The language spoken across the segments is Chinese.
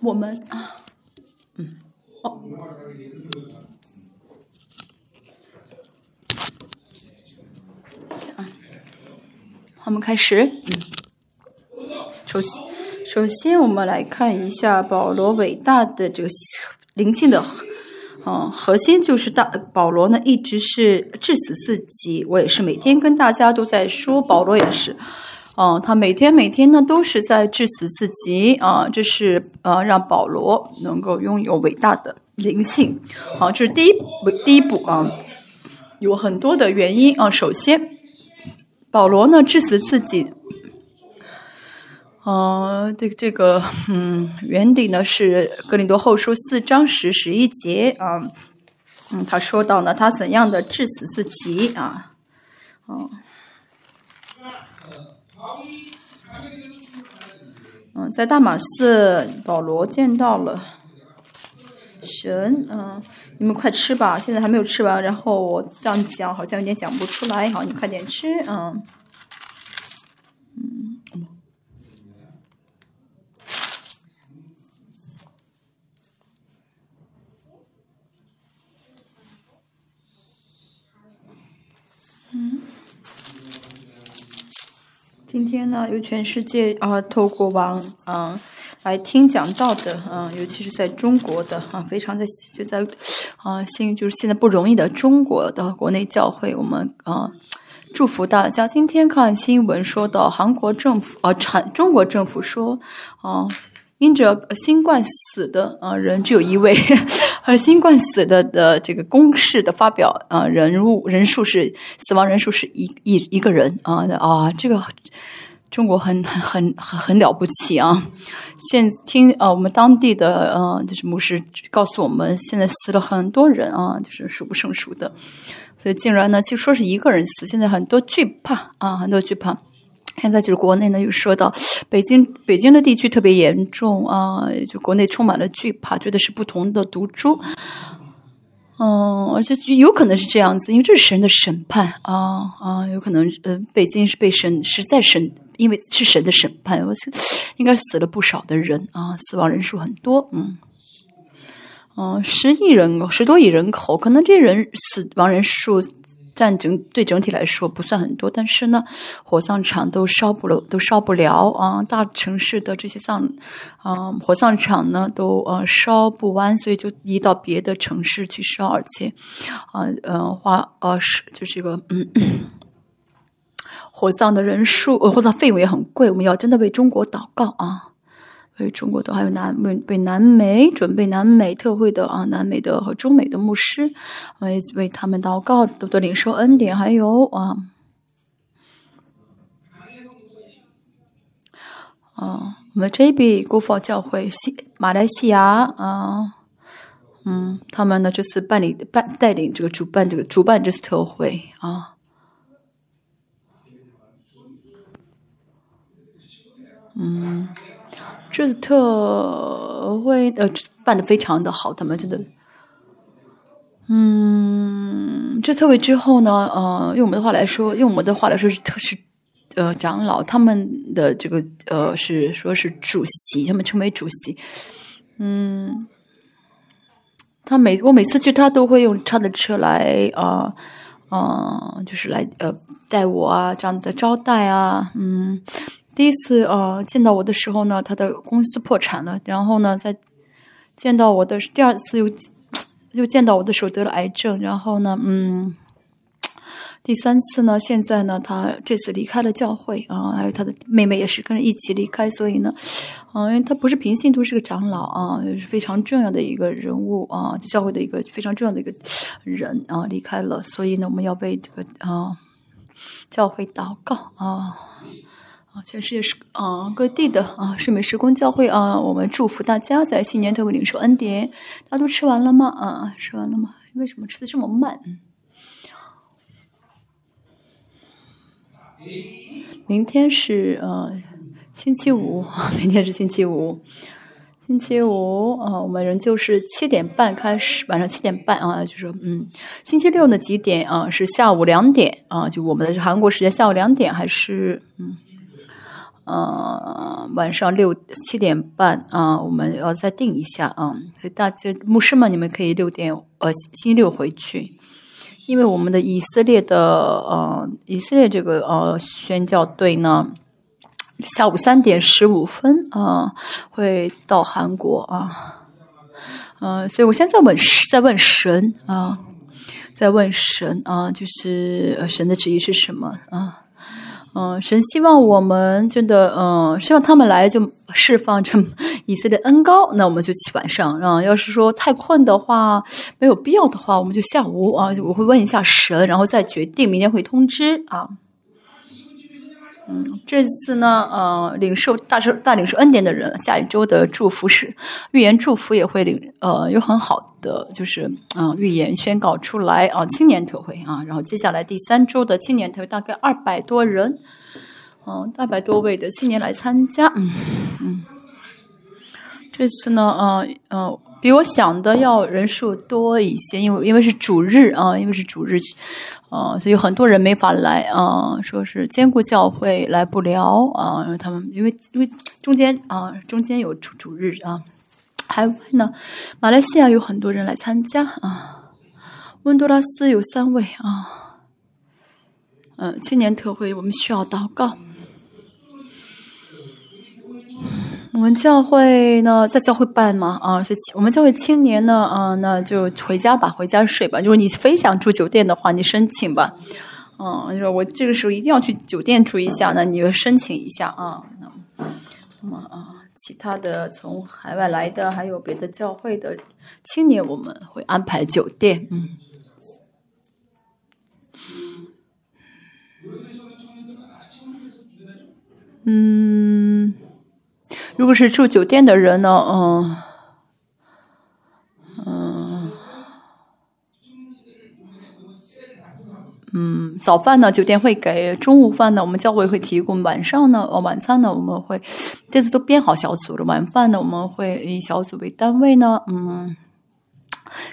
我们啊，嗯，哦，啊，我们开始，嗯，首先，首先我们来看一下保罗伟大的这个灵性的。嗯，核心就是大保罗呢，一直是致死自己。我也是每天跟大家都在说，保罗也是，嗯，他每天每天呢都是在致死自己啊。这是呃，让保罗能够拥有伟大的灵性。好，这是第一步，第一步啊，有很多的原因啊。首先，保罗呢致死自己。呃，这这个，嗯，原理呢是《格林多后书》四章十十一节啊，嗯，他说到呢，他怎样的致死自己啊，哦，嗯，在大马士，保罗见到了神，嗯，你们快吃吧，现在还没有吃完，然后我这样讲好像有点讲不出来，好，你快点吃，嗯。今天呢，由全世界啊，透过网啊来听讲道的啊，尤其是在中国的啊，非常的就在啊，幸就是现在不容易的中国的国内教会，我们啊祝福大家。今天看新闻说到韩国政府啊，产中国政府说啊。因着新冠死的啊人只有一位，而新冠死的的这个公示的发表啊人物人数是死亡人数是一一一个人啊啊这个中国很很很很了不起啊！现听啊我们当地的呃就是牧师告诉我们，现在死了很多人啊，就是数不胜数的，所以竟然呢就说是一个人死，现在很多惧怕啊，很多惧怕。现在就是国内呢，又说到北京，北京的地区特别严重啊，就国内充满了惧怕，觉得是不同的毒株，嗯，而且有可能是这样子，因为这是神的审判啊啊，有可能呃，北京是被审，是在审，因为是神的审判，我想应该死了不少的人啊，死亡人数很多，嗯嗯，十亿人，十多亿人口，可能这人死亡人数。占整对整体来说不算很多，但是呢，火葬场都烧不了，都烧不了啊！大城市的这些葬啊，火葬场呢都呃烧不完，所以就移到别的城市去烧，而且啊呃花呃是就这个嗯，火葬的人数呃火葬费用也很贵，我们要真的为中国祷告啊！为中国的还有南为为南美准备南美特会的啊，南美的和中美的牧师，为为他们祷告，多多领受恩典，还有啊，啊，我们 JB 国佛教会西马来西亚啊，嗯，他们呢这次办理办带领这个主办这个主办这次特会啊，嗯。这次特会呃办的非常的好，他们真的，嗯，这特会之后呢，呃，用我们的话来说，用我们的话来说是特是呃长老他们的这个呃是说是主席，他们称为主席，嗯，他每我每次去他都会用他的车来啊啊，就是来呃带我啊这样的招待啊，嗯。第一次呃见到我的时候呢，他的公司破产了。然后呢，在见到我的第二次又 又见到我的时候得了癌症。然后呢，嗯，第三次呢，现在呢，他这次离开了教会啊，还有他的妹妹也是跟着一起离开。所以呢，嗯，因为他不是平信徒，是个长老啊，也是非常重要的一个人物啊，教会的一个非常重要的一个人啊，离开了。所以呢，我们要为这个啊教会祷告啊。全世界是啊，各地的啊，圣美时光教会啊，我们祝福大家在新年特别领受恩典。大家都吃完了吗？啊，吃完了吗？为什么吃的这么慢？明天是呃星期五，明天是星期五，星期五啊，我们仍旧是七点半开始，晚上七点半啊，就说嗯，星期六的几点啊？是下午两点啊？就我们的韩国时间下午两点还是嗯？呃，晚上六七点半啊，我们要再定一下啊。所以大家牧师们，你们可以六点呃星期六回去，因为我们的以色列的呃以色列这个呃宣教队呢，下午三点十五分啊会到韩国啊，嗯，所以我现在问在问神啊。在问神啊，就是神的旨意是什么啊？嗯，神希望我们真的，嗯，希望他们来就释放这以色列恩高，那我们就起晚上啊。要是说太困的话，没有必要的话，我们就下午啊。我会问一下神，然后再决定，明天会通知啊。嗯，这次呢，呃，领受大受大领受恩典的人，下一周的祝福是预言祝福也会领，呃，有很好的就是啊预言宣告出来啊，青年特会啊，然后接下来第三周的青年特会大概二百多人，嗯，二百多位的青年来参加，嗯嗯，这次呢，呃呃。比我想的要人数多一些，因为因为是主日啊，因为是主日，啊，所以很多人没法来啊，说是兼顾教会来不了啊，因为他们因为因为中间啊中间有主主日啊，海外呢，马来西亚有很多人来参加啊，温多拉斯有三位啊，嗯，青年特会我们需要祷告。我们教会呢，在教会办嘛？啊，是我们教会青年呢，啊，那就回家吧，回家睡吧。就是你非想住酒店的话，你申请吧。嗯，就说我这个时候一定要去酒店住一下，那你就申请一下啊。那么啊，其他的从海外来的，还有别的教会的青年，我们会安排酒店。嗯。嗯。如果是住酒店的人呢？嗯，嗯，嗯，早饭呢，酒店会给；中午饭呢，我们教会会提供；晚上呢，晚餐呢，我们会这次都编好小组了。晚饭呢，我们会以小组为单位呢，嗯，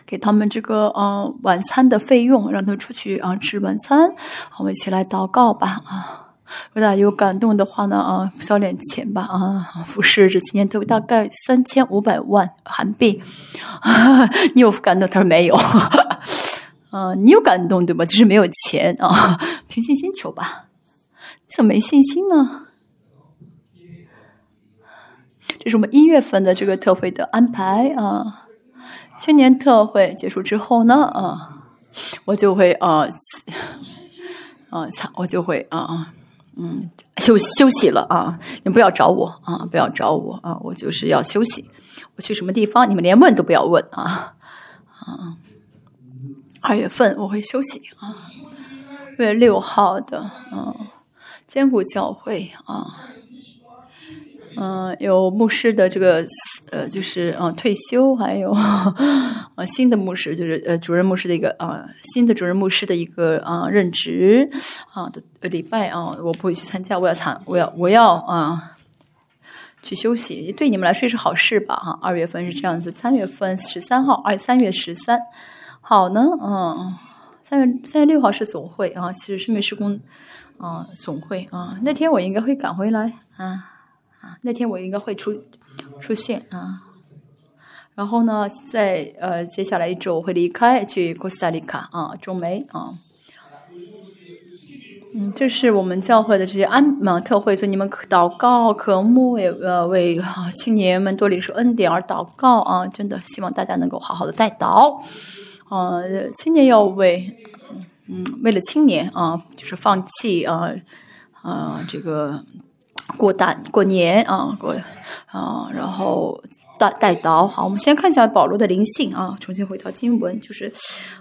给他们这个呃晚餐的费用，让他们出去啊吃晚餐。我们一起来祷告吧啊。如果大家有感动的话呢，啊，交点钱吧，啊，服饰这今年都大概三千五百万韩币。你有感动？他说没有。啊，你有感动对吧？就是没有钱啊，凭信心求吧。你怎么没信心呢？这是我们一月份的这个特惠的安排啊。青年特惠结束之后呢，啊，我就会啊，啊，我就会啊。嗯，休休息了啊！你不要找我啊！不要找我啊！我就是要休息。我去什么地方，你们连问都不要问啊！啊，二月份我会休息啊，月六号的嗯，坚固教会啊。嗯，有牧师的这个呃，就是呃退休，还有呃新的牧师，就是呃主任牧师的一个啊新的主任牧师的一个啊任职啊的礼拜啊，我不会去参加，我要参，我要我要啊去休息，对你们来说是好事吧？哈，二月份是这样子，三月份十三号，二三月十三好呢，嗯，三月三月六号是总会啊，其实是美施工啊总会啊，那天我应该会赶回来啊。那天我应该会出出现啊，然后呢，在呃接下来一周我会离开去哥斯达黎卡啊，中美啊，嗯，这是我们教会的这些安嘛特会，所以你们祷告、渴慕，也呃为青年们多领受恩典而祷告啊！真的希望大家能够好好的带祷，呃，青年要为嗯为了青年啊，就是放弃啊啊这个。过大过年啊，过啊，然后带带刀。好，我们先看一下保罗的灵性啊，重新回到经文，就是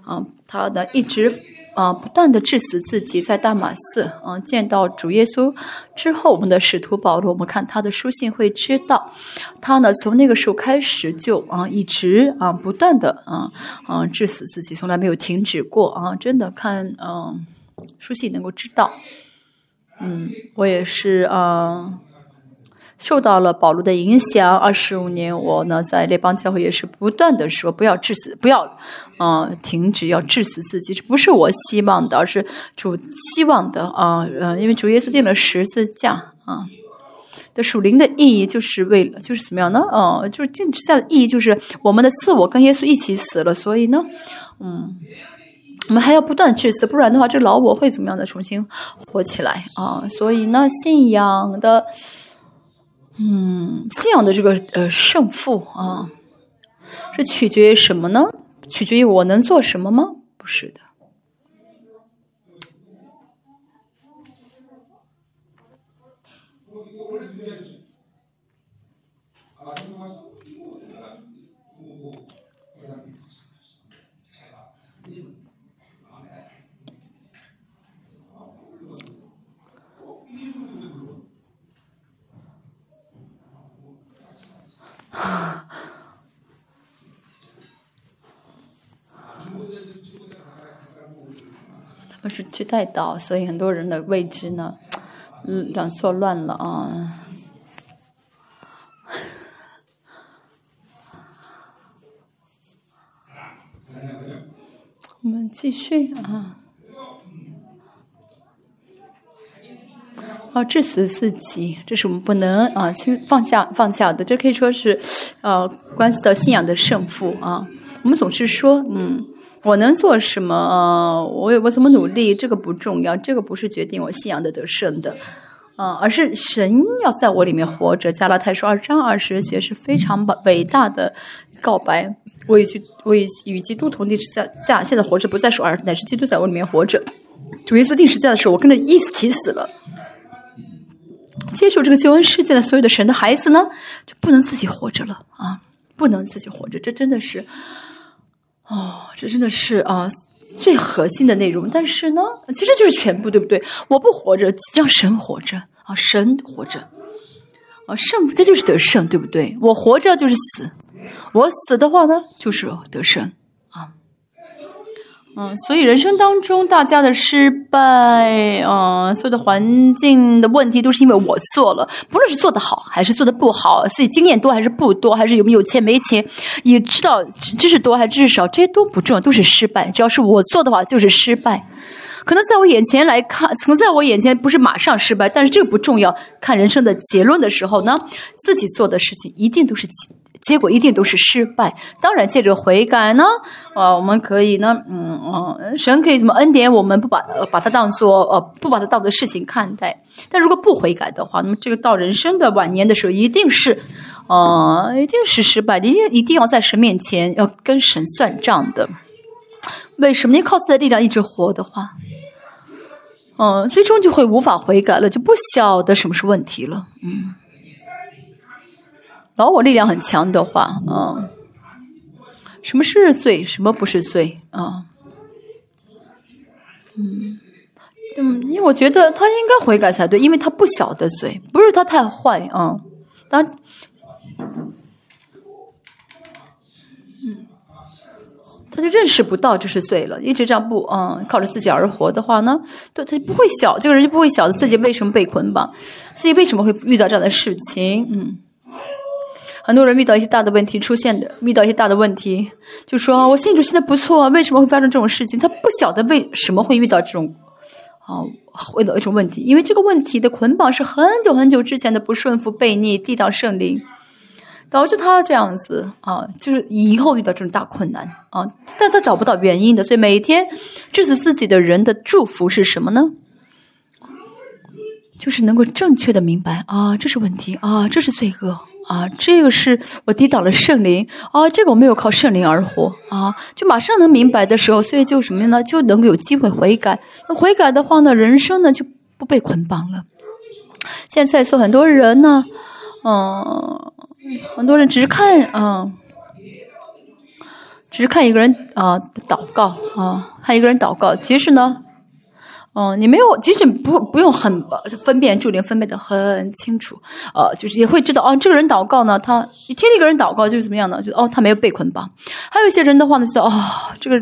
啊，他的一直啊不断的致死自己，在大马寺啊见到主耶稣之后，我们的使徒保罗，我们看他的书信会知道，他呢从那个时候开始就啊一直啊不断的啊啊致死自己，从来没有停止过啊，真的看嗯书信能够知道。嗯，我也是啊，受到了保罗的影响。二十五年，我呢在列邦教会也是不断的说，不要致死，不要啊停止，要致死自己。这不是我希望的，而是主希望的啊。嗯，因为主耶稣定了十字架啊，的属灵的意义，就是为了就是怎么样呢？嗯，就是进十字架的意义，就是我们的自我跟耶稣一起死了，所以呢，嗯，我们还要不断致死，不然的话，这老我会怎么样的重新活起来啊？所以呢，信仰的，嗯，信仰的这个呃胜负啊，是取决于什么呢？取决于我能做什么吗？不是的。他们是去带到，所以很多人的位置呢，嗯，乱错乱了啊。我们继续啊。哦，致死自己，这是我们不能啊轻放下放下的。这可以说是，呃，关系到信仰的胜负啊。我们总是说，嗯，我能做什么？我我怎么努力？这个不重要，这个不是决定我信仰的得胜的，啊，而是神要在我里面活着。加拉太书二章二十节是非常伟大的告白。我与我与与基督同定十字架，现在活着不再是我，乃是基督在我里面活着。主耶稣定时在的时候，我跟着一起死了。接受这个救恩世界的所有的神的孩子呢，就不能自己活着了啊！不能自己活着，这真的是，哦，这真的是啊，最核心的内容。但是呢，其实就是全部，对不对？我不活着，让神活着啊！神活着啊！胜，这就是得胜，对不对？我活着就是死，我死的话呢，就是得胜。嗯，所以人生当中大家的失败，嗯，所有的环境的问题都是因为我做了，不论是做的好还是做的不好，自己经验多还是不多，还是有没有钱没钱，也知道知识多还是知识少，这些都不重要，都是失败。只要是我做的话，就是失败。可能在我眼前来看，可能在我眼前不是马上失败，但是这个不重要。看人生的结论的时候呢，自己做的事情一定都是。结果一定都是失败。当然，借着悔改呢，啊，我们可以呢，嗯嗯，神可以怎么恩典我们，不把把它当做呃，不把它当做事情看待。但如果不悔改的话，那么这个到人生的晚年的时候，一定是，呃，一定是失败，一定一定要在神面前要跟神算账的。为什么？你靠自己的力量一直活的话，嗯，最终就会无法悔改了，就不晓得什么是问题了，嗯。老我力量很强的话，嗯，什么是罪？什么不是罪？啊，嗯，嗯，因为我觉得他应该悔改才对，因为他不晓得罪，不是他太坏啊。当，嗯，他就认识不到这是罪了，一直这样不，嗯，靠着自己而活的话呢，对他不会晓，这个人就不会晓得自己为什么被捆绑，自己为什么会遇到这样的事情，嗯。很多人遇到一些大的问题出现的，遇到一些大的问题，就说：“我信主信的不错，为什么会发生这种事情？”他不晓得为什么会遇到这种，啊，遇到一种问题，因为这个问题的捆绑是很久很久之前的不顺服、悖逆、地道圣灵，导致他这样子啊，就是以后遇到这种大困难啊，但他找不到原因的，所以每天致死自己的人的祝福是什么呢？就是能够正确的明白啊，这是问题啊，这是罪恶。啊，这个是我抵挡了圣灵啊，这个我没有靠圣灵而活啊，就马上能明白的时候，所以就什么呢？就能够有机会悔改。那悔改的话呢，人生呢就不被捆绑了。现在说很多人呢，嗯，很多人只是看，嗯，只是看一个人啊祷告啊，看一个人祷告，其实呢。哦，你没有，即使不不用很分辨，就连分辨的很清楚，呃，就是也会知道，哦，这个人祷告呢，他你听那个人祷告就是怎么样呢？就哦，他没有被捆绑。还有一些人的话呢，觉得哦，这个，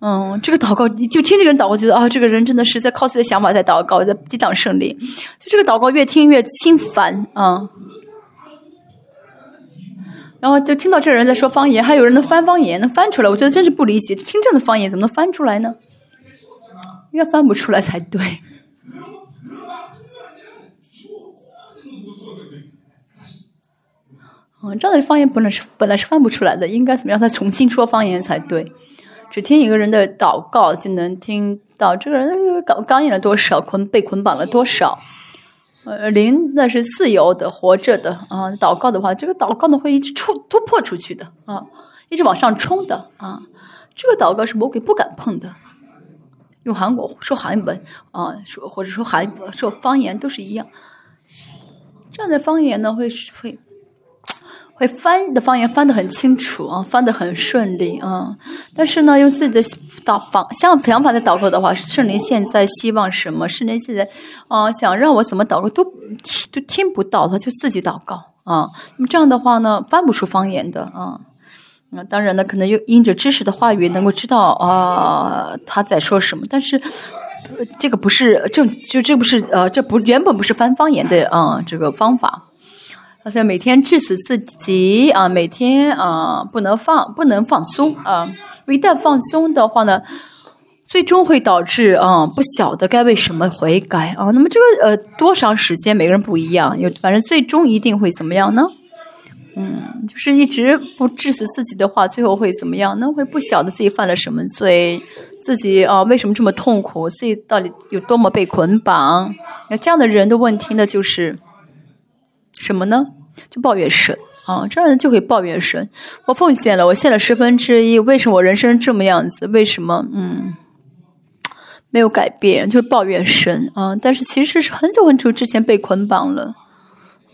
嗯，这个祷告，你就听这个人祷告，觉得啊，这个人真的是在靠自己的想法在祷告，在抵挡胜利。就这个祷告越听越心烦啊。然后就听到这个人在说方言，还有人能翻方言，能翻出来，我觉得真是不理解，听这样的方言怎么能翻出来呢？应该翻不出来才对。嗯，这样的方言本来是本来是翻不出来的，应该怎么让？他重新说方言才对。只听一个人的祷告，就能听到这个人刚刚硬了多少，捆被捆绑了多少。呃，灵那是自由的，活着的啊。祷告的话，这个祷告呢会一直出突破出去的啊，一直往上冲的啊。这个祷告是魔鬼不敢碰的。用韩国说韩文啊，说或者说韩说方言都是一样。这样的方言呢，会会会翻的方言翻得很清楚啊，翻得很顺利啊。但是呢，用自己的祷方想想法在祷告的话，圣灵现在希望什么？圣灵现在啊，想让我怎么祷告都都听不到，他就自己祷告啊。那么这样的话呢，翻不出方言的啊。那当然呢，可能又因着知识的话语能够知道啊他在说什么，但是这个不是正，就这不是呃，这不原本不是翻方言的啊这个方法。而且每天致死自己啊，每天啊不能放不能放松啊，一旦放松的话呢，最终会导致啊不晓得该为什么悔改啊。那么这个呃多长时间每个人不一样，有反正最终一定会怎么样呢？嗯，就是一直不致死自己的话，最后会怎么样？那会不晓得自己犯了什么罪，自己啊为什么这么痛苦，自己到底有多么被捆绑？那这样的人的问题呢，就是什么呢？就抱怨神啊，这样人就会抱怨神。我奉献了，我献了十分之一，为什么我人生这么样子？为什么嗯没有改变？就抱怨神啊！但是其实是很久很久之前被捆绑了。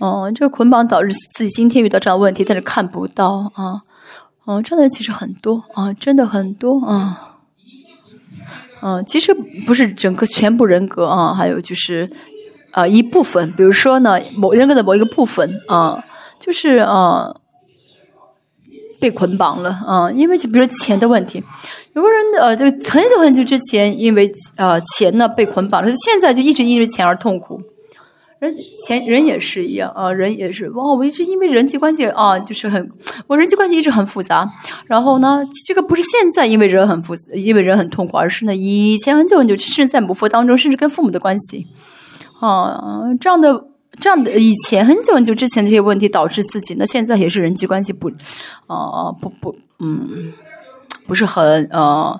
哦，这个捆绑导致自己今天遇到这样的问题，但是看不到啊，哦，这样的人其实很多啊，真的很多啊，嗯，其实不是整个全部人格啊，还有就是啊一部分，比如说呢，某人格的某一个部分啊，就是啊被捆绑了啊，因为就比如说钱的问题，有个人呃，就很久很久之前因为呃钱呢被捆绑了，现在就一直因为钱而痛苦。人前人也是一样啊，人也是哇！我一直因为人际关系啊，就是很我人际关系一直很复杂。然后呢，这个不是现在因为人很复，因为人很痛苦，而是呢以前很久很久，甚至在母父当中，甚至跟父母的关系啊，这样的这样的以前很久很久之前这些问题导致自己，那现在也是人际关系不啊不不嗯不是很呃。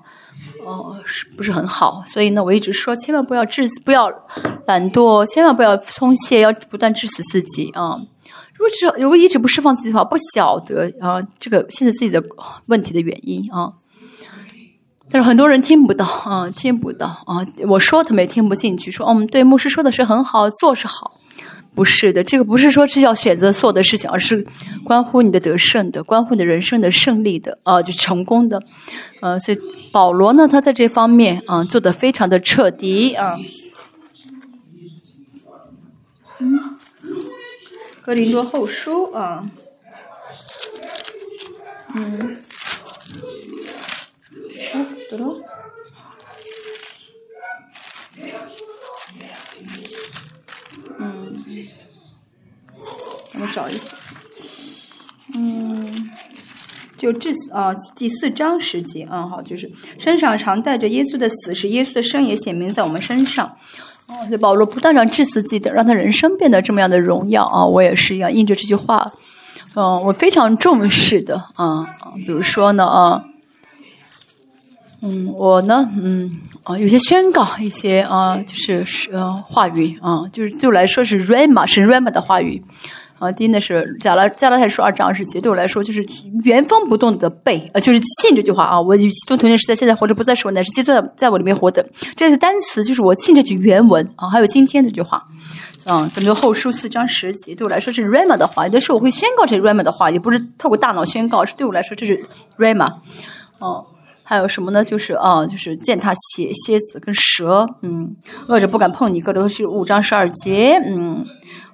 哦，是不是很好？所以呢，我一直说，千万不要致死，不要懒惰，千万不要松懈，要不断致死自己啊！如果只如果一直不释放自己的话，不晓得啊，这个现在自己的问题的原因啊。但是很多人听不到啊，听不到啊，我说他们也听不进去，说嗯，对，牧师说的是很好，做是好。不是的，这个不是说是要选择做的事情，而是关乎你的得胜的，关乎你的人生的胜利的啊，就成功的，呃，所以保罗呢，他在这方面啊做的非常的彻底啊。嗯，格林多后书啊，嗯，啊，得了。我找一下。嗯，就这啊，第四章十节啊，好，就是身上常带着耶稣的死，使耶稣的生也显明在我们身上。哦，所以保罗不断让致死记得，让他人生变得这么样的荣耀啊！我也是一样，印着这句话，嗯，我非常重视的啊。比如说呢啊，嗯，我呢，嗯。啊，有些宣告，一些啊，就是是呃话语啊，就是对我来说是 rama 是 rama 的话语啊。第一呢是加拉加拉太书二章二十节，对我来说就是原封不动的背，呃，就是信这句话啊。我与基督同年时代，现在活着不再是我，乃是基督在我里面活的。这个单词就是我信这句原文啊，还有今天这句话，嗯，咱们就后书四章十节，对我来说是 rama 的话，有的时候我会宣告这 rama 的话，也不是透过大脑宣告，是对我来说这是 rama，哦。还有什么呢？就是啊，就是践踏蝎蝎子跟蛇，嗯，恶者不敢碰你。各都是五章十二节，嗯，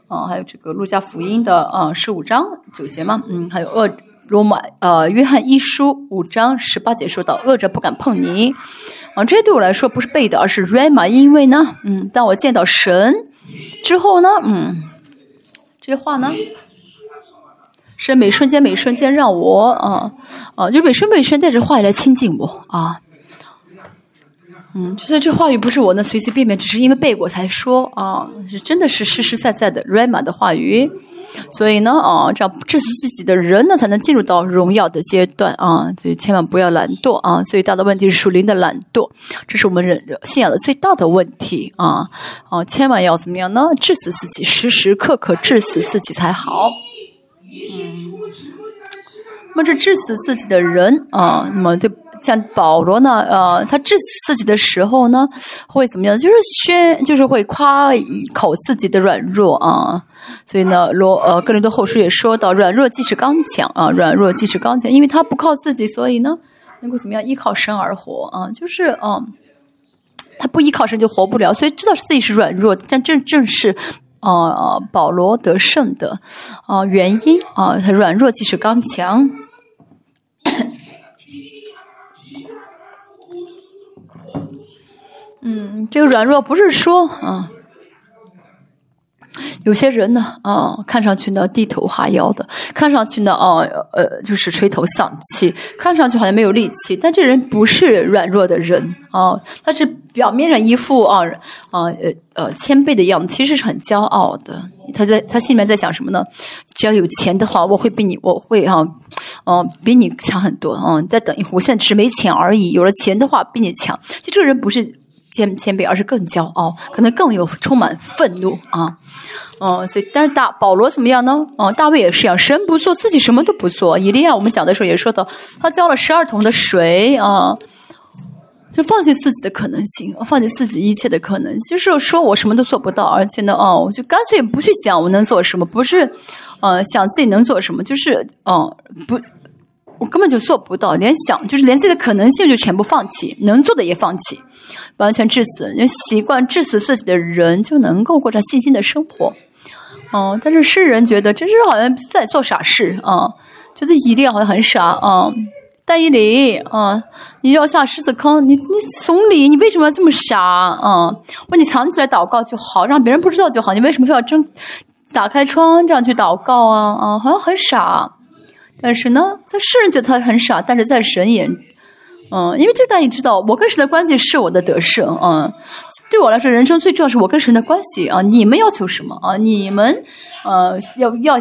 啊，还有这个路加福音的啊十五章九节嘛，嗯，还有恶罗马呃约翰一书五章十八节说到恶者不敢碰你，啊，这些对我来说不是背的，而是 rama，因为呢，嗯，当我见到神之后呢，嗯，这些话呢。是每瞬间每瞬间让我啊啊，就每瞬每瞬带着话来亲近我啊，嗯，所以这话语不是我那随随便便，只是因为背过才说啊，是真的是实实在在的 rama 的话语。所以呢，啊，这样致死自己的人呢，才能进入到荣耀的阶段啊。所以千万不要懒惰啊。最大的问题是属灵的懒惰，这是我们人信仰的最大的问题啊。啊，千万要怎么样呢？致死自己，时时刻刻致死自己才好。嗯，那么这致死自己的人啊，那么对。像保罗呢，呃，他致死自己的时候呢，会怎么样？就是宣，就是会夸一口自己的软弱啊。所以呢，罗呃，格林多后书也说到，软弱即是刚强啊，软弱即是刚强，因为他不靠自己，所以呢，能够怎么样？依靠神而活啊，就是嗯，他不依靠神就活不了，所以知道自己是软弱，但正正是啊，保罗得胜的啊原因啊，他软弱即是刚强。嗯，这个软弱不是说啊，有些人呢啊，看上去呢低头哈腰的，看上去呢啊呃就是垂头丧气，看上去好像没有力气，但这人不是软弱的人啊，他是表面上一副啊啊呃呃谦卑的样子，其实是很骄傲的。他在他心里面在想什么呢？只要有钱的话，我会比你我会哈嗯比你强很多啊。再等一会儿，我现在只是没钱而已，有了钱的话比你强。就这个人不是。谦谦卑，而是更骄傲，可能更有充满愤怒啊，嗯，所以但是大保罗怎么样呢？嗯，大卫也是一样，神不做，自己什么都不做。以利亚，我们讲的时候也说到，他浇了十二桶的水啊，就放弃自己的可能性，放弃自己一切的可能，就是说我什么都做不到，而且呢，哦，我就干脆不去想我能做什么，不是，呃，想自己能做什么，就是，嗯，不。我根本就做不到，连想就是连自己的可能性就全部放弃，能做的也放弃，完全致死。就习惯致死自己的人，就能够过上信心的生活。哦，但是世人觉得这是好像在做傻事啊，觉得伊利好像很傻啊。戴伊里啊，你要下狮子坑，你你总理，你为什么要这么傻啊？把你藏起来祷告就好，让别人不知道就好，你为什么非要睁打开窗这样去祷告啊？啊，好像很傻。但是呢，在世人觉得他很傻，但是在神眼，嗯，因为这大家知道，我跟神的关系是我的得胜，嗯，对我来说，人生最重要是我跟神的关系啊。你们要求什么啊？你们呃要要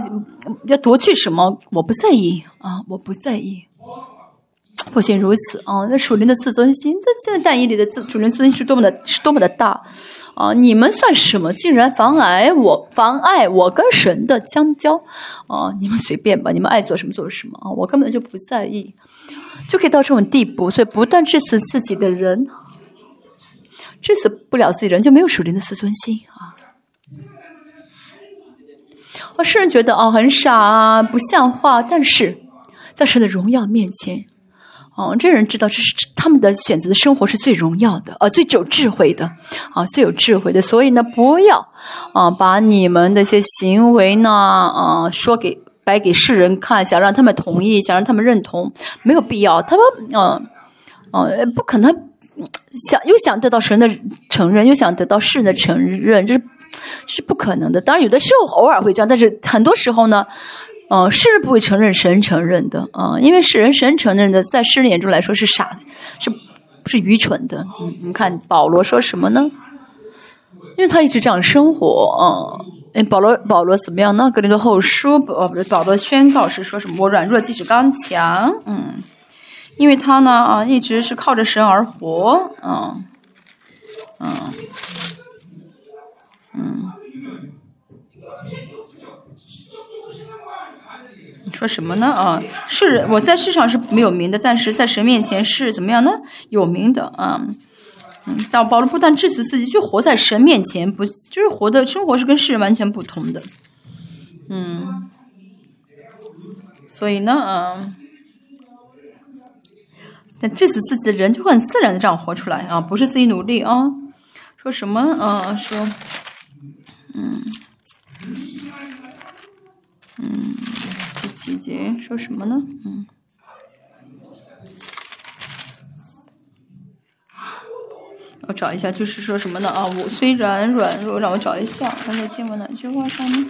要夺去什么？我不在意啊，我不在意。不仅如此啊，那属灵的自尊心，那现在大义里的自属灵自尊心是多么的，是多么的大啊！你们算什么？竟然妨碍我，妨碍我跟神的相交啊！你们随便吧，你们爱做什么做什么啊！我根本就不在意，就可以到这种地步。所以，不断致死自己的人，致死不了自己人，就没有属灵的自尊心啊！我世人觉得啊，很傻啊，不像话，但是在神的荣耀面前。哦，这人知道这是他们的选择的生活是最荣耀的，呃，最有智慧的，啊，最有智慧的。所以呢，不要啊，把你们的一些行为呢，啊，说给摆给世人看，想让他们同意，想让他们认同，没有必要。他们，嗯，嗯，不可能想又想得到神的承认，又想得到世人的承认，这是是不可能的。当然，有的时候偶尔会这样，但是很多时候呢。哦，世人不会承认神承认的啊，因为世人神承认的，在世人眼中来说是傻的，是是愚蠢的。嗯，你看保罗说什么呢？因为他一直这样生活啊。哎，保罗保罗怎么样呢？格林多后书哦，不是保罗宣告是说什么？我软弱，即使刚强。嗯，因为他呢啊，一直是靠着神而活。嗯嗯嗯。说什么呢？啊，是我在世上是没有名的，暂时在神面前是怎么样呢？有名的啊，嗯，但保罗不但致死自己，就活在神面前，不就是活的生活是跟世人完全不同的，嗯，所以呢，啊，但致死自己的人就会很自然的这样活出来啊，不是自己努力啊，说什么啊？说，嗯，嗯。姐说什么呢？嗯，我找一下，就是说什么呢？啊，我虽然软弱，让我找一下，看看经文哪句话上面。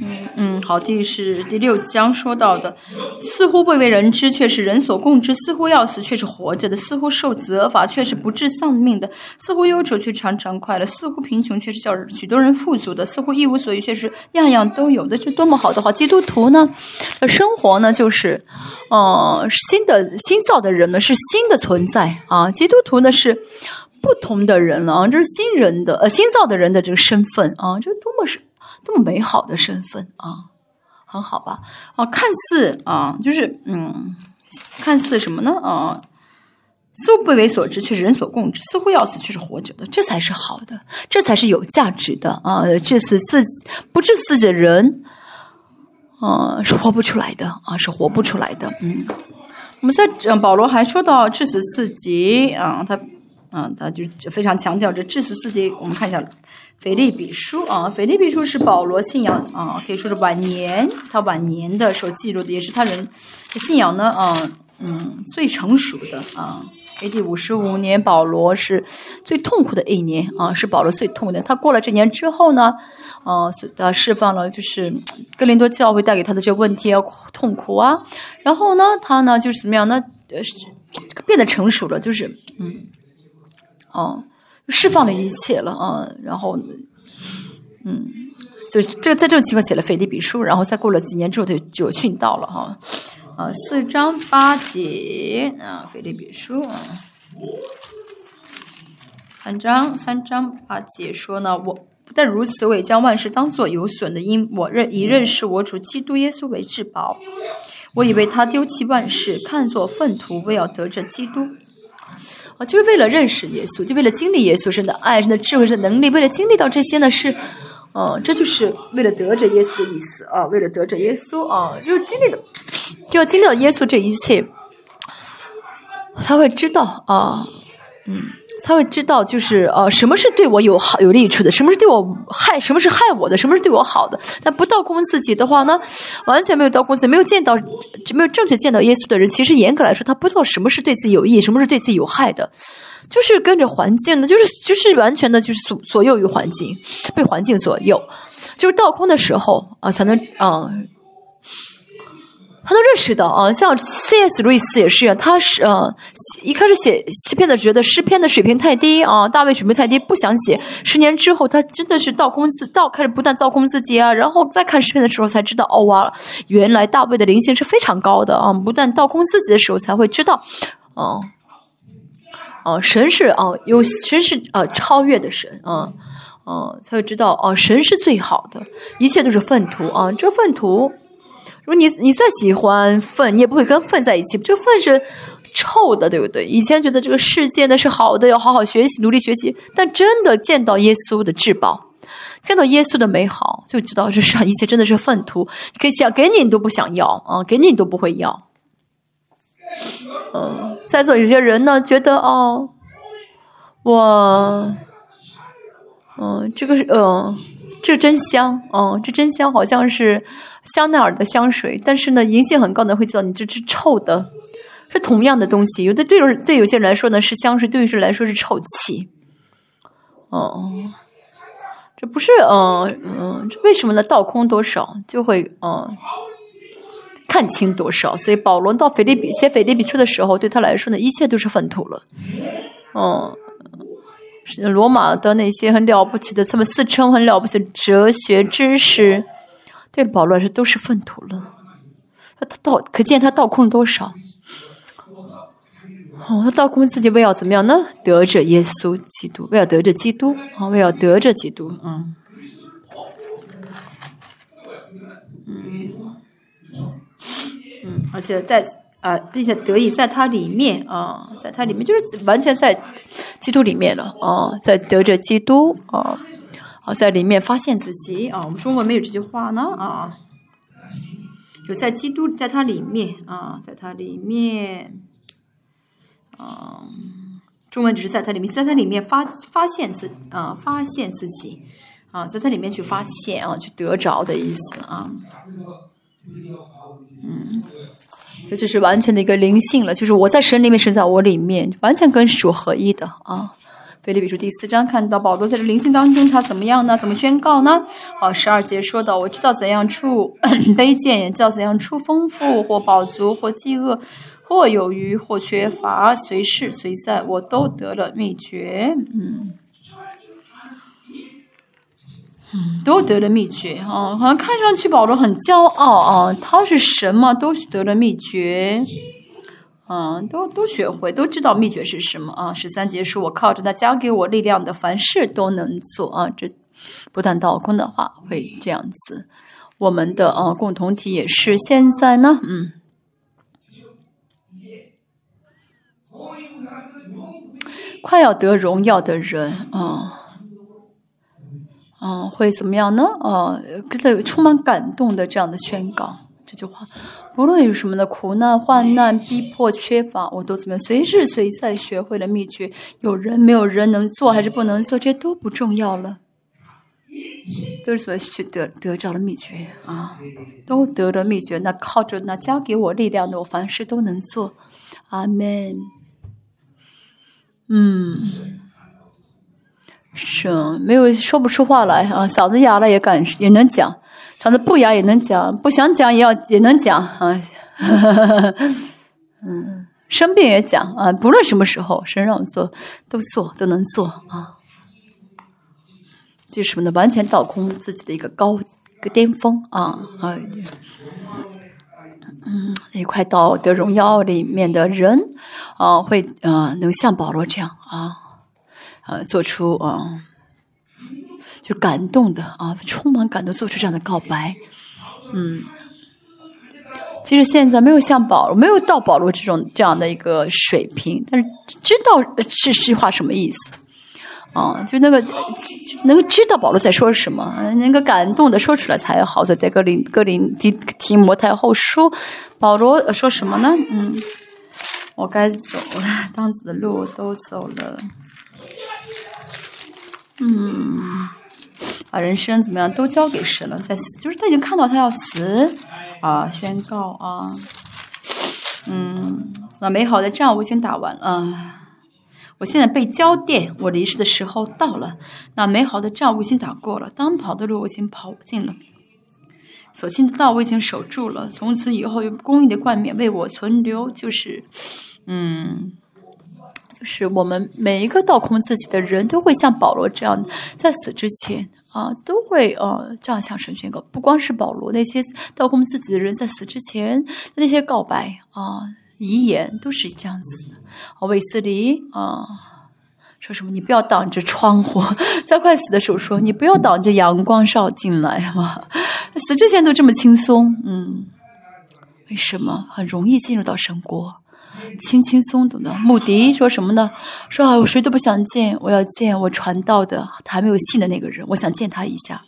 嗯嗯，好，第是第六章说到的，似乎不为人知，却是人所共知；似乎要死，却是活着的；似乎受责罚，却是不致丧命的；似乎忧愁，却常常快乐；似乎贫穷，却是叫许多人富足的；似乎一无所有，却是样样都有的。这多么好的话！基督徒呢，生活呢，就是，呃，新的新造的人呢，是新的存在啊。基督徒呢，是不同的人了啊，这是新人的呃新造的人的这个身份啊，这多么是。这么美好的身份啊，很好吧？啊，看似啊，就是嗯，看似什么呢？啊，似乎不为所知，却是人所共知；似乎要死，却是活着的。这才是好的，这才是有价值的啊！致死自不致死自己的人，啊，是活不出来的啊，是活不出来的。嗯，我们在嗯，保罗还说到致死自己啊，他嗯，他就非常强调这致死自己。我们看一下。腓利比书啊，腓利比书是保罗信仰啊，可以说是晚年他晚年的时候记录的，也是他人信仰呢啊嗯最成熟的啊。A.D. 五十五年，保罗是最痛苦的一年啊，是保罗最痛的。他过了这年之后呢，啊，他释放了就是哥林多教会带给他的这个问题啊痛苦啊，然后呢，他呢就是怎么样呢？呃，变得成熟了，就是嗯，哦。释放了一切了啊，然后，嗯，就这在这种情况写了腓立比书，然后再过了几年之后，他就殉道了哈，啊，四章八节啊，腓立比书啊，三章三章八节说呢，我不但如此，我也将万事当作有损的，因我认以认识我主基督耶稣为至宝，我以为他丢弃万事，看作粪土，为要得着基督。啊，就是为了认识耶稣，就为了经历耶稣神的爱、神的智慧、神的能力，为了经历到这些呢，是，啊，这就是为了得着耶稣的意思啊，为了得着耶稣啊，就是经历的，就要经历到耶稣这一切，他会知道啊，嗯。他会知道，就是呃，什么是对我有好有利处的，什么是对我害，什么是害我的，什么是对我好的。但不到公自己的话呢，完全没有到公自己，没有见到，没有正确见到耶稣的人，其实严格来说，他不知道什么是对自己有益，什么是对自己有害的，就是跟着环境的，就是就是完全的，就是左左右于环境，被环境左右，就是倒空的时候啊，才能啊。他都认识到啊，像 C.S. 路易斯也是，他是呃一开始写诗篇的，觉得诗篇的水平太低啊，大卫水平太低，不想写。十年之后，他真的是倒空自倒，开始不断造空自己啊，然后再看诗篇的时候，才知道哦哇，原来大卫的灵性是非常高的啊，不断倒空自己的时候，才会知道，哦，哦，神是啊，有神是啊超越的神啊，哦，才会知道哦，神是最好的，一切都是粪土啊，这粪土。如果你你再喜欢粪，你也不会跟粪在一起。这个粪是臭的，对不对？以前觉得这个世界呢是好的，要好好学习，努力学习。但真的见到耶稣的至宝，见到耶稣的美好，就知道这世上一切真的是粪土。可以想给你，你都不想要啊，给你你都不会要。嗯，在座有些人呢，觉得哦，我，嗯，这个是嗯。这真香嗯，这真香，好像是香奈儿的香水。但是呢，银杏很高的会知道你这是臭的，是同样的东西。有的对对有些人来说呢是香水，对有些人来说是臭气。哦，这不是嗯嗯，为什么呢？倒空多少就会嗯看清多少。所以保罗到腓立比写腓立比书的时候，对他来说呢，一切都是粪土了。嗯。罗马的那些很了不起的，他们自称很了不起的哲学知识，对保罗来说都是粪土了。他倒可见他倒空多少？哦，他倒空自己为要怎么样呢？得着耶稣基督，为要得着基督，啊，为要得着基督，嗯，嗯，嗯，而且在。啊，并且得以在它里面啊，在它里面就是完全在基督里面了啊，在得着基督啊，啊，在里面发现自己。啊。我们中文没有这句话呢？啊，就在基督，在它里面。啊，在它里面，啊，中文只是在它里面，在它里面发发现自啊，发现自己。啊，在它里面去发现啊，去得着的意思啊，嗯。这就是完全的一个灵性了，就是我在神里面，神在我里面，完全跟主合一的啊，腓立比书第四章看到保罗在这灵性当中，他怎么样呢？怎么宣告呢？啊，十二节说到：“我知道怎样处 卑贱，也知道怎样处丰富，或饱足，或饥饿，或有余，或缺乏，随事随在，我都得了秘诀。”嗯，嗯，都得了秘诀啊！好像看上去保罗很骄傲啊，他是神嘛，都得了秘诀。嗯，都都学会，都知道秘诀是什么啊？十三节说：“我靠着那加给我力量的，凡事都能做啊。”这不断倒空的话会这样子。我们的啊共同体也是现在呢，嗯，快要得荣耀的人啊，嗯，会怎么样呢？啊，这个充满感动的这样的宣告这句话。不论有什么的苦难、患难、逼迫、缺乏，我都怎么样？随时随在学会了秘诀。有人没有人能做还是不能做，这都不重要了。都是怎么去得得着了秘诀啊？都得了秘诀，那靠着那加给我力量的，我凡事都能做。阿门。嗯，是没有说不出话来啊，嗓子哑了也敢也能讲。嗓子不雅也能讲，不想讲也要也能讲啊，嗯，生病也讲啊，不论什么时候，神让我做都做都能做啊，就什么呢？完全倒空自己的一个高一个巅峰啊啊，嗯，那块道德荣耀里面的人啊，会啊能像保罗这样啊啊做出啊。就感动的啊，充满感动，做出这样的告白，嗯，其实现在没有像保罗，没有到保罗这种这样的一个水平，但是知道是这句话什么意思，啊，就那个能知道保罗在说什么，能够感动的说出来才好。所以在格林格林提提摩太后书，保罗说什么呢？嗯，我该走了，当子的路都走了，嗯。把人生怎么样都交给神了，在死就是他已经看到他要死啊，宣告啊，嗯，那美好的仗我已经打完了，我现在被交电，我离世的时候到了，那美好的仗我已经打过了，当跑的路我已经跑尽了，所幸的道我已经守住了，从此以后有公义的冠冕为我存留，就是嗯。就是我们每一个倒空自己的人都会像保罗这样，在死之前啊，都会呃这样向神宣告。不光是保罗，那些倒空自己的人在死之前那些告白啊、遗言都是这样子的。啊，韦斯利啊，说什么？你不要挡着窗户，在快死的时候说，你不要挡着阳光照进来嘛。死之前都这么轻松，嗯，为什么很容易进入到神国？轻轻松松的，穆迪说什么呢？说啊，我谁都不想见，我要见我传道的，他还没有信的那个人，我想见他一下。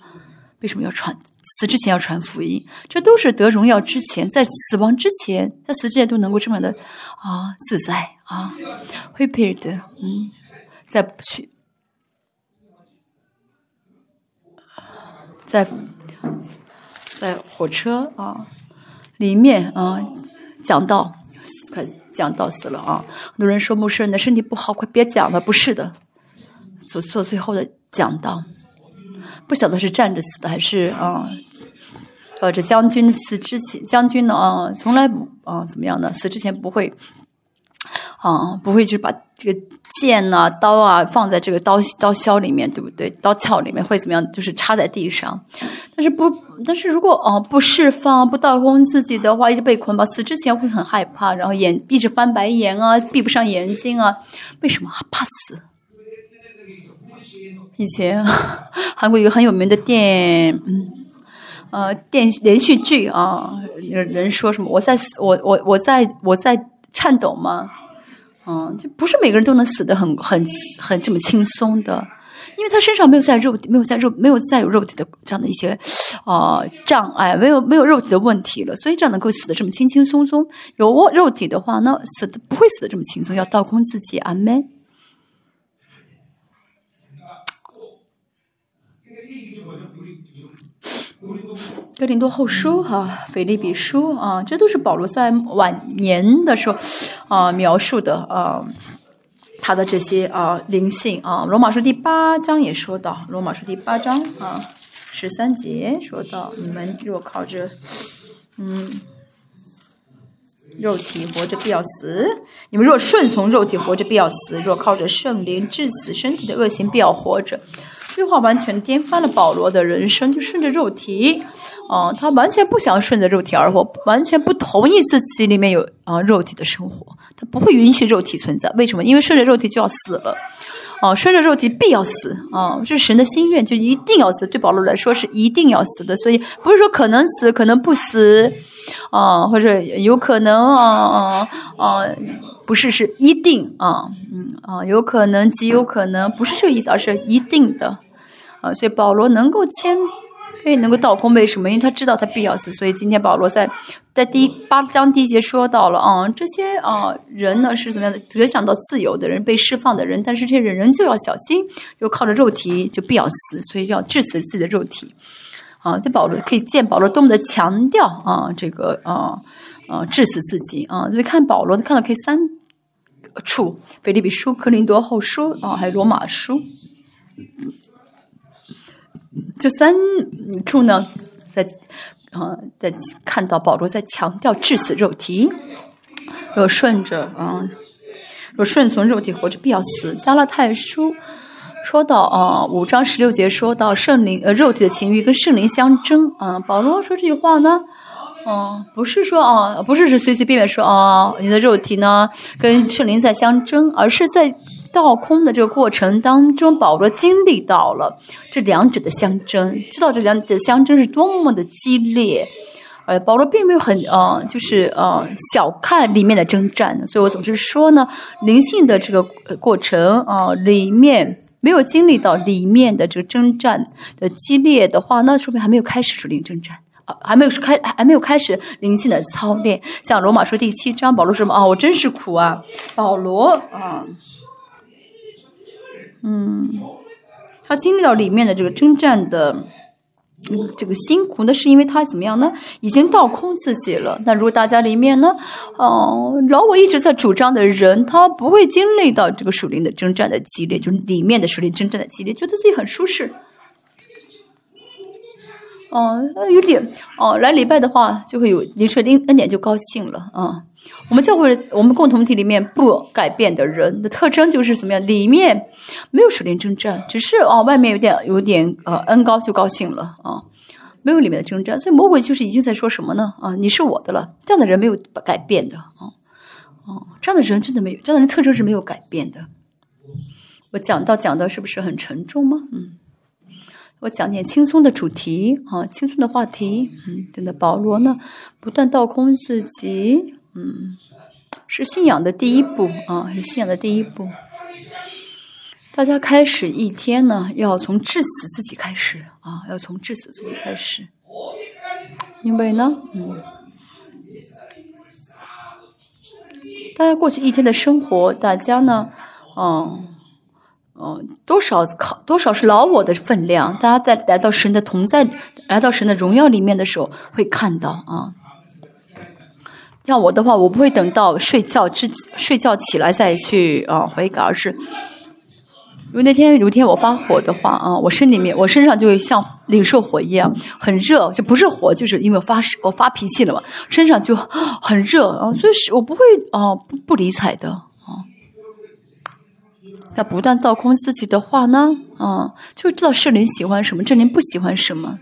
为什么要传？死之前要传福音，这都是得荣耀之前，在死亡之前，在死之前都能够这么的啊自在啊。会 p 的，嗯，在去，在在火车啊里面啊讲到快。讲到死了啊！很多人说牧师，你的身体不好，快别讲了。不是的，做做最后的讲道，不晓得是站着死的还是啊？呃，这将军死之前，将军呢啊，从来不啊怎么样呢？死之前不会。啊，不会去把这个剑呐、刀啊放在这个刀刀鞘里面，对不对？刀鞘里面会怎么样？就是插在地上。但是不，但是如果啊不释放、不倒空自己的话，一直被捆绑，死之前会很害怕，然后眼一直翻白眼啊，闭不上眼睛啊。为什么？怕死。以前韩国有个很有名的电，嗯，呃，电连续剧啊，人说什么？我在死，我我我在我在颤抖吗？嗯，就不是每个人都能死得很很很这么轻松的，因为他身上没有在肉没有在肉没有再有肉体的这样的一些呃障碍，没有没有肉体的问题了，所以这样能够死得这么轻轻松松。有肉体的话，那死的不会死得这么轻松，要倒空自己，阿门。哥林多后书哈，腓立比书啊，这都是保罗在晚年的时候啊描述的啊。他的这些啊灵性啊。罗马书第八章也说到，罗马书第八章啊十三节说到，你们若靠着嗯。肉体活着必要死，你们若顺从肉体活着必要死；若靠着圣灵致死身体的恶行必要活着。这句话完全颠翻了保罗的人生，就顺着肉体，啊，他完全不想顺着肉体而活，完全不同意自己里面有啊肉体的生活，他不会允许肉体存在。为什么？因为顺着肉体就要死了。哦，顺着肉体必要死啊！这是神的心愿，就一定要死。对保罗来说是一定要死的，所以不是说可能死，可能不死，啊，或者有可能啊啊啊，不是是一定啊，嗯啊，有可能极有可能，不是这个意思，而是一定的啊。所以保罗能够签。可以能够倒空，为什么？因为他知道他必要死，所以今天保罗在在第八章第一节说到了啊，这些啊人呢是怎么样的？得想到自由的人，被释放的人，但是这些人仍旧要小心，就靠着肉体就必要死，所以要致死自己的肉体啊。这保罗可以见保罗多么的强调啊，这个啊啊致死自己啊。所以看保罗看到可以三处：腓立比书、克林多后书啊，还有罗马书。这三处呢，在啊，在看到保罗在强调致死肉体，若顺着啊，若顺从肉体活着必要死。加拉太书说到啊，五章十六节说到圣灵呃肉体的情欲跟圣灵相争啊。保罗说这句话呢，哦，不是说啊，不是是随随便便说啊，你的肉体呢跟圣灵在相争，而是在。倒空的这个过程当中，保罗经历到了这两者的相争，知道这两者的相争是多么的激烈。呃，保罗并没有很呃，就是呃小看里面的征战，所以我总是说呢，灵性的这个过程啊，里面没有经历到里面的这个征战的激烈的话，那说明还没有开始属灵征战啊，还没有开还没有开始灵性的操练。像罗马书第七章，保罗说什么啊？我真是苦啊，保罗啊。嗯，他经历到里面的这个征战的这个辛苦，那是因为他怎么样呢？已经倒空自己了。那如果大家里面呢，哦，老我一直在主张的人，他不会经历到这个属灵的征战的激烈，就是里面的属灵征战的激烈，觉得自己很舒适。哦，有点哦，来礼拜的话就会有灵车恩恩典就高兴了啊。我们教会我们共同体里面不改变的人的特征就是怎么样？里面没有属灵征战，只是哦外面有点有点呃恩高就高兴了啊，没有里面的征战，所以魔鬼就是已经在说什么呢？啊，你是我的了，这样的人没有改变的啊，哦，这样的人真的没有，这样的人特征是没有改变的。我讲到讲的是不是很沉重吗？嗯。我讲点轻松的主题啊，轻松的话题。嗯，真的，保罗呢，不断倒空自己，嗯，是信仰的第一步啊，是信仰的第一步。大家开始一天呢，要从致死自己开始啊，要从致死自己开始。因为呢，嗯，大家过去一天的生活，大家呢，嗯。哦，多少考多少是老我的分量？大家在来到神的同在、来到神的荣耀里面的时候，会看到啊。像我的话，我不会等到睡觉之睡觉起来再去啊悔改，而是如果那天有一天我发火的话啊，我身里面我身上就会像领受火一样很热，就不是火，就是因为我发我发脾气了嘛，身上就很热啊，所以是我不会啊不不理睬的。要不断造空自己的话呢，嗯，就知道圣灵喜欢什么，圣灵不喜欢什么，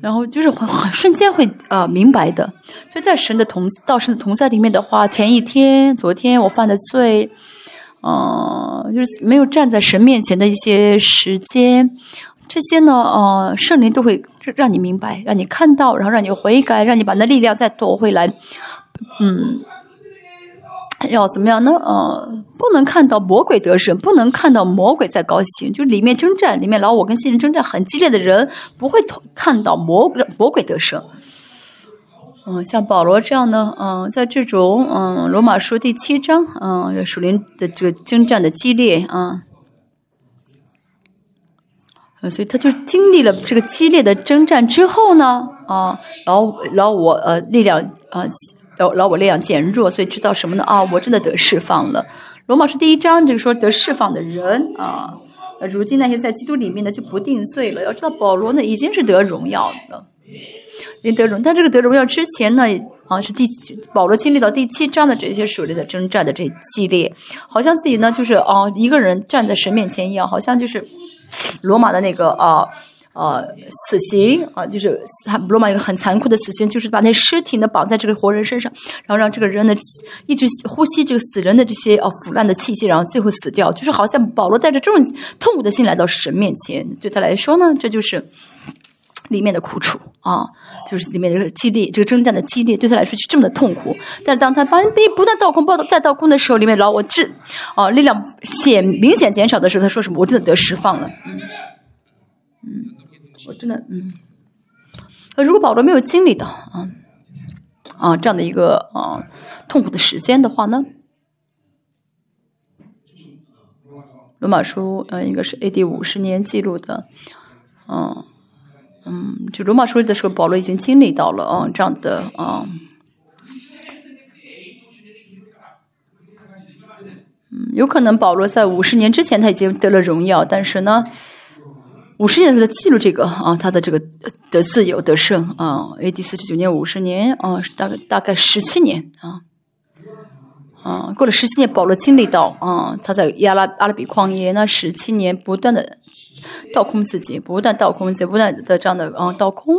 然后就是很很瞬间会呃明白的。所以在神的同道神的同在里面的话，前一天、昨天我犯的罪，嗯，就是没有站在神面前的一些时间，这些呢，呃，圣灵都会让你明白，让你看到，然后让你悔改，让你把那力量再夺回来，嗯。要怎么样呢？呃，不能看到魔鬼得胜，不能看到魔鬼在高兴。就里面征战，里面老我跟新人征战很激烈的人，不会看到魔魔鬼得胜。嗯，像保罗这样的，嗯，在这种嗯罗马书第七章，嗯，属灵的这个征战的激烈啊，所以他就经历了这个激烈的征战之后呢，啊，老老我呃力量啊。老老我力量减弱，所以知道什么呢？啊，我真的得释放了。罗马书第一章就是说得释放的人啊，如今那些在基督里面的就不定罪了。要知道保罗呢已经是得荣耀了，得荣。但这个得荣耀之前呢，啊是第保罗经历到第七章的这些属灵的征战的这激烈，好像自己呢就是啊一个人站在神面前一样，好像就是罗马的那个啊。呃，死刑啊，就是他罗马一个很残酷的死刑，就是把那尸体呢绑在这个活人身上，然后让这个人呢一直呼吸这个死人的这些哦腐烂的气息，然后最后死掉。就是好像保罗带着这种痛苦的心来到神面前，对他来说呢，这就是里面的苦楚啊，就是里面这个激烈，这个征战的激烈，对他来说就这么的痛苦。但是当他发现不断倒空、报道再倒空的时候，里面老我智啊力量显明显减少的时候，他说什么？我真的得释放了，嗯。我真的，嗯，呃，如果保罗没有经历到啊啊这样的一个啊痛苦的时间的话呢，罗马书呃应该是 A.D. 五十年记录的，嗯嗯，就罗马书的时候，保罗已经经历到了啊这样的啊，嗯，有可能保罗在五十年之前他已经得了荣耀，但是呢。五十年的记录这个啊，他的这个的自由得胜啊，A.D. 四十九年五十年啊，大概大概十七年啊，啊，过了十七年，保罗经历到啊，他在亚拉阿拉比旷野那十七年不断的倒空自己，不断倒空自己，不断的这样的啊倒空，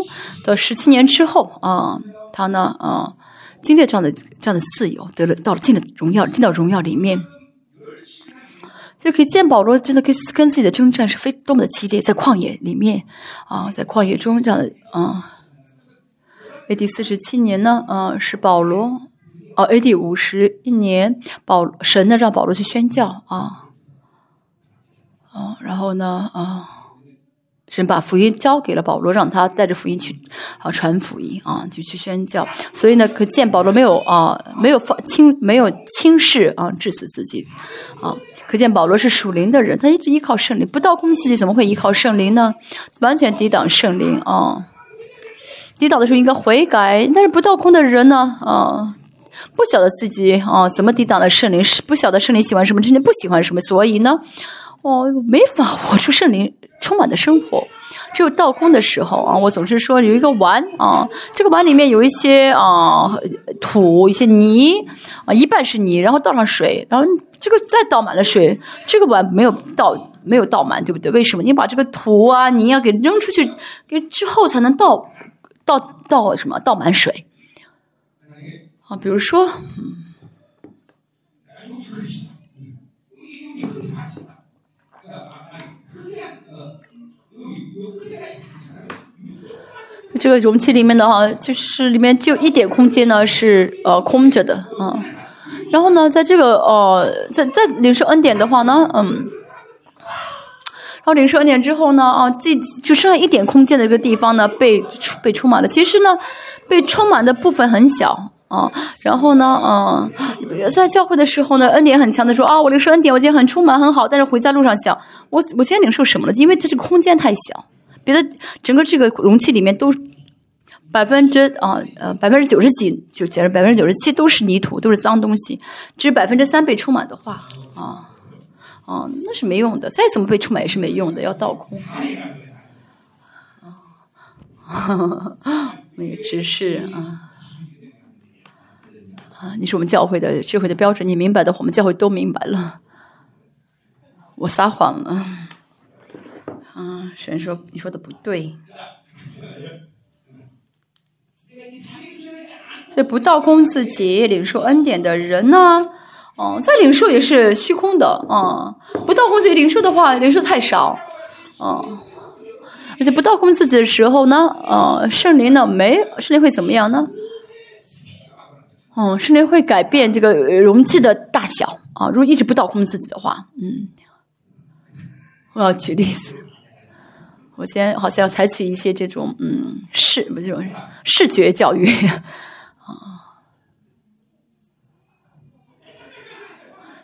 到十七年之后啊，他呢啊，经历这样的这样的自由，得了到了进了荣耀，进到荣耀里面。就可以见保罗真的跟跟自己的征战是非多么的激烈，在旷野里面啊，在旷野中这样的啊。A.D. 四十七年呢，啊是保罗哦，A.D. 五十一年保神呢让保罗去宣教啊，啊，然后呢啊，神把福音交给了保罗，让他带着福音去啊传福音啊，就去宣教。所以呢，可见保罗没有啊没有放轻没有轻视啊致死自己啊。可见保罗是属灵的人，他一直依靠圣灵，不倒空自己怎么会依靠圣灵呢？完全抵挡圣灵啊！抵挡的时候应该悔改，但是不倒空的人呢？啊，不晓得自己啊怎么抵挡了圣灵，不晓得圣灵喜欢什么，真正不喜欢什么，所以呢，哦，没法活出圣灵充满的生活。只有倒空的时候啊，我总是说有一个碗啊，这个碗里面有一些啊土、一些泥啊，一半是泥，然后倒上水，然后这个再倒满了水，这个碗没有倒没有倒满，对不对？为什么？你把这个土啊泥啊给扔出去，给之后才能倒倒倒什么倒满水啊？比如说，嗯。这个容器里面的哈，就是里面就一点空间呢是呃空着的啊。然后呢，在这个呃，在在领受恩典的话呢，嗯，然后领受恩典之后呢，啊，这就剩下一点空间的这个地方呢，被被充满了。其实呢，被充满的部分很小啊。然后呢，嗯，在教会的时候呢，恩典很强的说啊，我领受恩典，我今天很充满很好。但是回在路上想，我我今天领受什么了？因为它这个空间太小。别的整个这个容器里面都百分之啊呃百分之九十几就假如百分之九十七都是泥土都是脏东西，只百分之三被充满的话啊啊那是没用的，再怎么被充满也是没用的，要倒空。啊，那个知识啊啊，你是我们教会的智慧的标准，你明白的，我们教会都明白了。我撒谎了。啊，神说你说的不对，所以不倒空自己领受恩典的人呢，哦，在领受也是虚空的啊。不倒空自己领受的话，领受太少，啊，而且不倒空自己的时候呢，呃，圣灵呢没圣灵会怎么样呢？哦，圣灵会改变这个容器的大小啊。如果一直不倒空自己的话，嗯，我要举例子。我先好像采取一些这种嗯视不这种视觉教育啊，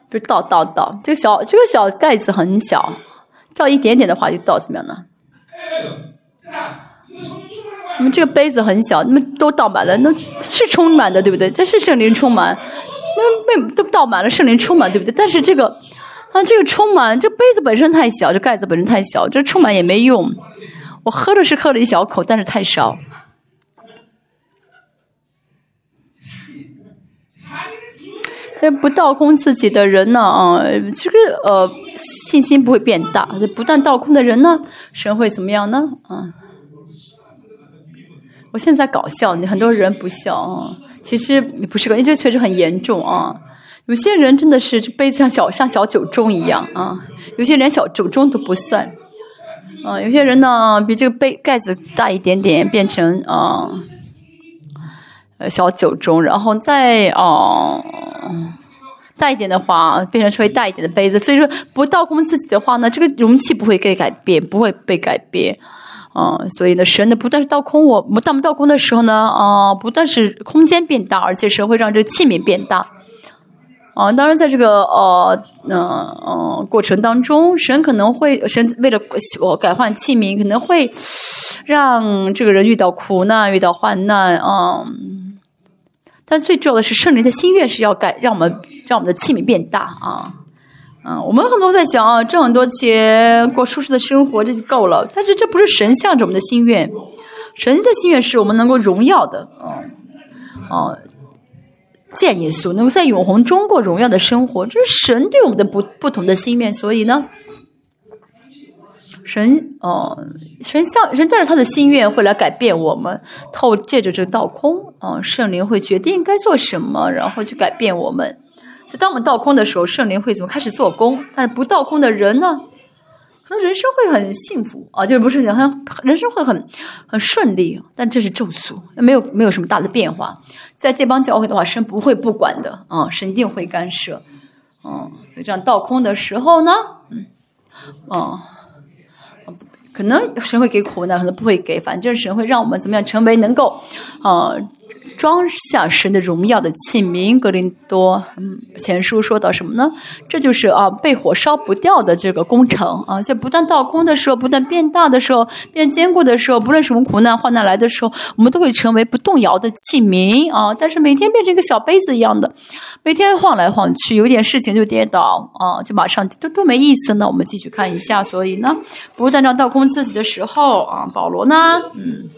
就倒倒倒，这个小这个小盖子很小，倒一点点的话就倒怎么样呢？那么这个杯子很小，那么都倒满了，那是充满的，对不对？这是圣灵充满，那被都倒满了，圣灵充满，对不对？但是这个啊，这个充满，这杯子本身太小，这盖子本身太小，这充满也没用。我喝的是喝了一小口，但是太少。这不倒空自己的人呢，啊，这个呃信心不会变大。不但倒空的人呢，神会怎么样呢？啊，我现在搞笑，你很多人不笑啊。其实不是个，这确实很严重啊。有些人真的是这杯子像小像小酒盅一样啊，有些连小酒盅都不算。啊，有些人呢比这个杯盖子大一点点，变成啊呃小酒盅，然后再啊大一点的话，变成稍微大一点的杯子。所以说不倒空自己的话呢，这个容器不会被改变，不会被改变。啊，所以呢，神呢不但是倒空我，我当不倒空的时候呢，啊，不但是空间变大，而且神会让这个器皿变大。啊，当然，在这个呃，嗯嗯过程当中，神可能会神为了我改换器皿，可能会让这个人遇到苦难、遇到患难啊。但最重要的是，圣灵的心愿是要改，让我们让我们的器皿变大啊。嗯，我们很多在想啊，挣很多钱，过舒适的生活，这就够了。但是这不是神向着我们的心愿，神的心愿是我们能够荣耀的，嗯，哦。见耶稣，能够在永恒中过荣耀的生活，这是神对我们的不不同的心愿。所以呢，神哦，神像神带着他的心愿会来改变我们，透借着这个倒空啊，圣灵会决定该做什么，然后去改变我们。所以当我们倒空的时候，圣灵会怎么开始做工？但是不倒空的人呢？人生会很幸福啊，就是不是讲很人生会很很顺利，但这是咒诅，没有没有什么大的变化。在这帮教会的话，神不会不管的啊，神一定会干涉。嗯，这样倒空的时候呢，嗯，哦，可能神会给苦难，可能不会给，反正神会让我们怎么样成为能够啊。装下神的荣耀的器皿，格林多嗯前书说到什么呢？这就是啊被火烧不掉的这个工程啊，在不断倒空的时候，不断变大的时候，变坚固的时候，不论什么苦难患难来的时候，我们都会成为不动摇的器皿啊。但是每天变成一个小杯子一样的，每天晃来晃去，有点事情就跌倒啊，就马上都都没意思呢。我们继续看一下，所以呢，不断让倒空自己的时候啊，保罗呢，嗯。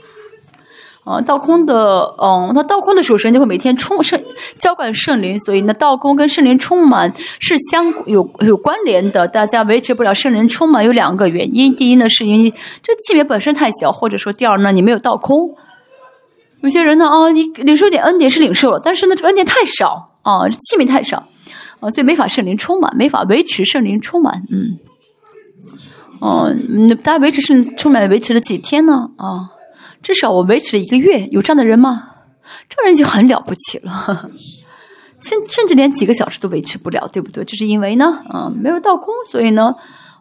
啊，倒空的，嗯，他倒空的时候，神就会每天充圣浇灌圣灵，所以呢，倒空跟圣灵充满是相有有关联的。大家维持不了圣灵充满有两个原因，第一呢，是因为这器皿本身太小，或者说第二呢，你没有倒空。有些人呢，啊，你领受点恩典是领受了，但是呢，这个恩典太少啊，器皿太少啊，所以没法圣灵充满，没法维持圣灵充满。嗯，哦，大家维持圣充满维持了几天呢？啊？至少我维持了一个月，有这样的人吗？这人就很了不起了，甚甚至连几个小时都维持不了，对不对？这是因为呢，嗯，没有倒空，所以呢，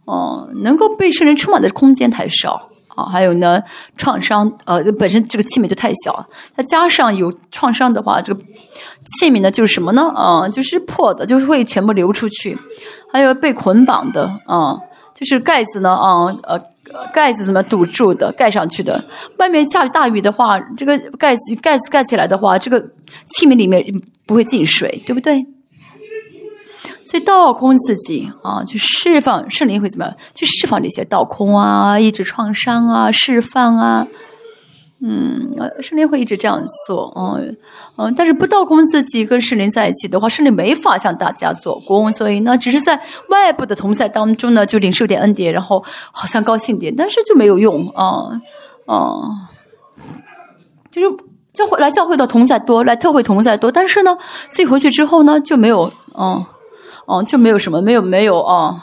哦，能够被圣人充满的空间太少啊。还有呢，创伤，呃，本身这个器皿就太小，再加上有创伤的话，这个器皿呢就是什么呢？啊，就是破的，就是会全部流出去。还有被捆绑的，啊，就是盖子呢，啊，呃。盖子怎么堵住的？盖上去的。外面下大雨的话，这个盖子盖子盖起来的话，这个器皿里面不会进水，对不对？所以倒空自己啊，去释放圣灵会怎么样？去释放这些倒空啊，抑制创伤啊，释放啊。嗯，圣灵会一直这样做，嗯嗯，但是不倒空自己跟圣灵在一起的话，圣灵没法向大家做工，所以呢，只是在外部的同在当中呢，就领受点恩典，然后好像高兴点，但是就没有用啊啊，就是教会来教会的同在多，来特会同在多，但是呢，自己回去之后呢，就没有，嗯嗯，就没有什么，没有没有啊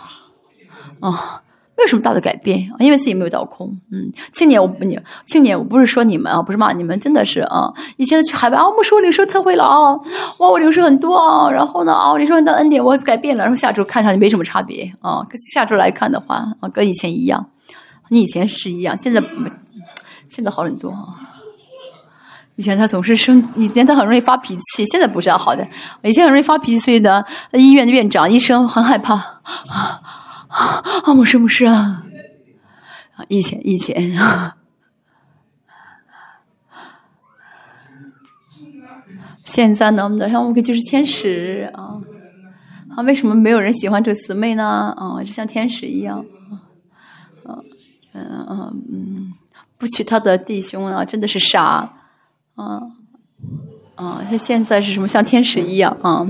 啊。没有什么大的改变，因为自己没有倒空。嗯，青年我你青年我不是说你们啊，不是骂你们，真的是啊。以前去海外啊，我们说领受特会了啊，哇，我领受很多啊。然后呢啊，我领受很多恩典，我改变了。然后下周看上去没什么差别啊。下周来看的话啊，跟以前一样。你以前是一样，现在现在好很多啊。以前他总是生，以前他很容易发脾气，现在不是啊好的。以前很容易发脾气，所以呢，医院的院长、医生很害怕啊。啊，我是不是啊，以前以前啊，现在呢，我们的项目就是天使啊啊！为什么没有人喜欢这个姊妹呢？啊，就像天使一样啊嗯嗯嗯，不娶她的弟兄啊，真的是傻啊啊！他现在是什么？像天使一样啊！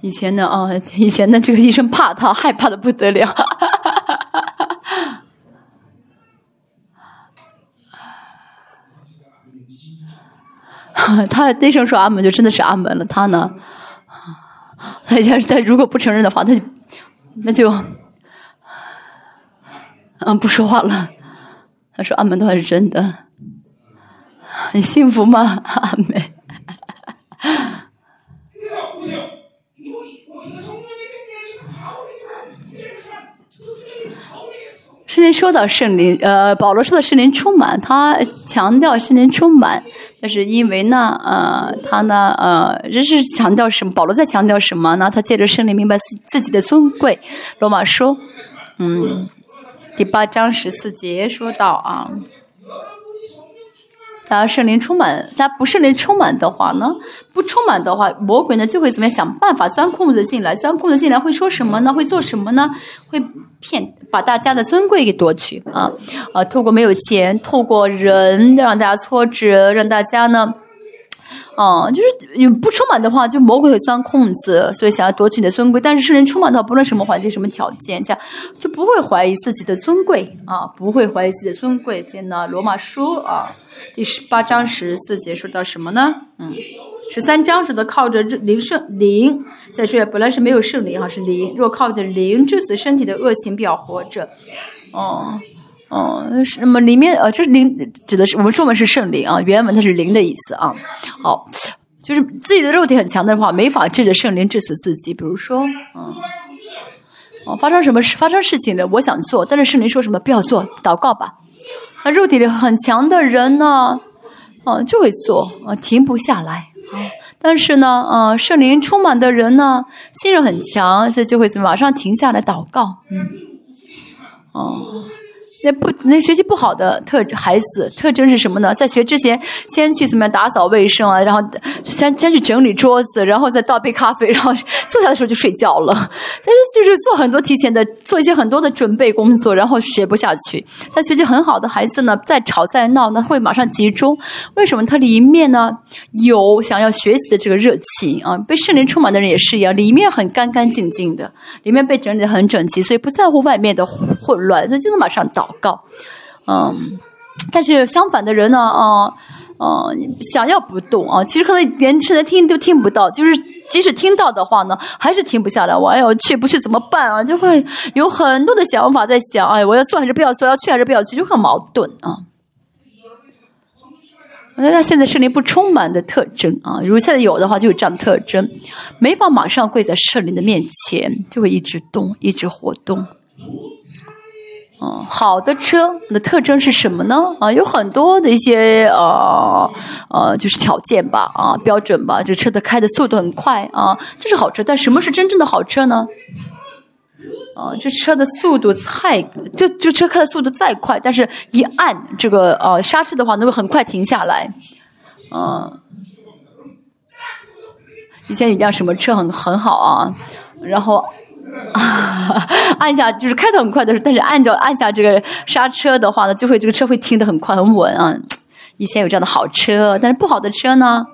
以前呢啊，以前呢，这个医生怕他，害怕的不得了。他医生说阿门，就真的是阿门了。他呢，他要是他如果不承认的话，他就那就嗯不说话了。他说阿门的话是真的，你幸福吗？阿门。圣灵说到圣灵，呃，保罗说的圣灵充满，他强调圣灵充满，那是因为呢，呃，他呢，呃，这是强调什么？保罗在强调什么呢？他借着圣灵明白自自己的尊贵。罗马书，嗯，第八章十四节说到啊。啊，圣灵充满，他不圣灵充满的话呢？不充满的话，魔鬼呢就会怎么样想办法钻空子进来？钻空子进来会说什么呢？会做什么呢？会骗把大家的尊贵给夺取啊！啊，透过没有钱，透过人让大家挫折，让大家呢。嗯，就是你不充满的话，就魔鬼会钻空子，所以想要夺取你的尊贵。但是圣灵充满的话，不论什么环境、什么条件下，就不会怀疑自己的尊贵啊，不会怀疑自己的尊贵。见呢，罗马书啊，第十八章十四节说到什么呢？嗯，十三章说的靠着这灵圣灵，再说本来是没有圣灵哈，是灵。若靠着灵致死身体的恶行，必要活着。哦。哦，那么里面呃，这是灵指的是我们说我们是圣灵啊，原文它是灵的意思啊。好，就是自己的肉体很强的话，没法治着圣灵治死自己。比如说，嗯，哦，发生什么事发生事情了，我想做，但是圣灵说什么不要做，祷告吧。那肉体里很强的人呢，嗯，就会做啊，停不下来啊。但是呢，啊，圣灵充满的人呢，信任很强，所以就会马上停下来祷告。嗯，哦。那不，那学习不好的特孩子特征是什么呢？在学之前，先去怎么样打扫卫生啊，然后先先去整理桌子，然后再倒杯咖啡，然后坐下的时候就睡觉了。但是就是做很多提前的，做一些很多的准备工作，然后学不下去。但学习很好的孩子呢，再吵再闹呢，会马上集中。为什么？他里面呢有想要学习的这个热情啊。被圣灵充满的人也是一样，里面很干干净净的，里面被整理的很整齐，所以不在乎外面的混乱，所以就能马上倒。告，嗯，但是相反的人呢，啊，嗯，想要不动啊，其实可能连现在听都听不到，就是即使听到的话呢，还是停不下来。我哎呦去不去怎么办啊？就会有很多的想法在想，哎，我要做还是不要做？要去还是不要去？就很矛盾啊。那现在圣灵不充满的特征啊，如果现在有的话，就有这样的特征，没法马上跪在圣灵的面前，就会一直动，一直活动。嗯，好的车的特征是什么呢？啊，有很多的一些呃呃，就是条件吧，啊，标准吧。这车的开的速度很快啊，这是好车。但什么是真正的好车呢？啊，这车的速度太，这这车开的速度再快，但是一按这个呃刹车的话，能够很快停下来。嗯，以前一辆什么车很很好啊，然后。啊，按下就是开的很快的，但是按照按下这个刹车的话呢，就会这个车会停的很快很稳啊。以前有这样的好车，但是不好的车呢，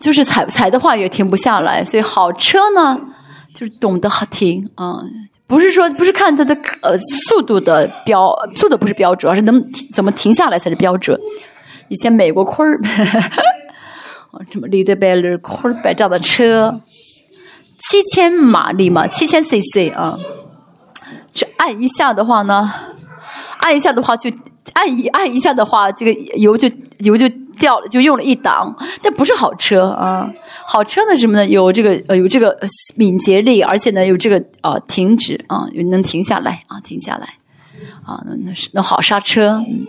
就是踩踩的话也停不下来。所以好车呢，就是懂得好停啊，不是说不是看它的呃速度的标速度不是标准，而是能怎么停下来才是标准。以前美国坤儿。啊什么利德贝勒库尔百这样的车，七千马力嘛，七千 CC 啊，这按一下的话呢，按一下的话就按一按一下的话，这个油就油就掉了，就用了一档。但不是好车啊，好车呢什么呢？有这个呃有这个敏捷力，而且呢有这个呃停止啊，能停下来啊，停下来啊，那那是那好刹车。嗯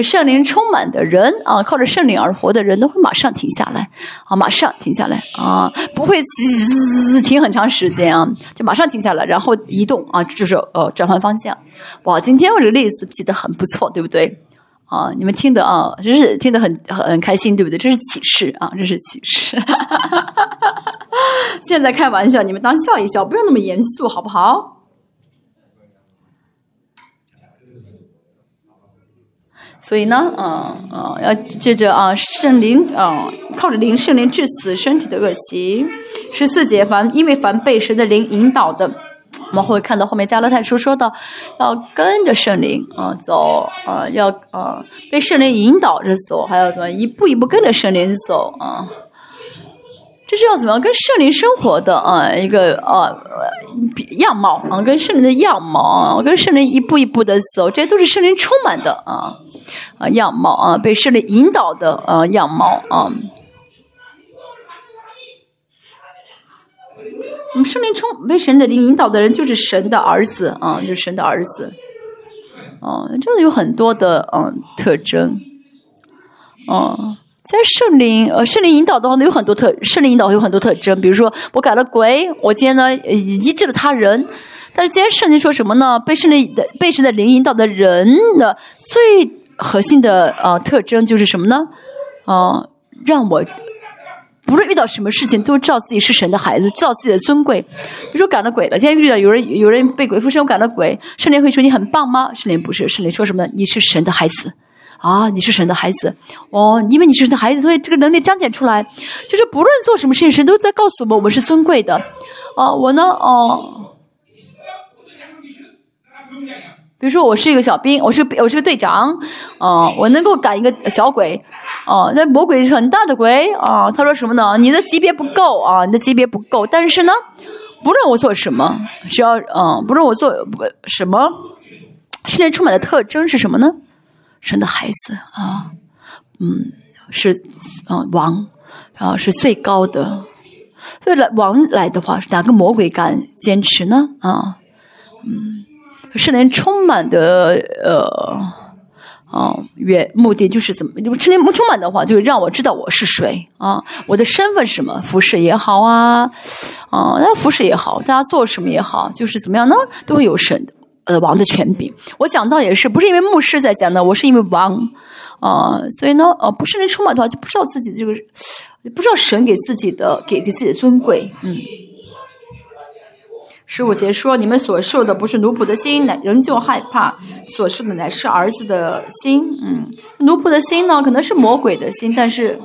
圣灵充满的人啊，靠着圣灵而活的人都会马上停下来啊，马上停下来啊，不会滋停很长时间啊，就马上停下来，然后移动啊，就是呃转换方向。哇，今天我这个例子举得很不错，对不对？啊，你们听的啊，真是听得很很开心，对不对？这是启示啊，这是启示。现在开玩笑，你们当笑一笑，不用那么严肃，好不好？所以呢，嗯嗯，要接着啊，圣灵啊，靠着灵圣灵致死身体的恶习。十四节凡因为凡被神的灵引导的。我们会看到后面加勒泰书说到，要跟着圣灵啊走啊，要啊被圣灵引导着走，还要怎么一步一步跟着圣灵走啊？这是要怎么样跟圣灵生活的啊一个啊样貌啊，跟圣灵的样貌啊，跟圣灵一步一步的走，这些都是圣灵充满的啊啊样貌啊，被圣灵引导的啊样貌啊。我们圣灵充被神的灵引导的人，就是神的儿子啊，就是神的儿子。啊，这个有很多的嗯特征啊。在圣灵呃圣灵引导的话呢，有很多特圣灵引导有很多特征。比如说，我改了鬼，我今天呢医治了他人。但是今天圣经说什么呢？被圣灵的被神的灵引导的人的最核心的呃特征就是什么呢？呃，让我。不论遇到什么事情，都知道自己是神的孩子，知道自己的尊贵。比如说赶了鬼了，今天遇到有人有人被鬼附身，我赶了鬼，圣灵会说你很棒吗？圣灵不是，圣灵说什么？你是神的孩子啊，你是神的孩子哦，因为你是神的孩子，所以这个能力彰显出来，就是不论做什么事情，神都在告诉我们，我们是尊贵的啊。我呢，哦。比如说，我是一个小兵，我是我是个队长，啊，我能够赶一个小鬼，啊，那魔鬼是很大的鬼，啊，他说什么呢？你的级别不够啊，你的级别不够，但是呢，不论我做什么，需要，嗯，不论我做不什么，现在充满的特征是什么呢？神的孩子啊，嗯，是，嗯，王，然后是最高的，所以来王来的话，哪个魔鬼敢坚持呢？啊，嗯。圣灵充满的呃，啊，原目的就是怎么？圣灵充满的话，就让我知道我是谁啊，我的身份是什么？服饰也好啊，啊，那服饰也好，大家做什么也好，就是怎么样呢？都会有神的呃王的权柄。我讲到也是，不是因为牧师在讲的，我是因为王啊，所以呢，呃，不是灵充满的话，就不知道自己的这个，不知道神给自己的给给自己的尊贵，嗯。十五节说：“你们所受的不是奴仆的心，乃仍旧害怕；所受的乃是儿子的心。嗯，奴仆的心呢，可能是魔鬼的心，但是，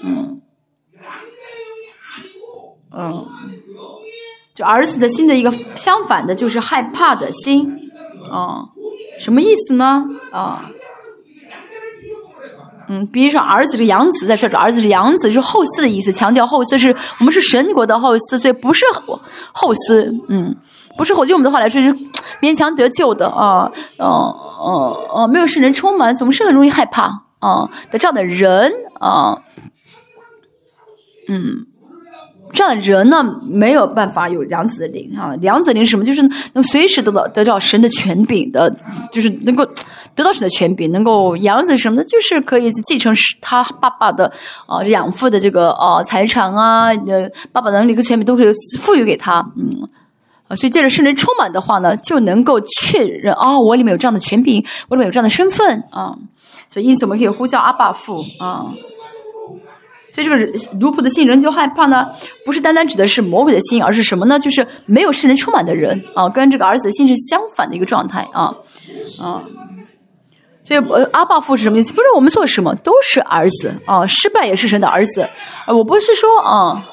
嗯，嗯，就儿子的心的一个相反的，就是害怕的心。啊，什么意思呢？啊。”嗯，比如说儿子是养子，在说儿子是养子，是后嗣的意思，强调后嗣是我们是神国的后嗣，所以不是后嗣，嗯，不是后，用我们的话来说是勉强得救的啊，哦，哦，哦，没有圣人充满，总是很容易害怕啊的这样的人啊，嗯。这样人呢，没有办法有良子的灵啊！良子灵是什么？就是能随时得到得到神的权柄的，就是能够得到神的权柄，能够养子什么的，就是可以继承他爸爸的啊养父的这个啊财产啊，呃，爸爸能力和权柄都可以赋予给他，嗯啊，所以借着圣灵充满的话呢，就能够确认啊，我里面有这样的权柄，我里面有这样的身份啊，所以因此我们可以呼叫阿爸父啊。所以这个奴仆的心仍旧害怕呢，不是单单指的是魔鬼的心，而是什么呢？就是没有圣灵充满的人啊，跟这个儿子的心是相反的一个状态啊啊。所以阿爸父是什么意思？不论我们做什么都是儿子啊，失败也是神的儿子啊。我不是说啊。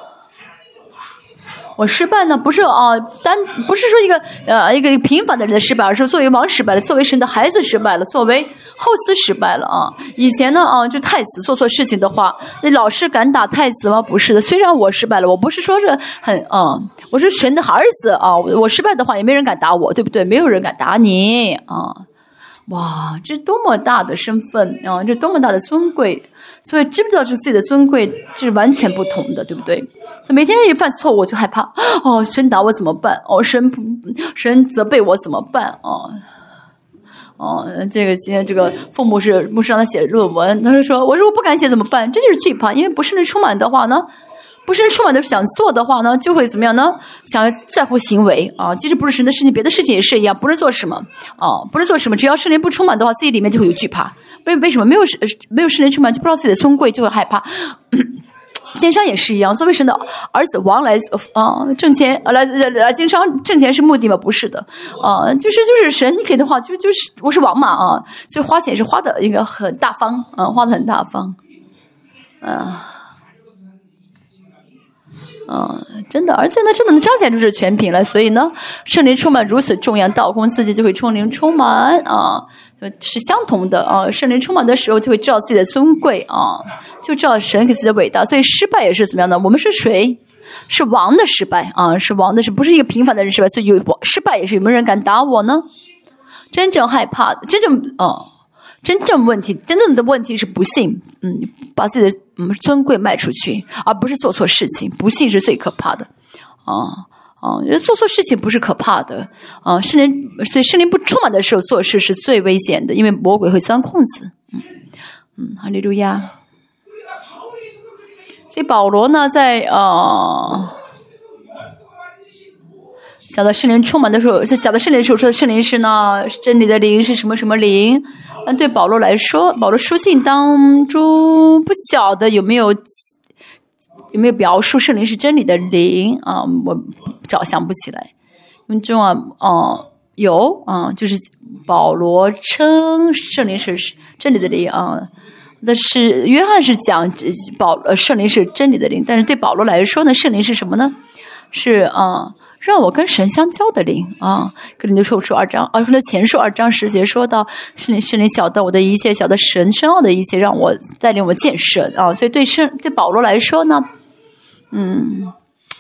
我失败呢，不是啊，单不是说一个呃一个平凡的人的失败，而是作为王失败了，作为神的孩子失败了，作为后嗣失败了啊。以前呢啊，就太子做错事情的话，那老师敢打太子吗？不是的。虽然我失败了，我不是说是很啊，我是神的儿子啊，我失败的话也没人敢打我，对不对？没有人敢打你啊。哇，这多么大的身份啊！这多么大的尊贵，所以知不知道是自己的尊贵，这是完全不同的，对不对？每天一犯错误就害怕，哦，神打我怎么办？哦，神，神责备我怎么办？哦，哦，这个今天这个父母是牧师让他写论文，他就说，我如果不敢写怎么办？这就是惧怕，因为不是那充满的话呢，不是充满的想做的话呢，就会怎么样呢？想在乎行为啊，即使不是神的事情，别的事情也是一样，不是做什么啊，不是做什么，只要圣灵不充满的话，自己里面就会有惧怕。为为什么没有圣没有圣灵充满，就不知道自己的尊贵，就会害怕。经商也是一样，作为神的儿子王来啊挣钱来来来经商挣钱是目的吗？不是的啊，就是就是神你给的话就就是我是王嘛啊，所以花钱也是花的一个很大方啊，花的很大方，啊。嗯，真的，而且呢，真的能彰显出这全品了。所以呢，圣灵充满如此重要，道空自己就会充灵充满啊，是相同的啊。圣灵充满的时候，就会知道自己的尊贵啊，就知道神给自己的伟大。所以失败也是怎么样的？我们是谁？是王的失败啊，是王的，是不是一个平凡的人失败？所以有失败也是有没有人敢打我呢？真正害怕，真正哦。真正问题，真正的问题是不信，嗯，把自己的嗯尊贵卖出去，而不是做错事情。不信是最可怕的，啊啊，做错事情不是可怕的，啊，圣灵所以圣灵不出满的时候做事是最危险的，因为魔鬼会钻空子。嗯嗯，哈利路亚。所以保罗呢，在啊讲到圣灵充满的时候，讲到圣灵的时候说的圣灵是呢，真理的灵是什么什么灵？那对保罗来说，保罗书信当中不晓得有没有有没有描述圣灵是真理的灵啊？我找想不起来。因为这啊，哦，有啊，就是保罗称圣灵是真理的灵啊。但是约翰是讲保圣灵是真理的灵，但是对保罗来说呢，圣灵是什么呢？是啊。让我跟神相交的灵啊，格林多后书二章，二书的前书二章十节说到，圣灵圣灵晓得我的一切，晓得神深奥的一切，让我带领我见神啊。所以对圣对保罗来说呢，嗯，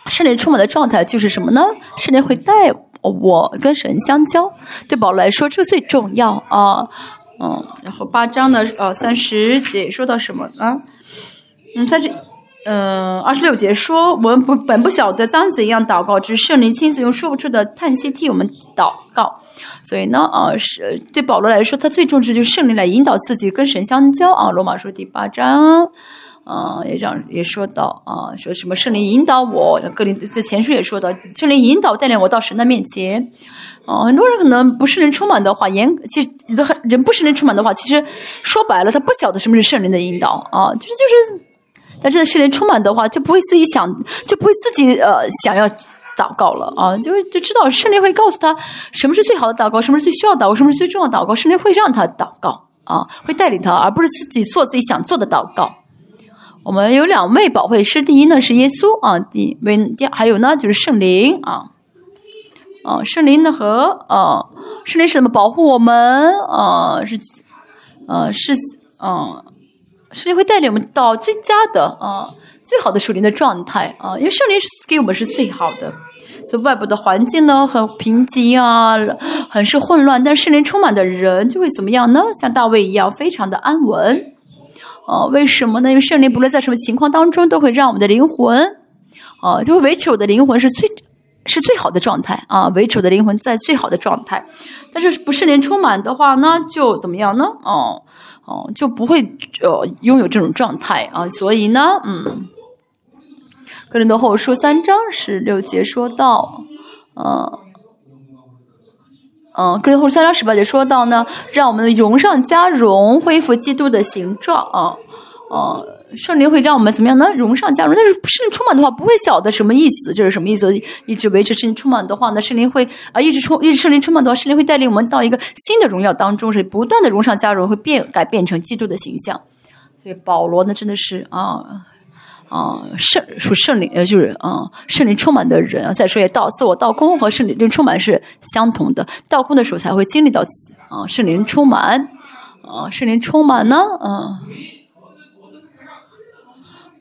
圣灵充满的状态就是什么呢？圣灵会带我跟神相交。对保罗来说，这最重要啊。嗯，然后八章的呃三十节说到什么呢？嗯，在这。嗯，二十六节说，我们不本不晓得当怎样祷告，只圣灵亲自用说不出的叹息替我们祷告。所以呢，啊，是对保罗来说，他最重视就是圣灵来引导自己跟神相交啊。罗马书第八章，啊，也讲也说到啊，说什么圣灵引导我，格林在前书也说到，圣灵引导带领我到神的面前。啊，很多人可能不是人充满的话，严其实人不是人充满的话，其实说白了，他不晓得什么是圣灵的引导啊，就是就是。但是圣灵充满的话，就不会自己想，就不会自己呃想要祷告了啊，就就知道圣灵会告诉他什么是最好的祷告，什么是最需要祷告，什么是最重要祷告。圣灵会让他祷告啊，会带领他，而不是自己做自己想做的祷告。我们有两位保惠师，第一呢是耶稣啊，第为第还有呢就是圣灵啊，啊圣灵呢和啊圣灵是怎么保护我们啊？是呃是嗯。圣灵会带领我们到最佳的啊，最好的属灵的状态啊，因为圣灵是给我们是最好的。所以外部的环境呢很贫瘠啊，很是混乱，但圣灵充满的人就会怎么样呢？像大卫一样，非常的安稳。啊，为什么呢？因为圣灵不论在什么情况当中，都会让我们的灵魂啊，就会维持我的灵魂是最是最好的状态啊，维持我的灵魂在最好的状态。但是不圣灵充满的话呢，就怎么样呢？哦。哦，就不会呃拥有这种状态啊，所以呢，嗯，格林德后书三章十六节说到，嗯，嗯，格林后三章十八节说到呢，让我们的荣上加荣，恢复基督的形状啊，啊。圣灵会让我们怎么样呢？荣上加荣。但是圣灵充满的话，不会晓得什么意思，这是什么意思？一直维持圣灵充满的话呢？圣灵会啊，一直充，一直圣灵充满的话，圣灵会带领我们到一个新的荣耀当中，是不断的荣上加荣，会变改变成基督的形象。所以保罗呢，真的是啊啊圣属圣灵呃，就是啊圣灵充满的人啊。再说也道自我道空和圣灵充满是相同的，道空的时候才会经历到啊圣灵充满啊圣灵充满呢啊。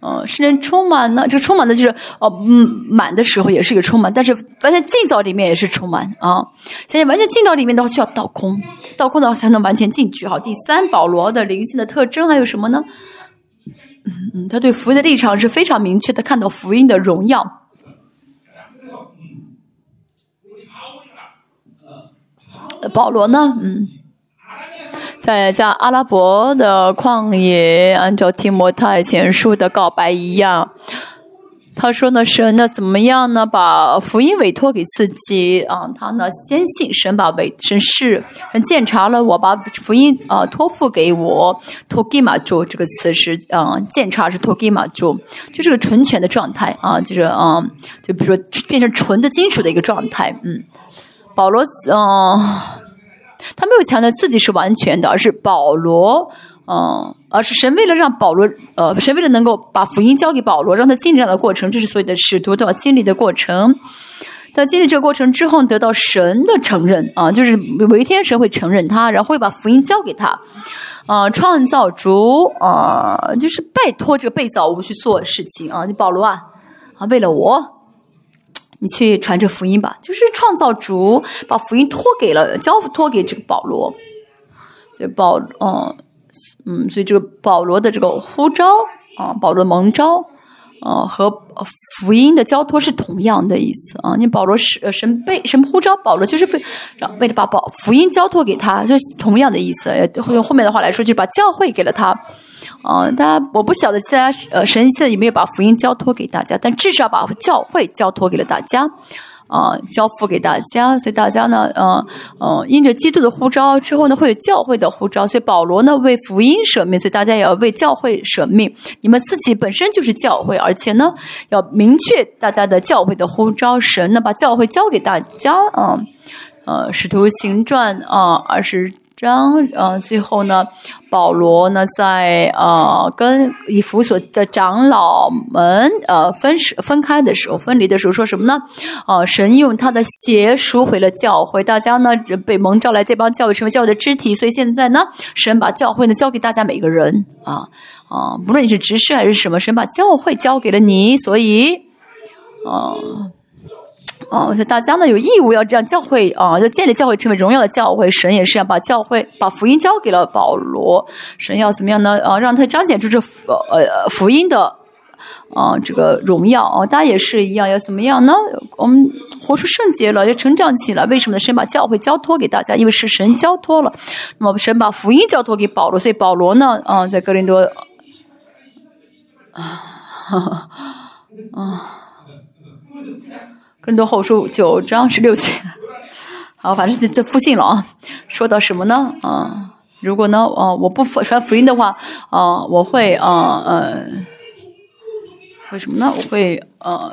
嗯，圣灵充满呢，这个充满的就是哦，嗯，满的时候也是一个充满，但是完全进到里面也是充满啊。现在完全进到里面的话，需要倒空，倒空的话才能完全进去。好，第三，保罗的灵性的特征还有什么呢？嗯，他对福音的立场是非常明确的，看到福音的荣耀。保罗呢，嗯。在在阿拉伯的旷野，按照提摩太前书的告白一样，他说呢，神那怎么样呢？把福音委托给自己啊，他呢坚信神把委神是神检查了我，把福音啊托付给我。托给马主这个词是啊，检查是托给马主，就是个纯全的状态啊，就是啊，就比如说变成纯的金属的一个状态。嗯，保罗嗯，他没有强调自己是完全的，而是保罗。嗯，而是神为了让保罗，呃，神为了能够把福音交给保罗，让他经历这样的过程，这是所有的使徒都要经历的过程。在经历这个过程之后，得到神的承认啊，就是有一天神会承认他，然后会把福音交给他。啊，创造主啊，就是拜托这个被造物去做事情啊。你保罗啊，啊，为了我，你去传这福音吧。就是创造主把福音托给了，交托给这个保罗，所以保，嗯。嗯，所以这个保罗的这个呼召啊，保罗蒙召啊，和福音的交托是同样的意思啊。你保罗是神被神呼召保罗，就是为了把保福音交托给他，就是同样的意思。用后面的话来说，就是把教会给了他啊。他我不晓得其他呃神现在有没有把福音交托给大家，但至少把教会交托给了大家。啊，交付给大家，所以大家呢，嗯嗯，因着基督的呼召之后呢，会有教会的呼召，所以保罗呢为福音舍命，所以大家也要为教会舍命。你们自己本身就是教会，而且呢，要明确大家的教会的呼召。神呢把教会交给大家，嗯，呃，使徒行传啊，二十。章，呃，最后呢，保罗呢，在呃跟以弗所的长老们呃分分开的时候，分离的时候，说什么呢？啊，神用他的血赎回了教会，大家呢被蒙召来这帮教会成为教会的肢体，所以现在呢，神把教会呢交给大家每个人啊啊，不论你是执事还是什么，神把教会交给了你，所以，啊。哦，所以大家呢有义务要这样教会啊，要建立教会成为荣耀的教会。神也是要把教会把福音交给了保罗。神要怎么样呢？啊，让他彰显出这福呃福音的啊这个荣耀啊。大家也是一样，要怎么样呢？我们活出圣洁了，要成长起来。为什么呢？神把教会交托给大家，因为是神交托了。那么神把福音交托给保罗，所以保罗呢啊，在格林多啊，啊。更多后书九章十六节，好，反正这这复信了啊。说到什么呢？啊，如果呢，啊，我不传福音的话，啊，我会啊呃，为什么呢？我会呃，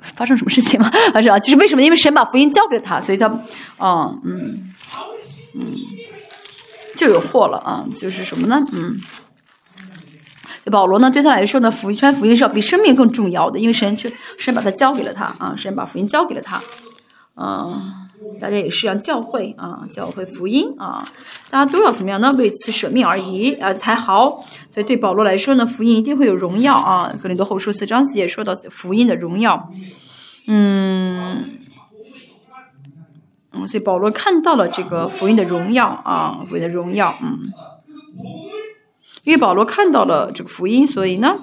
发生什么事情吗？还是啊，就是为什么？因为神把福音交给他，所以他啊嗯嗯就有祸了啊。就是什么呢？嗯。保罗呢，对他来说呢，福音传福音是要比生命更重要的，因为神去神把他交给了他啊，神把福音交给了他，嗯，大家也是要教会啊，教会福音啊，大家都要怎么样呢？为此舍命而已啊，才好。所以对保罗来说呢，福音一定会有荣耀啊。格林多后书四章也说到福音的荣耀，嗯，嗯，所以保罗看到了这个福音的荣耀啊，福音的荣耀，嗯。因为保罗看到了这个福音，所以呢，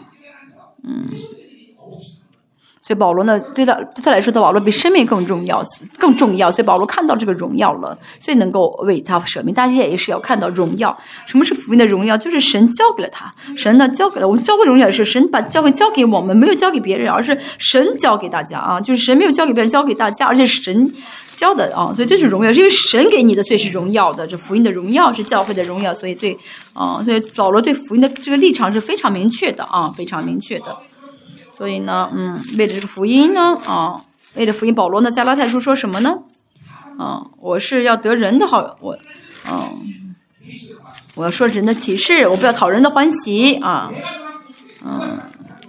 嗯，所以保罗呢，对他对他来说，的保罗比生命更重要，更重要。所以保罗看到这个荣耀了，所以能够为他舍命。大家也是要看到荣耀。什么是福音的荣耀？就是神交给了他，神呢交给了我们。教会荣耀是神把教会交给我们，没有交给别人，而是神交给大家啊，就是神没有交给别人，交给大家，而且神。教的啊，所以这是荣耀，因为神给你的，所以是荣耀的。这福音的荣耀是教会的荣耀，所以对啊，所以保罗对福音的这个立场是非常明确的啊，非常明确的。所以呢，嗯，为了这个福音呢，啊，为了福音，保罗呢，加拉太书说什么呢？啊，我是要得人的好，我，嗯，我要说人的启示，我不要讨人的欢喜啊，嗯。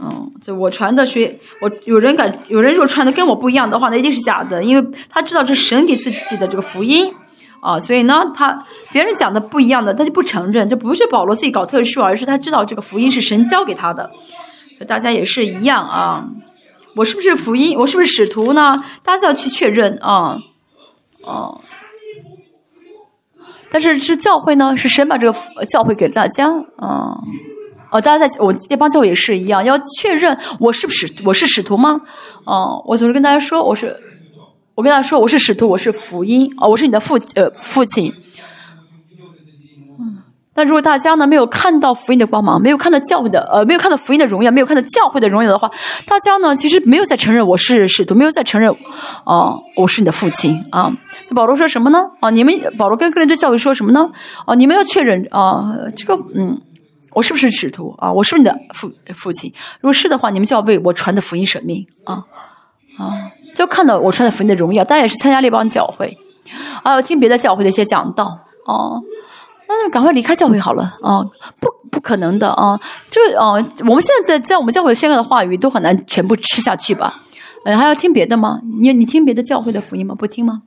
嗯，就我传的学，我有人敢，有人如果传的跟我不一样的话，那一定是假的，因为他知道这神给自己的这个福音啊，所以呢，他别人讲的不一样的，他就不承认，这不是保罗自己搞特殊，而是他知道这个福音是神教给他的，所以大家也是一样啊，我是不是福音，我是不是使徒呢？大家要去确认啊，哦，但是是教会呢，是神把这个教会给大家啊。哦，大家在我那帮教会也是一样，要确认我是不是我是使徒吗？哦，我总是跟大家说我是，我跟大家说我是使徒，我是福音，哦，我是你的父呃父亲。但如果大家呢没有看到福音的光芒，没有看到教会的呃，没有看到福音的荣耀，没有看到教会的荣耀的话，大家呢其实没有在承认我是使徒，没有在承认啊我是你的父亲啊。保罗说什么呢？啊，你们保罗跟个人对教会说什么呢？啊，你们要确认啊，这个嗯，我是不是使徒啊？我是不是你的父父亲？如果是的话，你们就要为我传的福音舍命啊啊，就看到我传的福音的荣耀。当然也是参加列邦教会，啊，听别的教会的一些讲道啊。那就赶快离开教会好了啊！不，不可能的啊！这个啊，我们现在在在我们教会宣告的话语都很难全部吃下去吧？呃，还要听别的吗？你你听别的教会的福音吗？不听吗？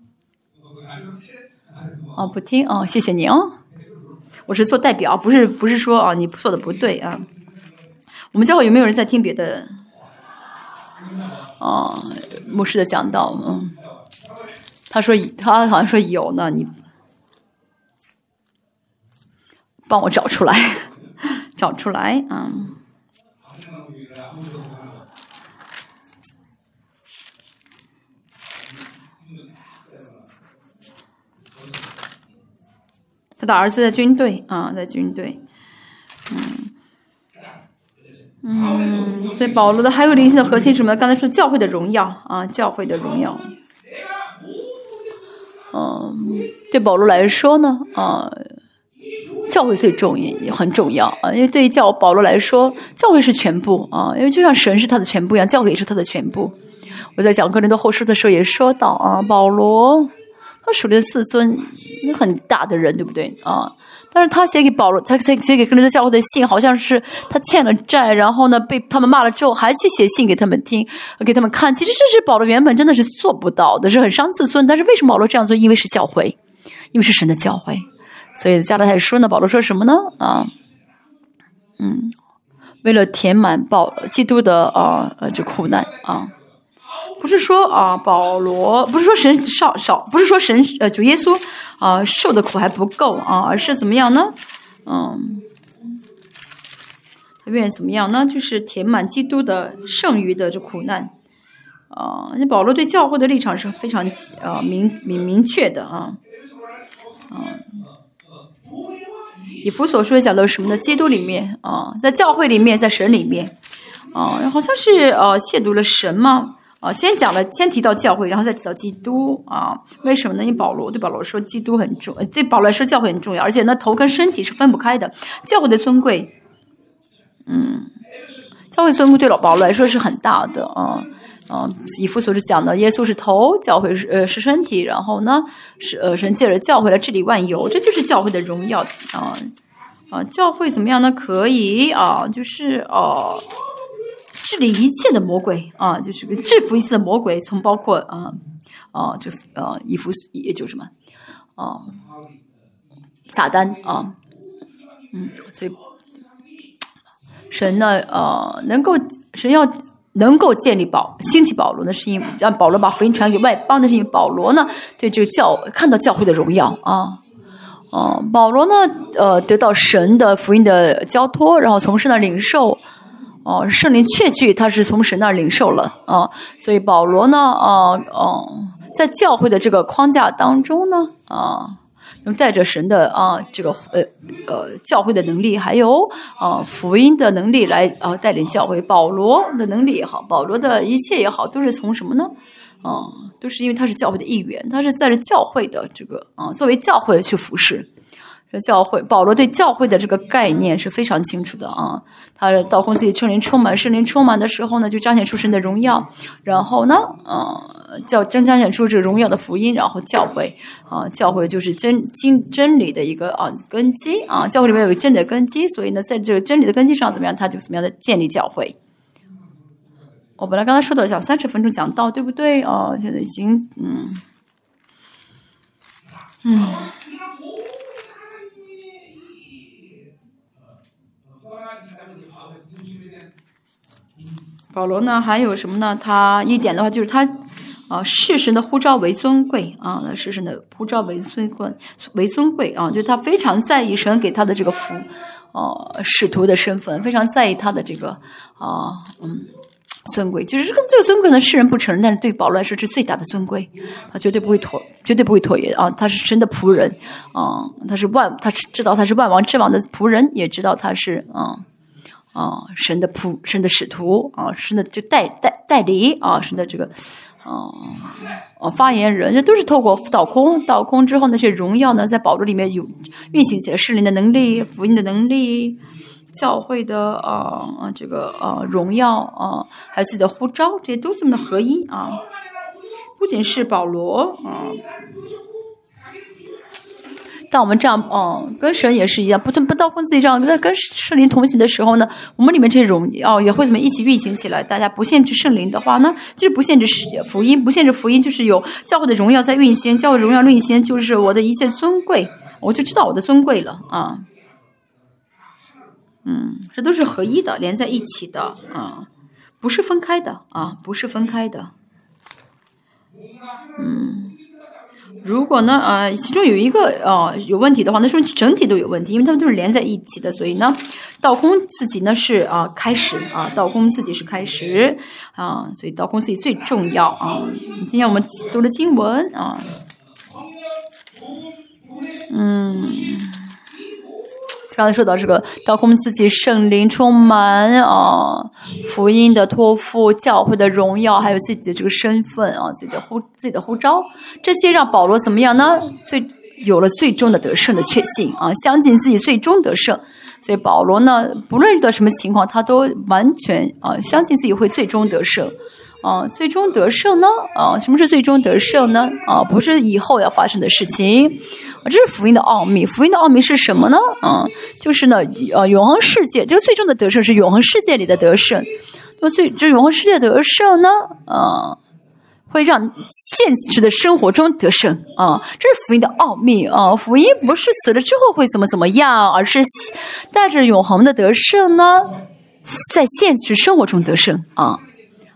啊，不听啊！谢谢你啊！我是做代表，不是不是说啊，你做的不对啊。我们教会有没有人在听别的啊牧师的讲道？嗯，他说他好像说有呢，你。帮我找出来，找出来啊！他的儿子在军队啊，在军队，嗯嗯，所以保罗的还有灵性的核心是什么？刚才说教会的荣耀啊，教会的荣耀。嗯，对保罗来说呢，啊。教会最重要，很重要啊！因为对于教保罗来说，教会是全部啊！因为就像神是他的全部一样，教会也是他的全部。我在讲个人的后书的时候也说到啊，保罗他属灵四尊，很大的人，对不对啊？但是他写给保罗，他写写给个人的教会的信，好像是他欠了债，然后呢被他们骂了之后，还去写信给他们听，给他们看。其实这是保罗原本真的是做不到的，是很伤自尊。但是为什么保罗这样做？因为是教会，因为是神的教会。所以加拉太书呢，保罗说什么呢？啊，嗯，为了填满保基督的啊呃这苦难啊，不是说啊保罗不是说神少少，不是说神呃主耶稣啊受的苦还不够啊，而是怎么样呢？嗯，他愿意怎么样呢？就是填满基督的剩余的这苦难啊。那保罗对教会的立场是非常啊明明明确的啊，嗯。以弗所说讲的什么呢？基督里面啊，在教会里面，在神里面啊，好像是呃亵渎了神吗？啊，先讲了，先提到教会，然后再提到基督啊？为什么呢？因为保罗对保罗说，基督很重，对保罗来说教会很重要，而且呢，头跟身体是分不开的。教会的尊贵，嗯，教会尊贵对老保罗来说是很大的啊啊！以弗所是讲的，耶稣是头，教会是呃是身体，然后呢是呃神借着教会来治理万有，这就是教会的荣耀啊。啊，教会怎么样呢？可以啊，就是呃，治理一切的魔鬼啊，就是个制服一切的魔鬼，从包括啊啊，这呃，以弗也就什么啊，撒旦啊，嗯，所以神呢，呃，能够神要能够建立保兴起保罗呢，是因让保罗把福音传给外邦的，是因为保罗呢对这个教看到教会的荣耀啊。哦，保罗呢？呃，得到神的福音的交托，然后从神那领受。哦，圣灵确据他是从神那领受了啊，所以保罗呢，啊，哦，在教会的这个框架当中呢，啊，那么带着神的啊这个呃呃教会的能力，还有啊福音的能力来啊带领教会。保罗的能力也好，保罗的一切也好，都是从什么呢？啊，都是因为他是教会的一员，他是在着教会的这个啊，作为教会去服侍。教会，保罗对教会的这个概念是非常清楚的啊。他道空自己圣灵充满，圣灵充满的时候呢，就彰显出神的荣耀。然后呢，呃，叫真彰显出这个荣耀的福音。然后教会啊，教会就是真经真理的一个啊根基啊。教会里面有真理的根基，所以呢，在这个真理的根基上怎么样，他就怎么样的建立教会。我本来刚才说的讲三十分钟讲到，对不对？哦，现在已经嗯嗯。保罗呢，还有什么呢？他一点的话就是他啊，世神的呼召为尊贵啊，世神的呼召为尊贵，为尊贵啊，就是他非常在意神给他的这个福，呃，使徒的身份，非常在意他的这个啊，嗯。尊贵，就是这个这个尊贵呢，世人不承认，但是对保罗来说是最大的尊贵，他绝对不会妥，绝对不会妥协啊！他是神的仆人啊，他是万，他是知道他是万王之王的仆人，也知道他是啊啊神的仆，神的使徒啊，神的这代代代理啊，神的这个啊啊发言人，这都是透过倒空，倒空之后那些荣耀呢，在保罗里面有运行起来，圣灵的能力，福音的能力。教会的啊这个啊荣耀啊，还有自己的呼召，这些都这么的合一啊。不仅是保罗啊，当我们这样嗯，跟神也是一样，不不到跟自己这样在跟圣灵同行的时候呢，我们里面这种哦也会怎么一起运行起来？大家不限制圣灵的话呢，就是不限制福音，不限制福音，就是有教会的荣耀在运行，教会荣耀运行就是我的一切尊贵，我就知道我的尊贵了啊。嗯，这都是合一的，连在一起的啊，不是分开的啊，不是分开的。嗯，如果呢，呃，其中有一个呃有问题的话，那说明整体都有问题，因为他们都是连在一起的，所以呢，倒空自己呢是啊开始啊，倒空自己是开始啊，所以倒空自己最重要啊。今天我们读了经文啊，嗯。刚才说到这个，到我们自己圣灵充满啊，福音的托付、教会的荣耀，还有自己的这个身份啊，自己的呼自己的呼召，这些让保罗怎么样呢？最有了最终的得胜的确信啊，相信自己最终得胜。所以保罗呢，不论遇到什么情况，他都完全啊，相信自己会最终得胜。啊，最终得胜呢？啊，什么是最终得胜呢？啊，不是以后要发生的事情，啊，这是福音的奥秘。福音的奥秘是什么呢？啊，就是呢，呃，永恒世界，这个最终的得胜是永恒世界里的得胜。那么最这永恒世界得胜呢？啊，会让现实的生活中得胜。啊，这是福音的奥秘。啊，福音不是死了之后会怎么怎么样，而是带着永恒的得胜呢，在现实生活中得胜。啊。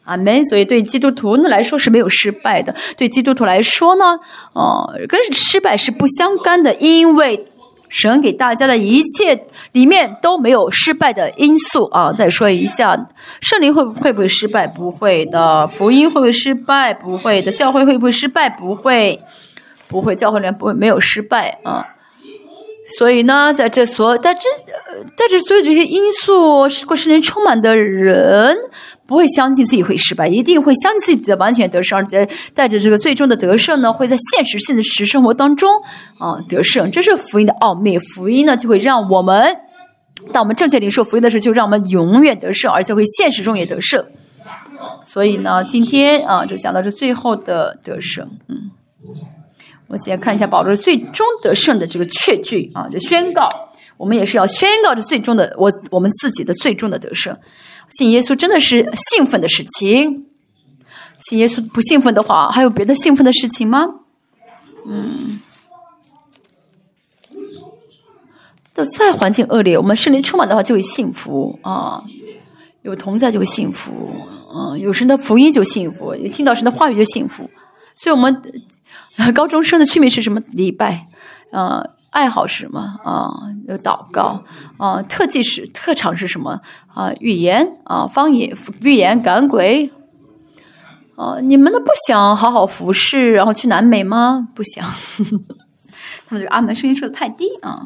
阿门。所以对基督徒呢来说是没有失败的。对基督徒来说呢，哦，跟失败是不相干的，因为神给大家的一切里面都没有失败的因素啊。再说一下，圣灵会会不会失败？不会的。福音会不会失败？不会的。教会会不会失败？不会，不会。教会里面不会没有失败啊。所以呢，在这所在这在这所有这些因素，过圣灵充满的人。不会相信自己会失败，一定会相信自己的完全得胜，而且带着这个最终的得胜呢，会在现实性的实生活当中啊得胜。这是福音的奥秘，福音呢就会让我们，当我们正确领受福音的时候，就让我们永远得胜，而且会现实中也得胜。所以呢，今天啊，就讲到这最后的得胜。嗯，我先看一下保罗最终得胜的这个确据啊，这宣告，我们也是要宣告这最终的我我们自己的最终的得胜。信耶稣真的是兴奋的事情。信耶稣不兴奋的话，还有别的兴奋的事情吗？嗯，就再环境恶劣，我们圣灵充满的话就会幸福啊，有同在就会幸福，嗯，有神的福音就幸福，有听到神的话语就幸福。所以，我们 高中生的区别是什么？礼拜，啊。爱好是什么啊？有祷告啊，特技是特长是什么啊？语言啊，方言预言赶鬼啊！你们都不想好好服侍，然后去南美吗？不想。他们这个阿门声音说的太低啊，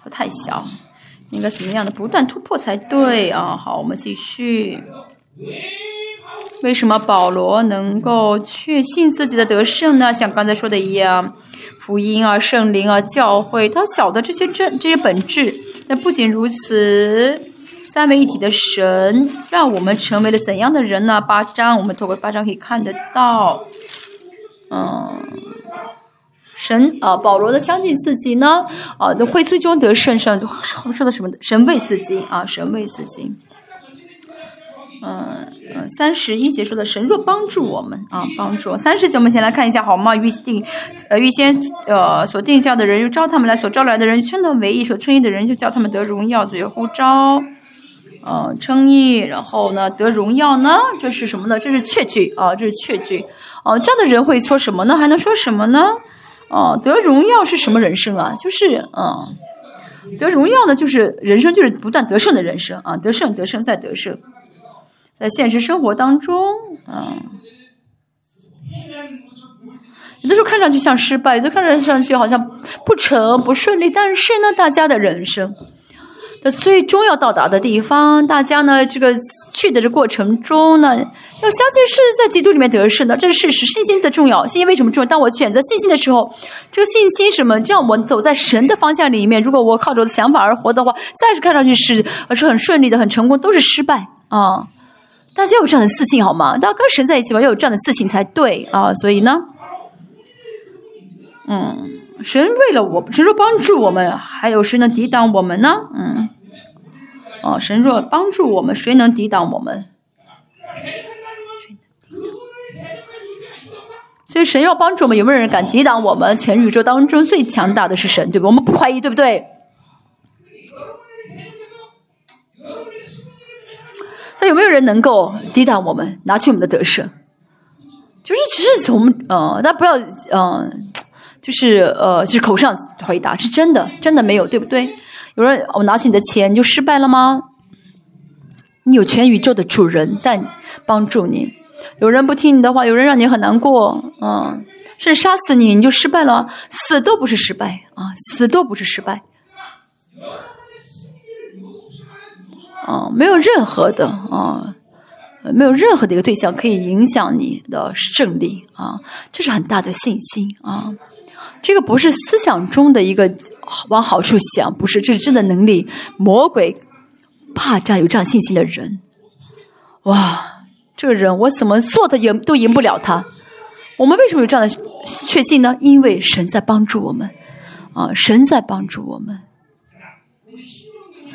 和太小，应该怎么样的不断突破才对啊！好，我们继续。为什么保罗能够确信自己的得胜呢？像刚才说的一样。福音啊，圣灵啊，教会，他晓得这些真这些本质。那不仅如此，三位一体的神让我们成为了怎样的人呢？八章，我们透过八章可以看得到。嗯，神啊，保罗的相信自己呢，啊，会最终得胜上，就说的什么？神为自己啊，神为自己。嗯嗯，三十一节说的神若帮助我们啊，帮助三十节我们先来看一下好吗？预定呃预先呃所定下的人，又招他们来，所招来的人称他为义，所称义的人就叫他们得荣耀，所以呼召，呃称义，然后呢得荣耀呢？这是什么呢？这是确据啊，这是确据啊。这样的人会说什么呢？还能说什么呢？啊，得荣耀是什么人生啊？就是嗯，得荣耀呢，就是人生就是不断得胜的人生啊，得胜得胜再得胜。在现实生活当中，嗯，有的时候看上去像失败，有的看上去好像不成不顺利，但是呢，大家的人生的。最终要到达的地方，大家呢，这个去的这过程中呢，要相信是在基督里面得胜的，这是事实。信心的重要，信心为什么重要？当我选择信心的时候，这个信心什么？这样我走在神的方向里面。如果我靠着我的想法而活的话，再是看上去是是很顺利的、很成功，都是失败啊！大家有这样的自信好吗？大家跟神在一起吧，要有这样的自信才对啊！所以呢，嗯，神为了我，神说帮助我们，还有谁能抵挡我们呢？嗯。哦，神若帮助我们，谁能抵挡我们？所以神要帮助我们，有没有人敢抵挡我们？全宇宙当中最强大的是神，对不？我们不怀疑，对不对？那有没有人能够抵挡我们，拿去我们的得胜？就是只是从呃，大家不要嗯，就是呃，就是口上回答，是真的，真的没有，对不对？有人我拿起你的钱，你就失败了吗？你有全宇宙的主人在帮助你。有人不听你的话，有人让你很难过，嗯，甚至杀死你，你就失败了。死都不是失败啊，死都不是失败。啊，没有任何的啊，没有任何的一个对象可以影响你的胜利啊，这是很大的信心啊。这个不是思想中的一个往好处想，不是，这是真的能力。魔鬼怕这样有这样信心的人，哇，这个人我怎么做的赢都赢不了他。我们为什么有这样的确信呢？因为神在帮助我们，啊，神在帮助我们。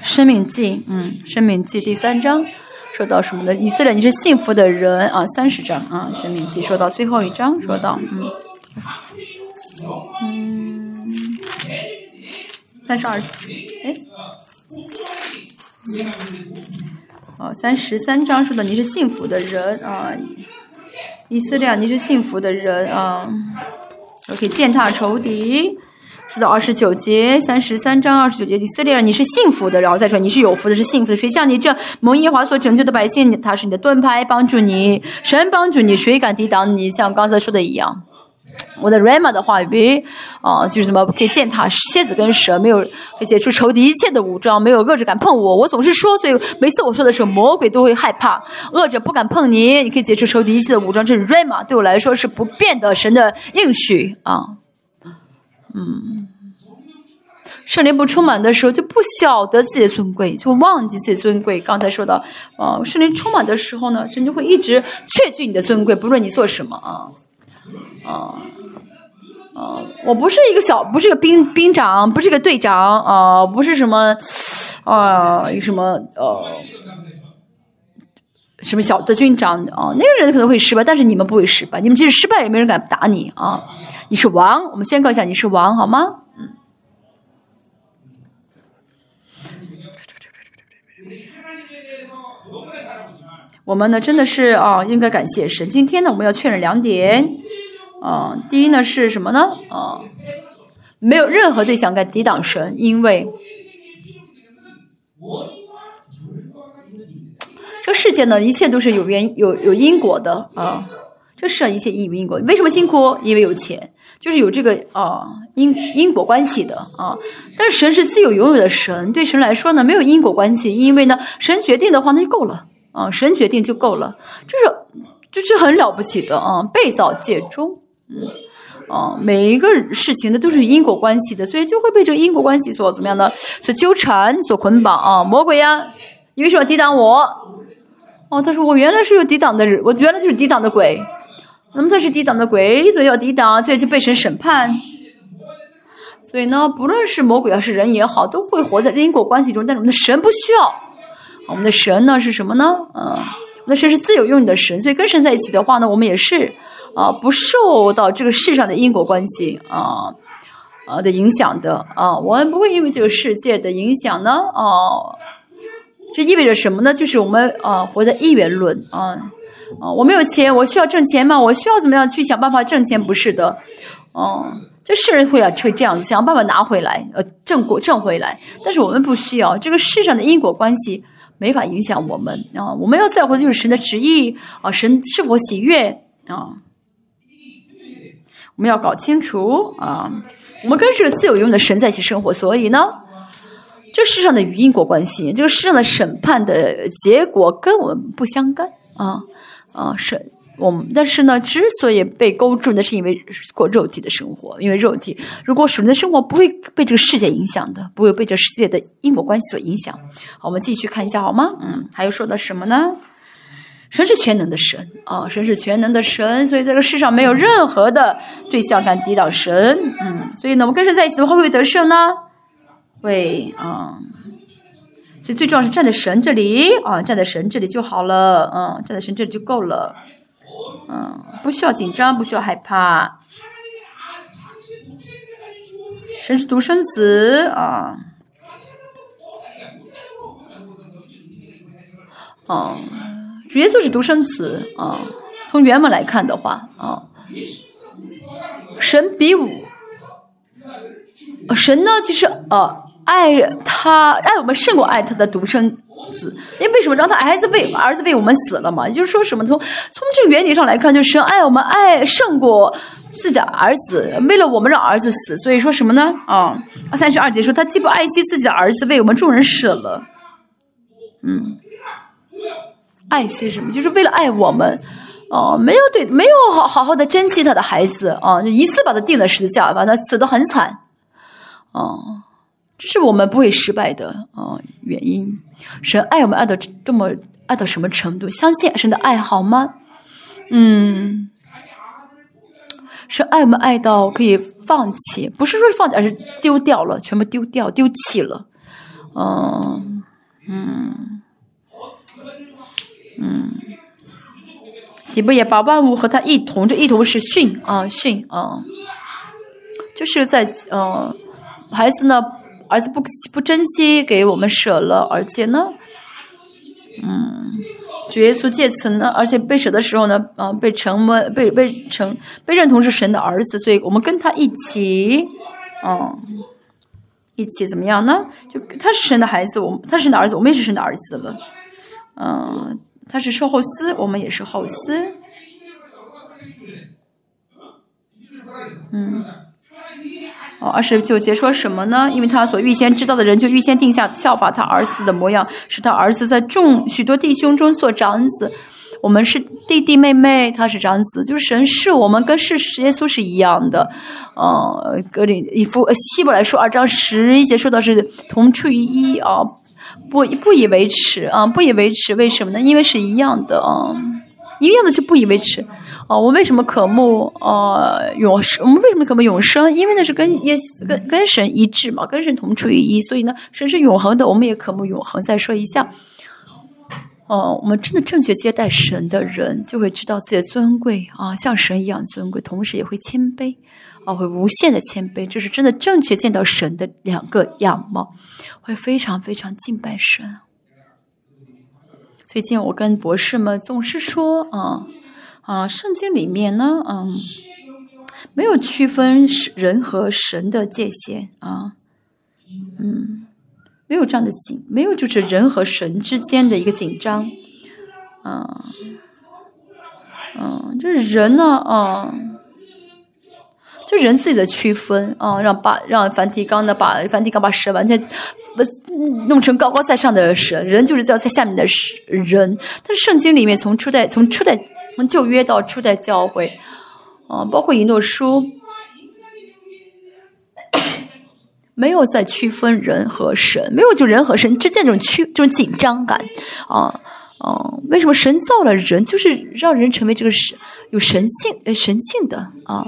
生命记，嗯，生命记第三章说到什么呢？以色列，你是幸福的人啊。三十章啊，生命记说到最后一章，说到嗯。嗯，三十二，哎，哦，三十三章说的你是幸福的人啊，以色列你是幸福的人啊，可以践踏仇敌。说到二十九节，三十三章二十九节，以色列人你是幸福的，然后再说你是有福的，是幸福的。谁像你这蒙耶华所拯救的百姓，他是你的盾牌，帮助你，神帮助你，谁敢抵挡你？像刚才说的一样。我的 Rama 的话语，啊，就是什么可以践踏蝎子跟蛇，没有可以解除仇敌一切的武装，没有恶者敢碰我。我总是说，所以每次我说的时候，魔鬼都会害怕，恶者不敢碰你。你可以解除仇敌一切的武装，这是 Rama 对我来说是不变的神的应许啊。嗯，圣灵不充满的时候，就不晓得自己的尊贵，就忘记自己尊贵。刚才说到，啊，圣灵充满的时候呢，神就会一直确据你的尊贵，不论你做什么啊，啊。啊，我不是一个小，不是个兵兵长，不是个队长，啊，不是什么，啊，什么，呃，什么小的军长，啊，那个人可能会失败，但是你们不会失败，你们即使失败也没人敢打你啊，你是王，我们宣告一下你是王，好吗？嗯。我们呢，真的是啊，应该感谢神。今天呢，我们要确认两点。啊，第一呢是什么呢？啊，没有任何对象敢抵挡神，因为这世界呢，一切都是有原有有因果的啊。这世上一切因有因果，为什么辛苦？因为有钱，就是有这个啊因因果关系的啊。但是神是自由拥有的神，对神来说呢，没有因果关系，因为呢，神决定的话那就够了啊，神决定就够了，这是这是很了不起的啊，被造界中。嗯，啊，每一个事情呢都是因果关系的，所以就会被这个因果关系所怎么样呢，所纠缠、所捆绑啊！魔鬼呀，你为什么抵挡我？哦，他说我原来是有抵挡的人，我原来就是抵挡的鬼。那么他是抵挡的鬼，所以要抵挡，所以就被神审判。所以呢，不论是魔鬼还是人也好，都会活在因果关系中。但是我们的神不需要，我们的神呢是什么呢？嗯，我们的神是自由用你的神，所以跟神在一起的话呢，我们也是。啊，不受到这个世上的因果关系啊啊的影响的啊，我们不会因为这个世界的影响呢啊，这意味着什么呢？就是我们啊活在一元论啊啊，我没有钱，我需要挣钱吗？我需要怎么样去想办法挣钱？不是的，哦，这世人会啊会这样子想办法拿回来，呃，挣过挣回来，但是我们不需要这个世上的因果关系。没法影响我们啊。我们要在乎的就是神的旨意啊，神是否喜悦啊。我们要搞清楚啊，我们跟这个自由用的神在一起生活，所以呢，这世上的与因果关系，这个世上的审判的结果跟我们不相干啊啊是。我们但是呢，之所以被勾住，那是因为过肉体的生活。因为肉体，如果属灵的生活不会被这个世界影响的，不会被这世界的因果关系所影响。好，我们继续看一下好吗？嗯，还有说的什么呢？神是全能的神啊，神是全能的神，所以这个世上没有任何的对象敢抵挡神。嗯，所以呢，我们跟神在一起的话，会不会得胜呢？会啊。所以最重要是站在神这里啊，站在神这里就好了。嗯，站在神这里就够了。嗯，不需要紧张，不需要害怕。神是独生子啊，哦，主耶稣是独生子啊。从原文来看的话啊，神比武，神呢，其实呃，爱他爱我们胜过爱他的独生。子，因为为什么让他儿子为儿子为我们死了嘛？也就是说什么？从从这个原理上来看，就是爱我们爱胜过自己的儿子，为了我们让儿子死。所以说什么呢？啊，三十二节说他既不爱惜自己的儿子，为我们众人舍了。嗯，爱惜什么？就是为了爱我们。哦，没有对，没有好好好的珍惜他的孩子啊，就一次把他钉了十字架，把他死得很惨。哦。是我们不会失败的啊原因。神爱我们爱到这么爱到什么程度？相信神的爱好吗？嗯，是爱我们爱到可以放弃，不是说放弃，而是丢掉了，全部丢掉，丢弃了。嗯嗯嗯，岂不也把万物和他一同？这一同是训啊训啊，就是在嗯孩子呢。儿子不不珍惜，给我们舍了，而且呢，嗯，主耶稣借此呢，而且被舍的时候呢，嗯，被成为被被成被认同是神的儿子，所以我们跟他一起，嗯，一起怎么样呢？就他是神的孩子，我他是神的儿子，我们也是神的儿子了，嗯，他是售后司，我们也是后司，嗯。哦，二十九节说什么呢？因为他所预先知道的人，就预先定下效法他儿子的模样，使他儿子在众许多弟兄中做长子。我们是弟弟妹妹，他是长子，就是神是我们跟是耶稣是一样的。嗯，格林以夫希伯来说二章十一节说到是同出于一啊，不不以为耻啊，不以为耻，为什么呢？因为是一样的啊。一样的就不以为耻，哦，我为什么渴慕呃永生？我们为什么渴慕永生？因为那是跟耶跟跟神一致嘛，跟神同处于一，所以呢，神是永恒的，我们也渴慕永恒。再说一下，哦，我们真的正确接待神的人，就会知道自己的尊贵啊，像神一样尊贵，同时也会谦卑啊，会无限的谦卑，这是真的正确见到神的两个样貌，会非常非常敬拜神。最近我跟博士们总是说啊啊，圣经里面呢，嗯，没有区分人和神的界限啊，嗯，没有这样的紧，没有就是人和神之间的一个紧张，啊，嗯，就是人呢，啊，就人自己的区分啊，让把让梵蒂冈的把梵蒂冈把神完全。不弄成高高在上的神，人就是叫在下面的人。但是圣经里面从初代从初代从旧约到初代教会，啊，包括以诺书，没有在区分人和神，没有就人和神之间这种区这种紧张感，啊啊，为什么神造了人，就是让人成为这个神有神性呃神性的啊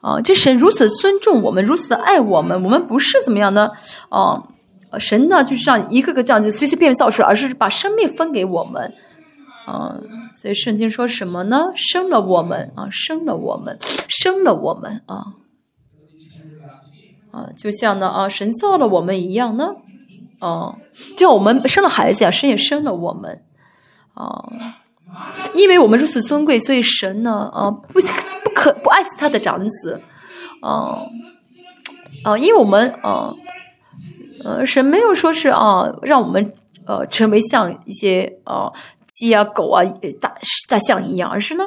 啊，这神如此尊重我们，如此的爱我们，我们不是怎么样呢啊。神呢，就是这样一个个这样子随随便便造出来，而是把生命分给我们，啊，所以圣经说什么呢？生了我们啊，生了我们，生了我们啊，啊，就像呢啊，神造了我们一样呢，啊，就像我们生了孩子呀，神也生了我们，啊，因为我们如此尊贵，所以神呢啊不不可不爱死他的长子，啊啊，因为我们啊。呃，神没有说是啊，让我们呃成为像一些呃鸡啊、狗啊、大大象一样，而是呢，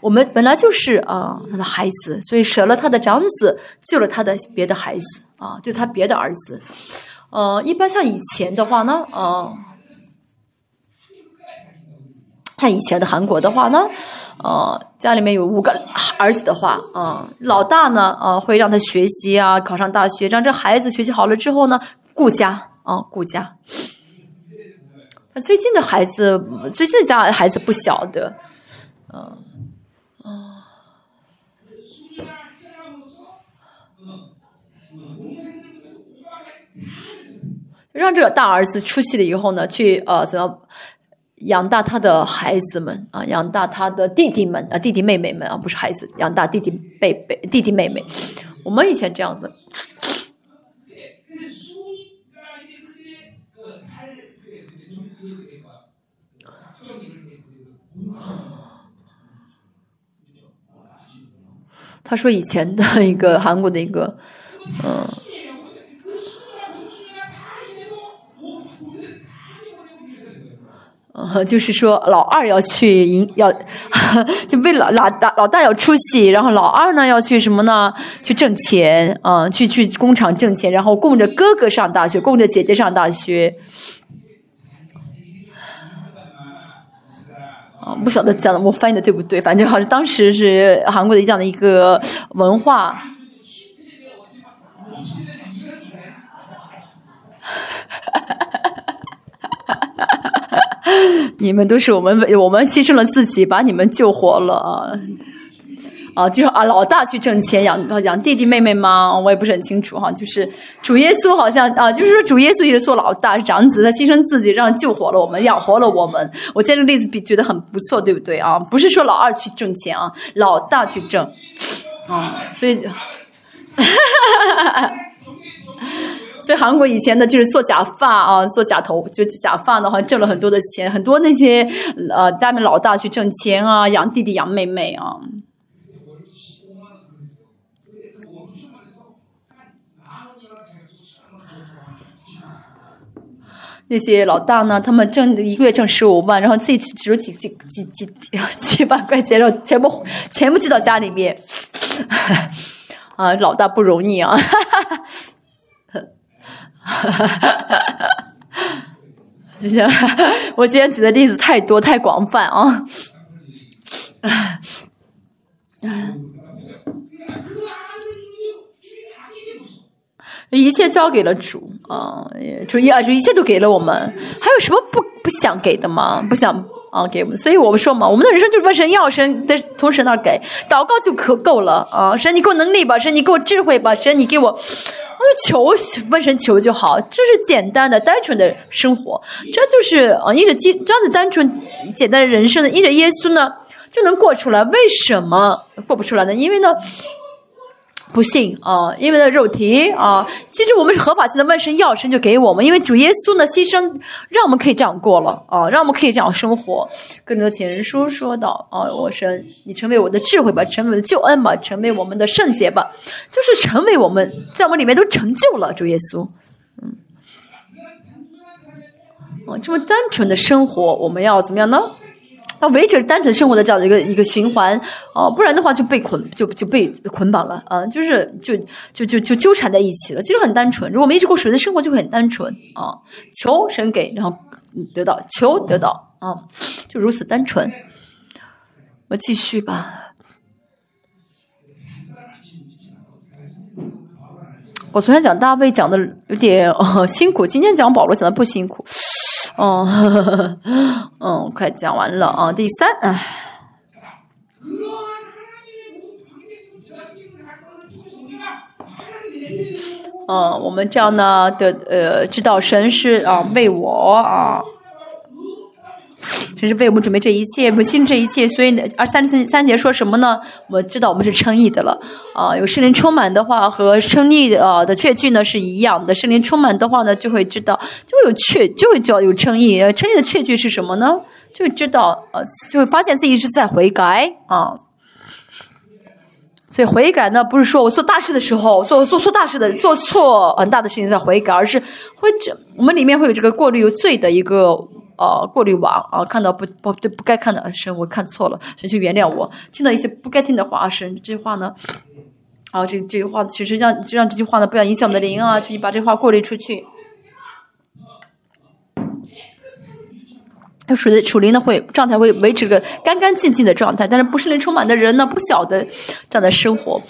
我们本来就是啊他的孩子，所以舍了他的长子，救了他的别的孩子啊，就他别的儿子。呃，一般像以前的话呢，呃，像以前的韩国的话呢，呃，家里面有五个儿子的话，啊、老大呢，呃，会让他学习啊，考上大学，让这孩子学习好了之后呢，顾家啊、顾家。那最近的孩子，最近家孩子不晓得，嗯、嗯让这个大儿子出息了以后呢，去呃怎么养大他的孩子们啊，养大他的弟弟们啊，弟弟妹妹们啊，不是孩子，养大弟弟辈辈弟弟妹妹。我们以前这样子，他说：“以前的一个韩国的一个，嗯，就是说老二要去赢，要 就为了老老老大要出息，然后老二呢要去什么呢？去挣钱，嗯，去去工厂挣钱，然后供着哥哥上大学，供着姐姐上大学。”不晓得讲的我翻译的对不对，反正好像当时是韩国的这样的一个文化。你们都是我们我们牺牲了自己，把你们救活了！啊，就是啊，老大去挣钱养养弟弟妹妹吗？我也不是很清楚哈。就是主耶稣好像啊，就是说主耶稣也是做老大，是长子，他牺牲自己，让救活了我们，养活了我们。我见这个例子比觉得很不错，对不对啊？不是说老二去挣钱啊，老大去挣啊，所以。所以韩国以前的，就是做假发啊，做假头，就假发的话挣了很多的钱，很多那些呃家里面老大去挣钱啊，养弟弟养妹妹啊。那些老大呢，他们挣一个月挣十五万，然后自己只有几几几几几万块钱，然后全部全部寄到家里面。啊，老大不容易啊！哈哈哈哈哈今天我今天举的例子太多太广泛啊！그 一切交给了主啊，主一啊，主一切都给了我们，还有什么不不想给的吗？不想啊给我们，所以我们说嘛，我们的人生就是问神要，神的从神那儿给，祷告就可够了啊！神你给我能力吧，神你给我智慧吧，神你给我，我就求问神求就好，这是简单的、单纯的生活，这就是啊，依着基这样子单纯简单的人生呢，依着耶稣呢就能过出来。为什么过不出来呢？因为呢。不信啊，因为呢肉体啊，其实我们是合法性的问神要，神就给我们。因为主耶稣呢牺牲，让我们可以这样过了啊，让我们可以这样生活。更多的前人书说到啊，我神，你成为我的智慧吧，成为我的救恩吧，成为我们的圣洁吧，就是成为我们在我们里面都成就了主耶稣。嗯，哦，这么单纯的生活，我们要怎么样呢？要维持单纯生活的这样的一个一个循环哦、不然的话就被捆就就被捆绑了啊、就是就就就就纠缠在一起了。其实很单纯，如果我们一直过水的生活，就会很单纯啊、求神给，然后得到，求得到啊、就如此单纯。我继续吧。我昨天讲大卫讲的有点、呃、辛苦，今天讲保罗讲的不辛苦。哦，嗯，快讲完了啊！第三，哎，嗯，我们这样呢的，呃，知道神是啊为我啊。神是为我们准备这一切，不信这一切，所以呢，而三十三节说什么呢？我们知道我们是称义的了啊。有圣灵充满的话和称义的啊的确据呢是一样的，圣灵充满的话呢，就会知道，就会有确，就会叫有称义。称义的确据是什么呢？就会知道呃，就会发现自己是在悔改啊。所以悔改呢，不是说我做大事的时候做做错大事的做错很大的事情在悔改，而是会这我们里面会有这个过滤有罪的一个呃过滤网啊，看到不不对不该看的神，我看错了，神去原谅我；听到一些不该听的话，神这句话呢，啊这这句话其实让就让这句话呢不要影响我们的灵啊，去把这话过滤出去。他属的属灵的会状态会维持个干干净净的状态，但是不是灵充满的人呢，不晓得这样的生活。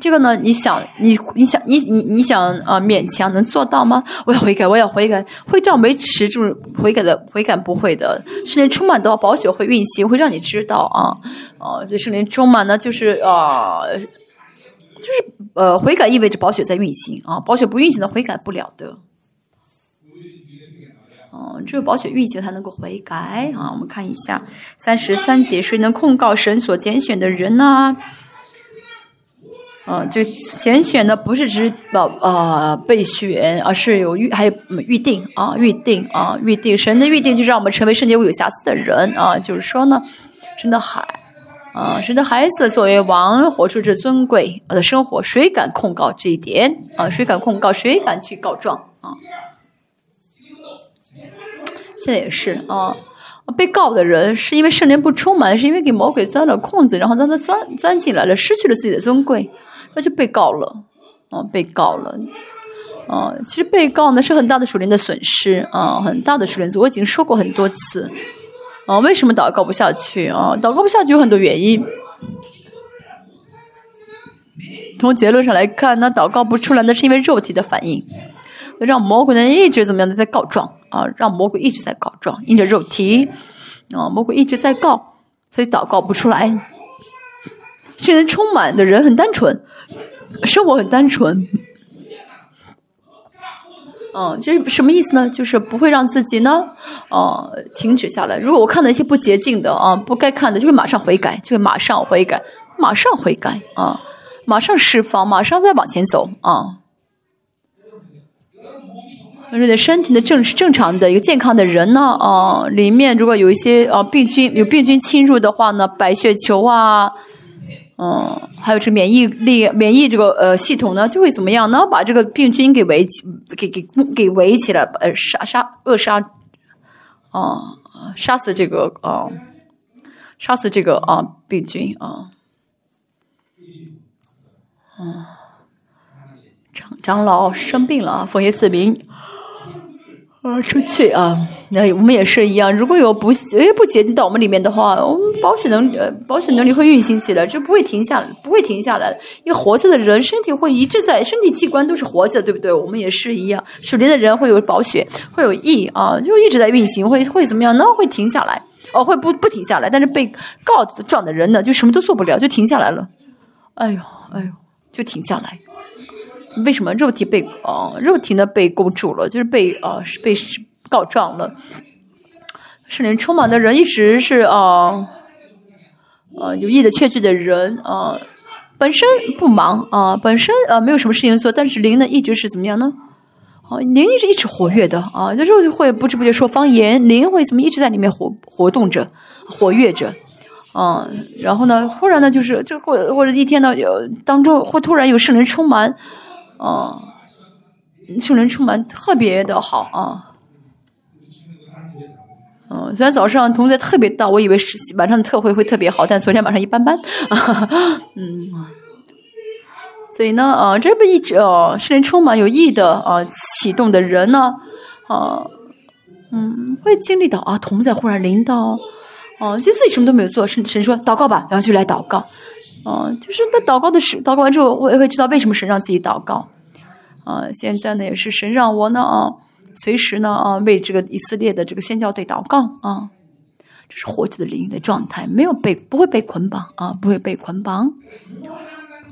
这个呢，你想，你你想，你你你想啊，勉强能做到吗？我要悔改，我要悔改，会这样维持这种悔改的悔改不会的。圣灵充满的话，宝血会运行，会让你知道啊啊，所以圣灵充满呢，就是啊，就是呃，悔改意味着宝血在运行啊，宝血不运行的悔改不了的。哦，只有宝血运行才能够悔改啊！我们看一下三十三节，谁能控告神所拣选的人呢？这拣选呢不是指保呃备选，而是有预还有预定啊，预定啊，预定神的预定就让我们成为圣洁无有瑕疵的人啊，就是说呢，神的孩啊，神的孩子作为王，活出这尊贵的生活，谁敢控告这一点啊？谁敢控告？谁敢去告状啊？现在也是啊，被告的人是因为圣灵不充满，是因为给魔鬼钻了空子，然后让他钻钻进来了，失去了自己的尊贵，那就被告了，啊，被告了，啊，其实被告呢是很大的属灵的损失啊，很大的属灵我已经说过很多次，啊，为什么祷告不下去啊？祷告不下去有很多原因，从结论上来看，那祷告不出来，那是因为肉体的反应。让魔鬼呢一直怎么样的在告状啊？让魔鬼一直在告状，因着肉体啊，魔鬼一直在告，所以祷告不出来。现在充满的人很单纯，生活很单纯。嗯，这是什么意思呢？就是不会让自己呢，啊，停止下来。如果我看到一些不洁净的啊，不该看的，就会马上悔改，就会马上悔改，马上悔改啊，马上释放，马上再往前走啊。人的身体的正正常的一个健康的人呢，啊，里面如果有一些啊病菌有病菌侵入的话呢，白血球啊，嗯，还有这免疫力免疫这个呃系统呢，就会怎么样呢？把这个病菌给围起，给给给围起来，呃，杀杀扼杀，啊，杀死这个啊，杀死这个啊病菌啊，嗯，长长老生病了，枫叶四明。啊，出去啊！那我们也是一样。如果有不诶不洁净到我们里面的话，我们保血能呃保血能力会运行起来，就不会停下来，不会停下来。因为活着的人身体会一直在，身体器官都是活着，对不对？我们也是一样。属灵的人会有保血，会有意啊，就一直在运行，会会怎么样呢？会停下来，哦，会不不停下来。但是被告状的人呢，就什么都做不了，就停下来了。哎呦，哎呦，就停下来。为什么肉体被呃肉体呢被勾住了？就是被呃被告状了。圣灵充满的人一直是啊呃有意的确据的人啊，本身不忙啊，本身啊没有什么事情做，但是灵呢一直是怎么样呢？啊，灵一直一直活跃的啊，有时候会不知不觉说方言，灵会怎么一直在里面活活动着，活跃着。啊，然后呢，忽然呢就是就或或者一天呢有当中会突然有圣灵充满。哦，圣灵充满特别的好啊！嗯，虽然早上同学特别大，我以为是晚上的特会会特别好，但昨天晚上一般般。嗯，所以呢，啊，这不一直哦，圣灵充满有意的啊，启动的人呢，啊，嗯，会经历到啊，同在忽然临到，哦，其实自己什么都没有做，神神说祷告吧，然后就来祷告。哦，就是那祷告的时，祷告完之后，我也会知道为什么神让自己祷告。啊，现在呢也是神让我呢啊，随时呢啊为这个以色列的这个宣教队祷告啊，这是活着的灵的状态，没有被不会被捆绑啊，不会被捆绑。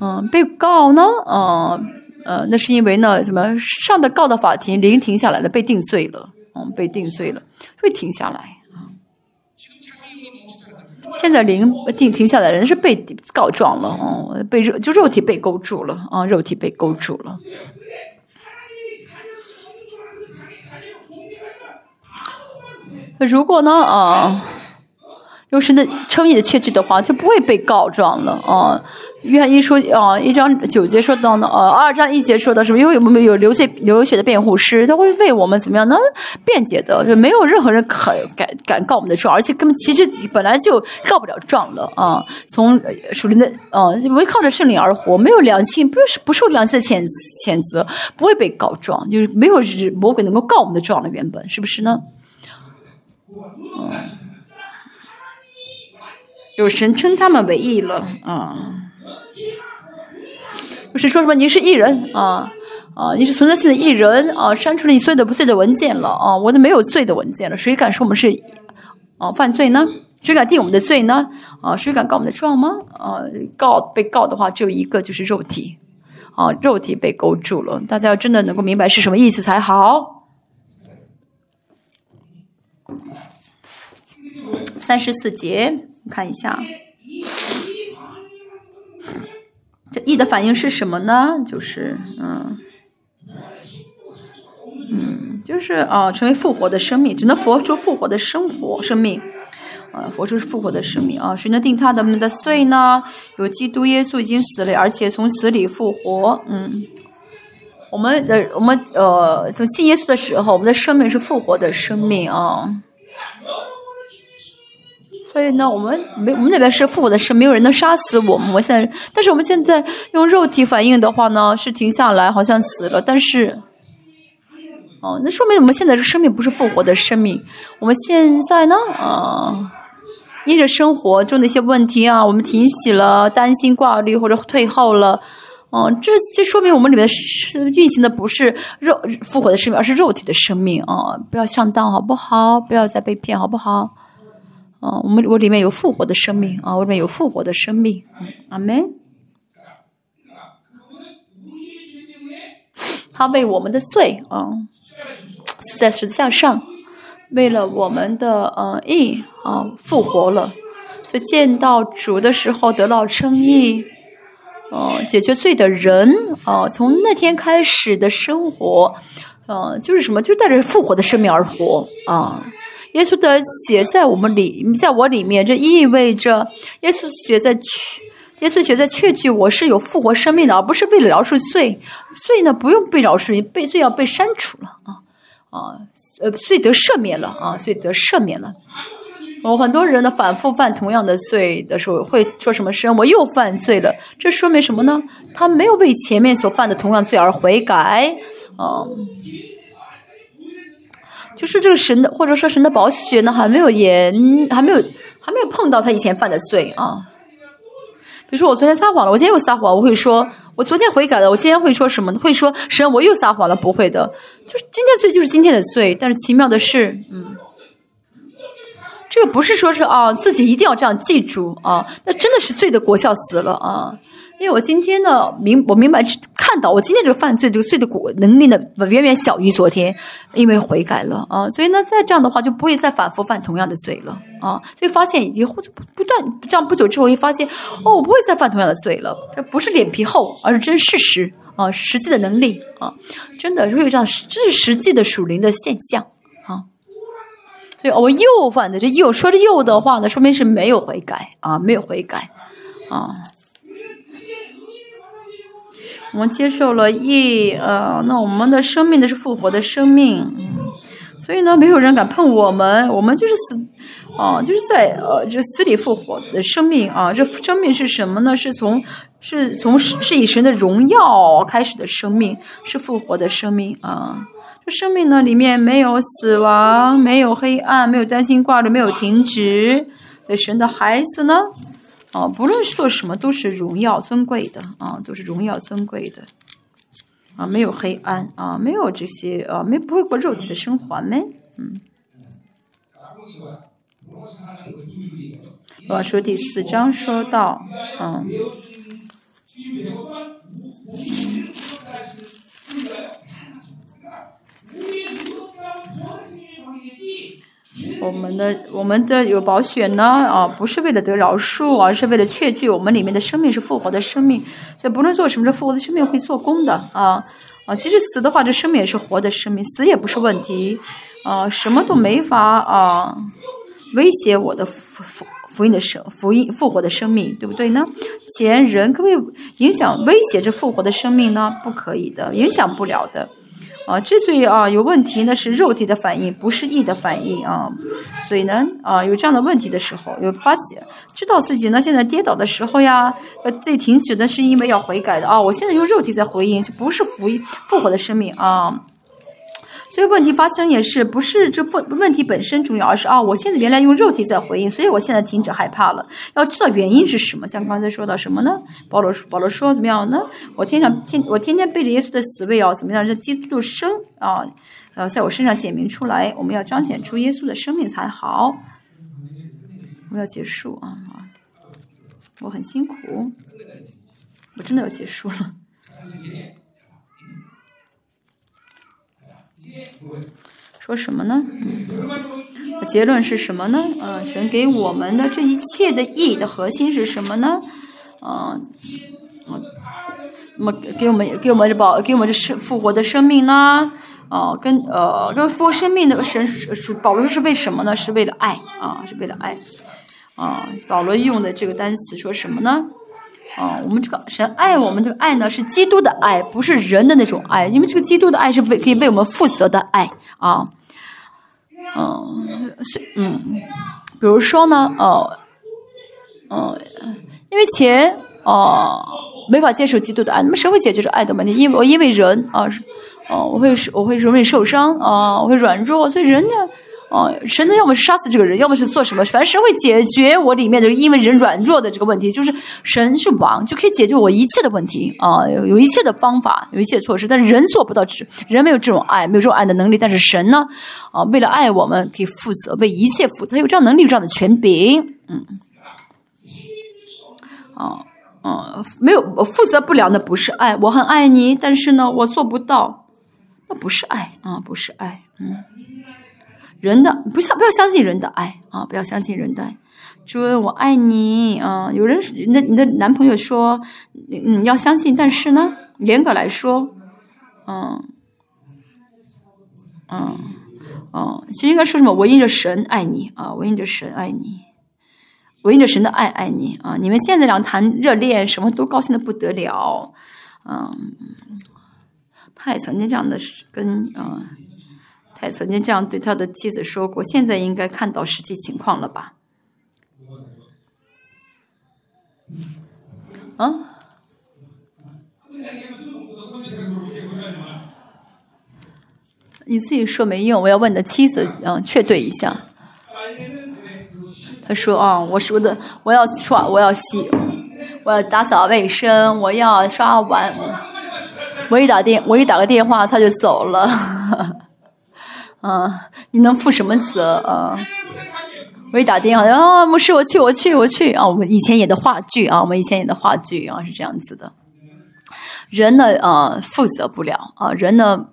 嗯，被告呢，啊呃，那是因为呢，什么上的告到法庭，灵停下来了，被定罪了，嗯，被定罪了，会停下来。现在灵定停下来，人是被告状了，哦，被肉就肉体被勾住了啊，肉体被勾住了。如果呢啊，有神的称义的确据的话，就不会被告状了啊。约翰一说啊，一章九节说到呢，呃，二章一节说到什么？因为我们有流血流血的辩护师，他会为我们怎么样呢？辩解的，就没有任何人可敢敢告我们的状，而且根本其实本来就告不了状了啊。从属灵的啊，我们靠着圣灵而活，没有良心，不是不受良心的谴谴责，不会被告状，就是没有魔鬼能够告我们的状了。原本是不是呢？嗯，有神称他们为义了啊。不是说什么你是艺人啊啊，你是存在性的艺人啊，删除了你所有的不罪的文件了啊，我都没有罪的文件了，谁敢说我们是啊犯罪呢？谁敢定我们的罪呢？啊，谁敢告我们的状吗？啊，告被告的话只有一个，就是肉体啊，肉体被勾住了。大家要真的能够明白是什么意思才好。三十四节，看一下。这义的反应是什么呢？就是嗯嗯，就是啊，成为复活的生命，只能活出复活的生活生命，啊，活出复活的生命啊！谁能定他的们的罪呢？有基督耶稣已经死了，而且从死里复活。嗯，我们的我们呃，从信耶稣的时候，我们的生命是复活的生命啊。所以呢，我们没我们那边是复活的是没有人能杀死我们。我现在，但是我们现在用肉体反应的话呢，是停下来，好像死了。但是，哦，那说明我们现在这生命不是复活的生命。我们现在呢，啊，因着生活中的一些问题啊，我们停息了，担心挂虑或者退后了。哦，这这说明我们里面是运行的不是肉复活的生命，而是肉体的生命啊！不要上当好不好？不要再被骗好不好？啊，我们我里面有复活的生命啊，我里面有复活的生命，阿门。他为我们的罪啊，死在十字架上，为了我们的呃义啊复活了，所以见到主的时候得到称义，呃，解决罪的人啊，从那天开始的生活，呃，就是什么，就带着复活的生命而活啊。耶稣的血在我们里，在我里面，这意味着耶稣血在确，耶稣血在确据我是有复活生命的，而不是为了饶恕罪。罪呢不用被饶恕，被罪要被删除了啊啊，呃，罪得赦免了啊，罪得赦免了。我很多人呢反复犯同样的罪的时候，会说什么神我又犯罪了，这说明什么呢？他没有为前面所犯的同样罪而悔改啊。就是这个神的，或者说神的宝血呢，还没有延，还没有，还没有碰到他以前犯的罪啊。比如说我昨天撒谎了，我今天又撒谎，我会说，我昨天悔改了，我今天会说什么？会说神我又撒谎了？不会的，就是今天罪就是今天的罪。但是奇妙的是，嗯，这个不是说是啊，自己一定要这样记住啊，那真的是罪的国效死了啊。因为我今天呢明我明白看到我今天这个犯罪这个罪的果能力呢远远小于昨天，因为悔改了啊，所以呢再这样的话就不会再反复犯同样的罪了啊，所以发现以后就不断这样不久之后一发现哦我不会再犯同样的罪了，这不是脸皮厚，而是真事实啊，实际的能力啊，真的会有这样这是实际的属灵的现象啊，所以我又犯的这又说这又的话呢，说明是没有悔改啊，没有悔改啊。我们接受了义，呃，那我们的生命呢是复活的生命，所以呢，没有人敢碰我们，我们就是死，啊，就是在呃这死里复活的生命啊，这生命是什么呢？是从是从是以神的荣耀开始的生命，是复活的生命啊，这生命呢里面没有死亡，没有黑暗，没有担心挂着，没有停止，对神的孩子呢？啊，不论是做什么，都是荣耀尊贵的啊，都是荣耀尊贵的啊，没有黑暗啊，没有这些啊，没不会过肉体的生活没，嗯。我说第四章说到，嗯。我们的我们的有保险呢啊，不是为了得饶恕，而是为了确据我们里面的生命是复活的生命。所以不论做什么，这复活的生命会做工的啊啊！即使死的话，这生命也是活的生命，死也不是问题啊，什么都没法啊威胁我的复复福音的生福音复活的生命，对不对呢？钱人可不可以影响威胁这复活的生命呢？不可以的，影响不了的。啊，之所以啊有问题，呢是肉体的反应，不是意的反应啊。所以呢，啊有这样的问题的时候，有发现知道自己呢现在跌倒的时候呀，呃自己停止的是因为要悔改的啊。我现在用肉体在回应，这不是福复活的生命啊。所以问题发生也是不是这问问题本身重要，而是啊，我现在原来用肉体在回应，所以我现在停止害怕了。要知道原因是什么，像刚才说到什么呢？保罗保罗说怎么样呢？我天上天我天天背着耶稣的死位啊，怎么样让基督生啊？呃，在我身上显明出来，我们要彰显出耶稣的生命才好。我要结束啊！我很辛苦，我真的要结束了。说什么呢？结论是什么呢？嗯，神给我们的这一切的意义的核心是什么呢？嗯，那么给我们给我们这保给我们这生复活的生命呢？哦，跟呃跟复活生命的神属保罗是为什么呢？是为了爱啊，是为了爱啊。保罗用的这个单词说什么呢？啊，我们这个神爱我们这个爱呢，是基督的爱，不是人的那种爱，因为这个基督的爱是为可以为我们负责的爱啊。嗯，是嗯，比如说呢，哦，嗯，因为钱哦没法接受基督的爱，那么谁会解决这爱的问题？因为我因为人啊，哦，我会我会容易受伤啊，我会软弱，所以人呢。哦，神呢，要么是杀死这个人，要么是做什么？反正神会解决我里面的因为人软弱的这个问题。就是神是王，就可以解决我一切的问题啊，有一切的方法，有一切措施。但是人做不到，人没有这种爱，没有这种爱的能力。但是神呢，啊，为了爱我们，可以负责，为一切负责，有这样能力，有这样的权柄。嗯，啊，嗯，没有负责不了，那不是爱。我很爱你，但是呢，我做不到，那不是爱啊，不是爱。嗯。人的不相不要相信人的爱啊！不要相信人的爱。主，我爱你啊！有人你的你的男朋友说，嗯，要相信，但是呢，严格来说，嗯，嗯，嗯，其实应该说什么？我因着神爱你啊！我因着神爱你，我因着神的爱爱你啊！你们现在两谈热恋，什么都高兴的不得了，嗯，他也曾经这样的跟啊。也曾经这样对他的妻子说过，现在应该看到实际情况了吧？啊？你自己说没用，我要问你的妻子，嗯，确对一下。他说：“啊，我说的，我要刷，我要洗，我要打扫卫生，我要刷碗。我一打电，我一打个电话，他就走了。”啊，你能负什么责啊？我一打电话，啊，牧师，我去，我去，我去啊！我们以前演的话剧啊，我们以前演的话剧啊，是这样子的。人呢，啊，负责不了啊，人呢，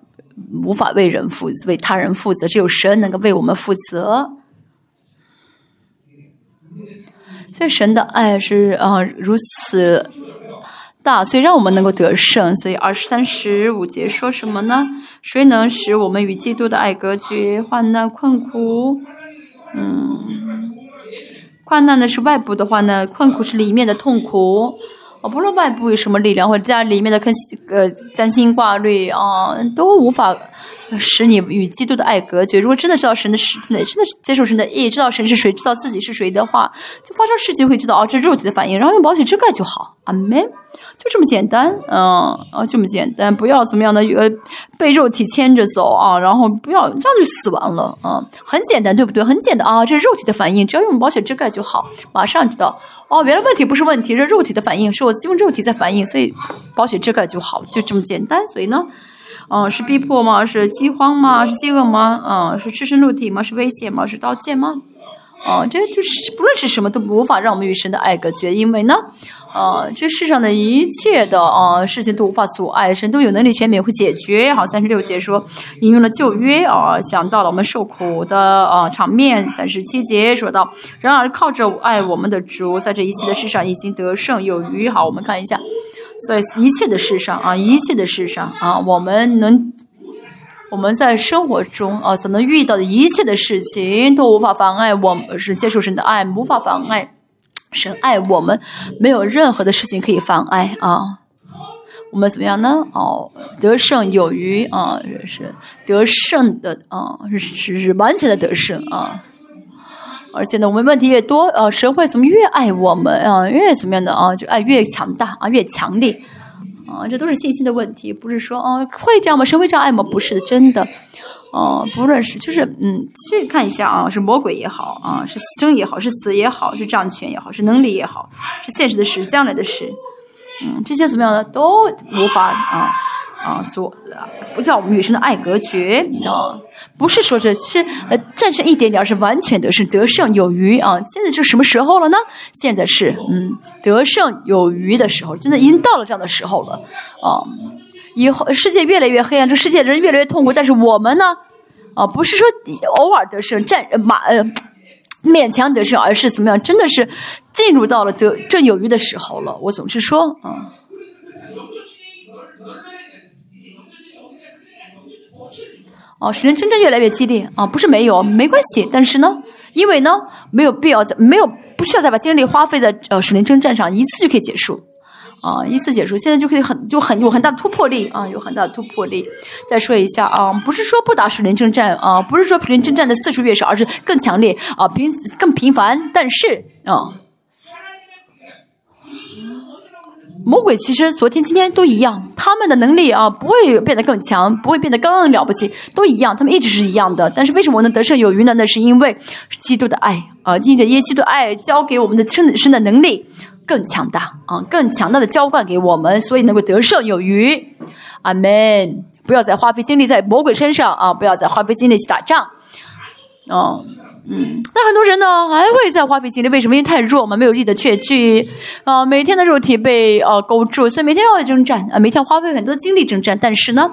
无法为人负为他人负责，只有神能够为我们负责。所以神的爱是啊，如此。大，所以让我们能够得胜。所以二十三十五节说什么呢？谁能使我们与基督的爱隔绝？患难困苦，嗯，患难呢是外部的话呢，困苦是里面的痛苦。哦，不论外部有什么力量，或者在里面的呃担心挂虑啊，都无法。使你与基督的爱隔绝。如果真的知道神的是，真的接受神的意，知道神是谁，知道自己是谁的话，就发生事情会知道哦，这肉体的反应，然后用保险遮盖就好。阿门，就这么简单，嗯，啊，这么简单，不要怎么样的，呃，被肉体牵着走啊，然后不要这样就死亡了啊，很简单，对不对？很简单啊，这是肉体的反应，只要用保险遮盖就好，马上知道哦，原来问题不是问题，是肉体的反应，是我用肉体在反应，所以保险遮盖就好，就这么简单。所以呢。嗯，是逼迫吗？是饥荒吗？是饥饿吗？嗯，是赤身露体吗？是危险吗？是刀剑吗？哦，这就是不论是什么都无法让我们与神的爱隔绝，因为呢，呃，这世上的一切的啊事情都无法阻碍神都有能力全免会解决。好，三十六节说引用了旧约啊，想到了我们受苦的啊场面。三十七节说到，然而靠着爱我们的主，在这一切的世上已经得胜有余。好，我们看一下。在一切的事上啊，一切的事上啊，我们能，我们在生活中啊所能遇到的一切的事情都无法妨碍我们是接受神的爱，无法妨碍神爱我们，没有任何的事情可以妨碍啊。我们怎么样呢？哦，得胜有余啊，是得胜的啊，是是完全的得胜啊。而且呢，我们问题越多，呃，神会怎么越爱我们啊？越怎么样的啊？就爱越强大啊，越强烈啊，这都是信心的问题，不是说啊会这样吗？神会这样爱吗？不是的，真的。哦，不论是就是嗯，去看一下啊，是魔鬼也好啊，是生也好，是死也好，是掌权也好，是能力也好，是现实的事，将来的事，嗯，这些怎么样的都无法啊啊做，不叫我们与神的爱隔绝啊，不是说这是呃战胜一点点，而是完全得胜，得胜有余啊。现在是什么时候了呢？现在是嗯得胜有余的时候，真的已经到了这样的时候了啊。以后世界越来越黑暗，这世界人越来越痛苦，但是我们呢，啊，不是说偶尔得胜、战马呃勉强得胜，而是怎么样？真的是进入到了得正有余的时候了。我总是说，啊，哦，使人真正越来越激烈啊，不是没有，没关系，但是呢，因为呢，没有必要在没有不需要再把精力花费在呃水灵征战上，一次就可以结束。啊，一次结束，现在就可以很就很有很大的突破力啊，有很大的突破力。再说一下啊，不是说不打水灵征战啊，不是说水灵征战的次数越少，而是更强烈啊，频更频繁。但是啊，魔鬼其实昨天今天都一样，他们的能力啊不会变得更强，不会变得更了不起，都一样，他们一直是一样的。但是为什么我能得胜有余呢？那是因为基督的爱啊，因着耶基督爱交给我们的生生的能力。更强大啊！更强大的浇灌给我们，所以能够得胜有余。阿门！不要再花费精力在魔鬼身上啊！不要再花费精力去打仗。哦，嗯，那很多人呢还会再花费精力，为什么？因为太弱嘛，没有力的确据啊。每天的肉体被啊勾住，所以每天要征战啊，每天花费很多精力征战。但是呢，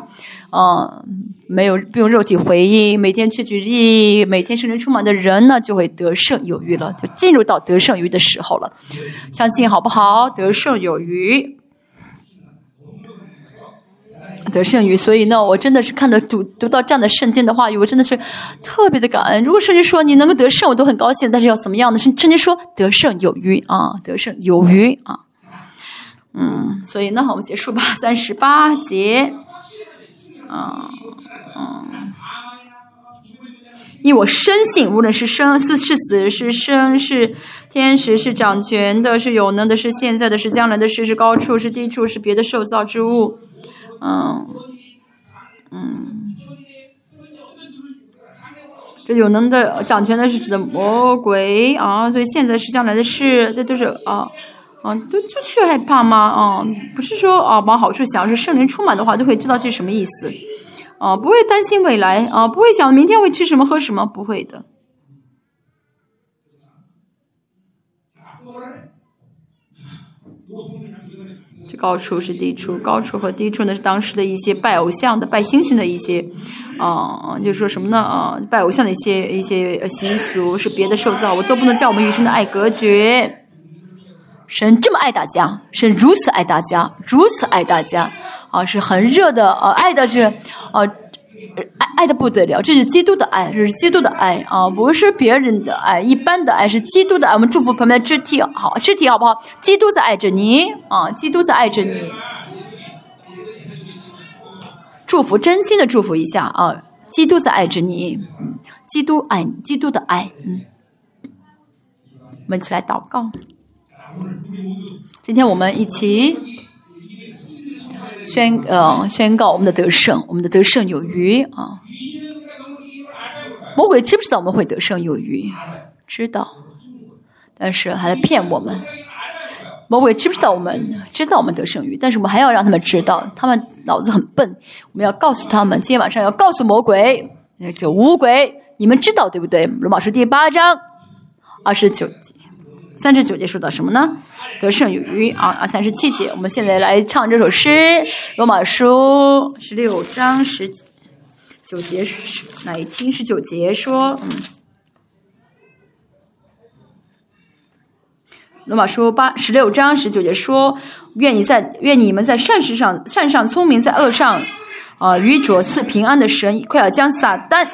啊。没有不用肉体回应，每天去举例，每天圣灵充满的人呢，就会得胜有余了，就进入到得胜有余的时候了。相信好不好？得胜有余，得胜于。所以呢，我真的是看到读读到这样的圣经的话语，我真的是特别的感恩。如果圣经说你能够得胜，我都很高兴。但是要怎么样呢？圣经说得胜有余啊，得胜有余啊。嗯，所以那好，我们结束吧，三十八节，啊。嗯，因为我深信，无论是生是是死是生是天使是掌权的，是有能的，是现在的，是将来的事，是高处是低处，是别的受造之物。嗯嗯，这有能的掌权的是指的魔鬼啊，所以现在是将来的事，这都是啊啊，都就去害怕吗？啊，不是说啊往好处想，是圣灵充满的话，都会知道这是什么意思。啊，不会担心未来啊，不会想明天会吃什么喝什么，不会的。高处是低处，高处和低处呢是当时的一些拜偶像的、拜星星的一些，啊，就是说什么呢？啊，拜偶像的一些一些习俗是别的受造，我都不能叫我们与神的爱隔绝。神这么爱大家，神如此爱大家，如此爱大家。啊，是很热的啊，爱的是，啊，爱的不得了，这是基督的爱，这是基督的爱啊，不是别人的爱，一般的爱是基督的爱。我们祝福旁边的肢体，好，肢体好不好？基督在爱着你啊，基督在爱着你，祝福，真心的祝福一下啊，基督在爱着你，基督爱你，基督的爱，嗯，我们一起来祷告，今天我们一起。宣呃宣告我们的得胜，我们的得胜有余啊！魔鬼知不知道我们会得胜有余？知道，但是还来骗我们。魔鬼知不知道我们知道我们得胜于？但是我们还要让他们知道，他们脑子很笨。我们要告诉他们，今天晚上要告诉魔鬼，那就五鬼，你们知道对不对？罗马书第八章二十九节。三十九节说到什么呢？得胜有余啊啊！三十七节，我们现在来唱这首诗，《罗马书》十六章十九节，来听十九节说，嗯，《罗马书》八十六章十九节说，愿你在愿你们在善事上善上聪明，在恶上。啊，与主赐平安的神，快要将撒旦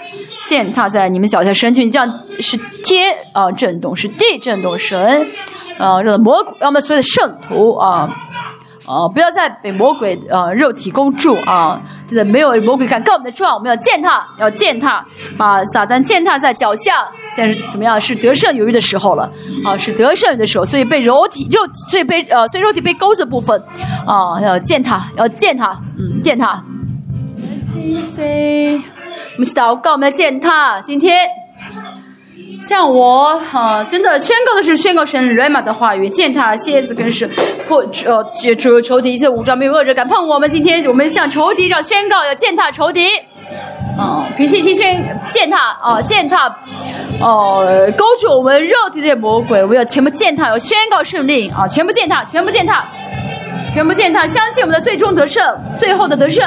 践踏在你们脚下。神君，这样是天啊震动，是地震动。神啊，让魔鬼让我们所有的圣徒啊。啊！不要再被魔鬼呃肉体勾住啊！真的没有魔鬼敢告我们的状，我们要践踏，要践踏，把撒旦践踏在脚下。现在是怎么样？是得胜有余的时候了啊！是得胜的时候，所以被肉体肉，所以被呃，所以肉体被勾着部分啊，要践踏，要践踏，嗯，践踏。我们是祷告，我们要践踏，今天。像我哈，真的宣告的是宣告神瑞玛的话语，践踏蝎子更是破呃解除仇敌一切武装，没有恶者敢碰我们。今天我们向仇敌上宣告，要践踏仇敌，啊，平气清宣践踏啊，践踏哦，勾住我们肉体的魔鬼，我们要全部践踏，要宣告胜利啊，全部践踏，全部践踏，全部践踏，相信我们的最终得胜，最后的得胜。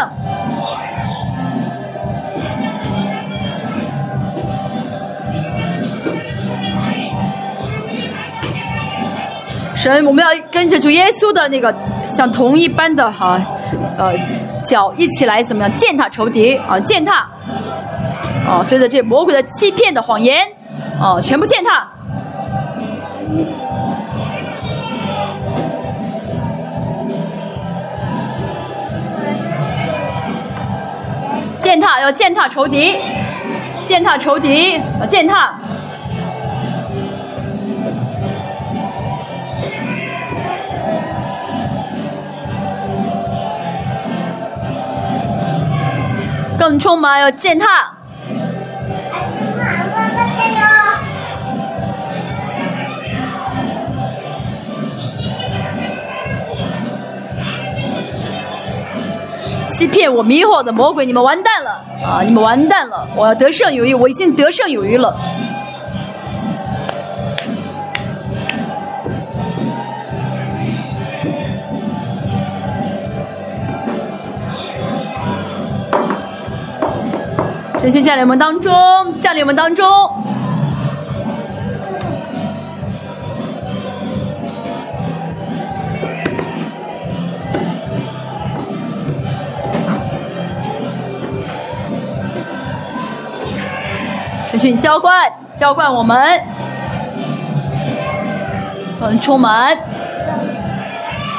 神，我们要跟着主耶稣的那个像铜一般的哈，呃，脚一起来怎么样践踏仇敌啊，践踏，啊，随着这魔鬼的欺骗的谎言，啊，全部践踏，践踏要践踏仇敌，践踏仇敌，啊，践踏。更充满要践踏。欺骗我、迷惑的魔鬼，你们完蛋了啊！你们完蛋了！我要得胜有余，我已经得胜有余了。些将领们当中，将领们当中，这群教官教官我们，嗯，充满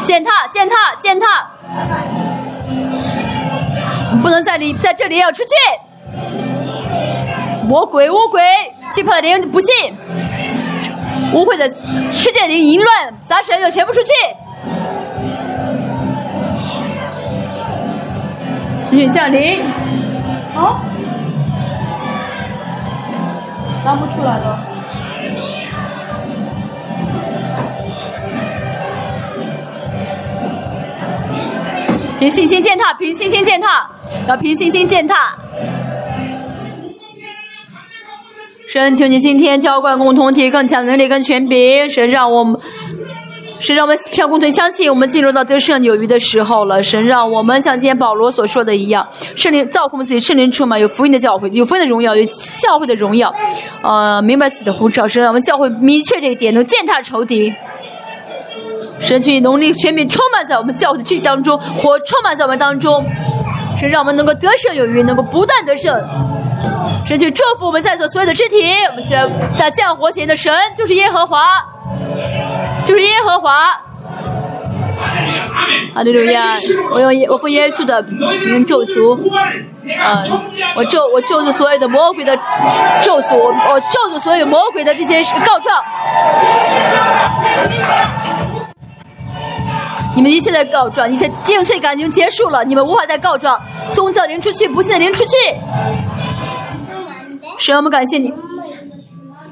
践踏践踏践踏，不能在里在这里，要出去。魔鬼，魔鬼，惧怕的灵不信，污秽的世界灵淫乱杂神又全部出去。继续降临，好，拉不出来了。凭信心践踏，凭信心践踏，要凭信心践踏。神求你今天浇灌共同体更强能力跟权柄，神让我们，神让我们向共同相信，我们进入到得胜有余的时候了。神让我们像今天保罗所说的一样，圣灵造我们自己，圣灵充满有福音的教会，有福音的荣耀，有教会的荣耀。呃，明白自己的呼召，神让我们教会明确这一点，能践踏仇敌。神求你能力全柄充满在我们教会的肢体当中，火充满在我们当中，神让我们能够得胜有余，能够不断得胜。神去祝福我们在座所有的肢体，我们现在在降活前的神就是耶和华，就是耶和华。阿利路亚！我用我奉耶稣的名咒诅，啊，我咒我咒诅所有的魔鬼的咒诅，我咒诅所有魔鬼的这些告状。你们一切的告状，一切定罪感已经结束了，你们无法再告状。宗教灵出去，不信的灵出去。神，我们感谢你。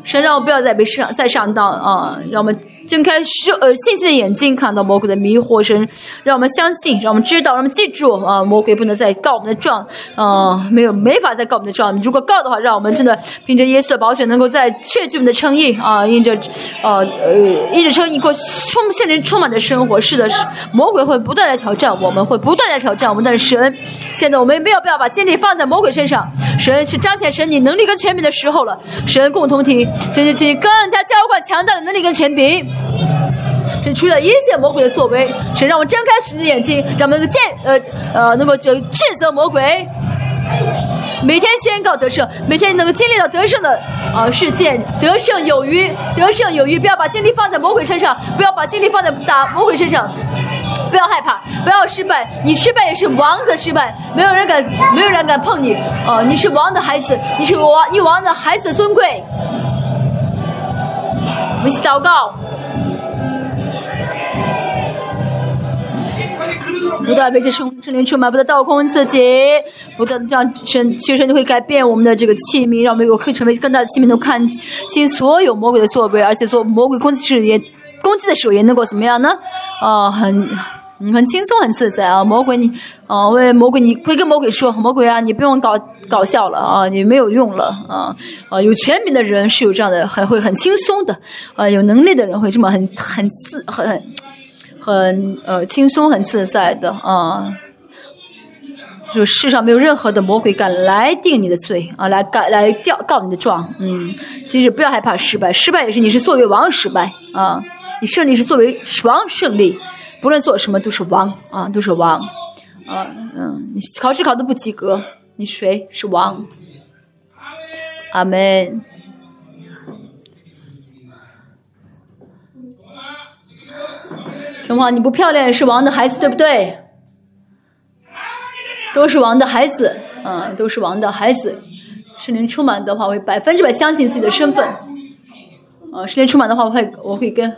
神让我不要再被上再上当啊！让我们。睁开是呃信心的眼睛，看到魔鬼的迷惑声，让我们相信，让我们知道，让我们记住啊！魔鬼不能再告我们的状，啊，没有没法再告我们的状。如果告的话，让我们真的凭着耶稣的保险，能够在确据我们的诚意啊，因着呃呃，因着诚意过充现灵充满的生活。是的，是魔鬼会不断的挑战，我们会不断的挑战我们。但是神，现在我们没有必要把精力放在魔鬼身上。神是彰显神你能力跟权柄的时候了。神共同体，请请请更加浇灌强大的能力跟权柄。神除了一切魔鬼的作为，神让我睁开神的眼睛，让我们能够见呃呃能够就斥责魔鬼。每天宣告得胜，每天能够经历到得胜的啊事件，得胜有余，得胜有余。不要把精力放在魔鬼身上，不要把精力放在打魔鬼身上。不要害怕，不要失败。你失败也是王的失败，没有人敢，没有人敢碰你。哦，你是王的孩子，你是王，你王的孩子尊贵。我们一起祷告。不断被这圣圣灵充满，不断倒空自己，不断这样神，其实神就会改变我们的这个器皿，让我们有可以成为更大的器皿，能看清所有魔鬼的作为，而且做魔鬼攻击时也攻击的时候也能够怎么样呢？啊，很很轻松，很自在啊！魔鬼你，啊，为魔鬼你会跟魔鬼说，魔鬼啊，你不用搞搞笑了啊，你没有用了啊啊！有权柄的人是有这样的，很会很轻松的，啊，有能力的人会这么很很自很。很呃轻松很自在的啊，就世上没有任何的魔鬼敢来定你的罪啊，来告来调告你的状，嗯，其实不要害怕失败，失败也是你是作为王失败啊，你胜利是作为王胜利，不论做什么都是王啊，都是王啊，嗯，你考试考的不及格，你谁？是王，阿门。什么？你不漂亮也是王的孩子，对不对？都是王的孩子，嗯，都是王的孩子。圣灵充满的话，我会百分之百相信自己的身份。啊，圣灵充满的话，我会我会跟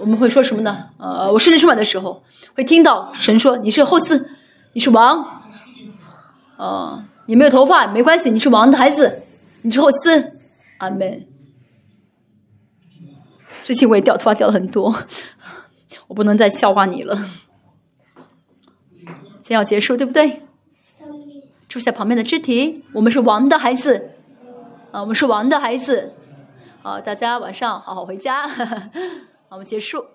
我们会说什么呢？呃，我圣灵充满的时候，会听到神说：“你是后嗣，你是王。”啊，你没有头发没关系，你是王的孩子，你是后嗣。阿门。最近我也掉头发掉了很多。我不能再笑话你了，先要结束，对不对？住在旁边的肢体，我们是王的孩子，啊，我们是王的孩子，好，大家晚上好好回家，好，我们结束。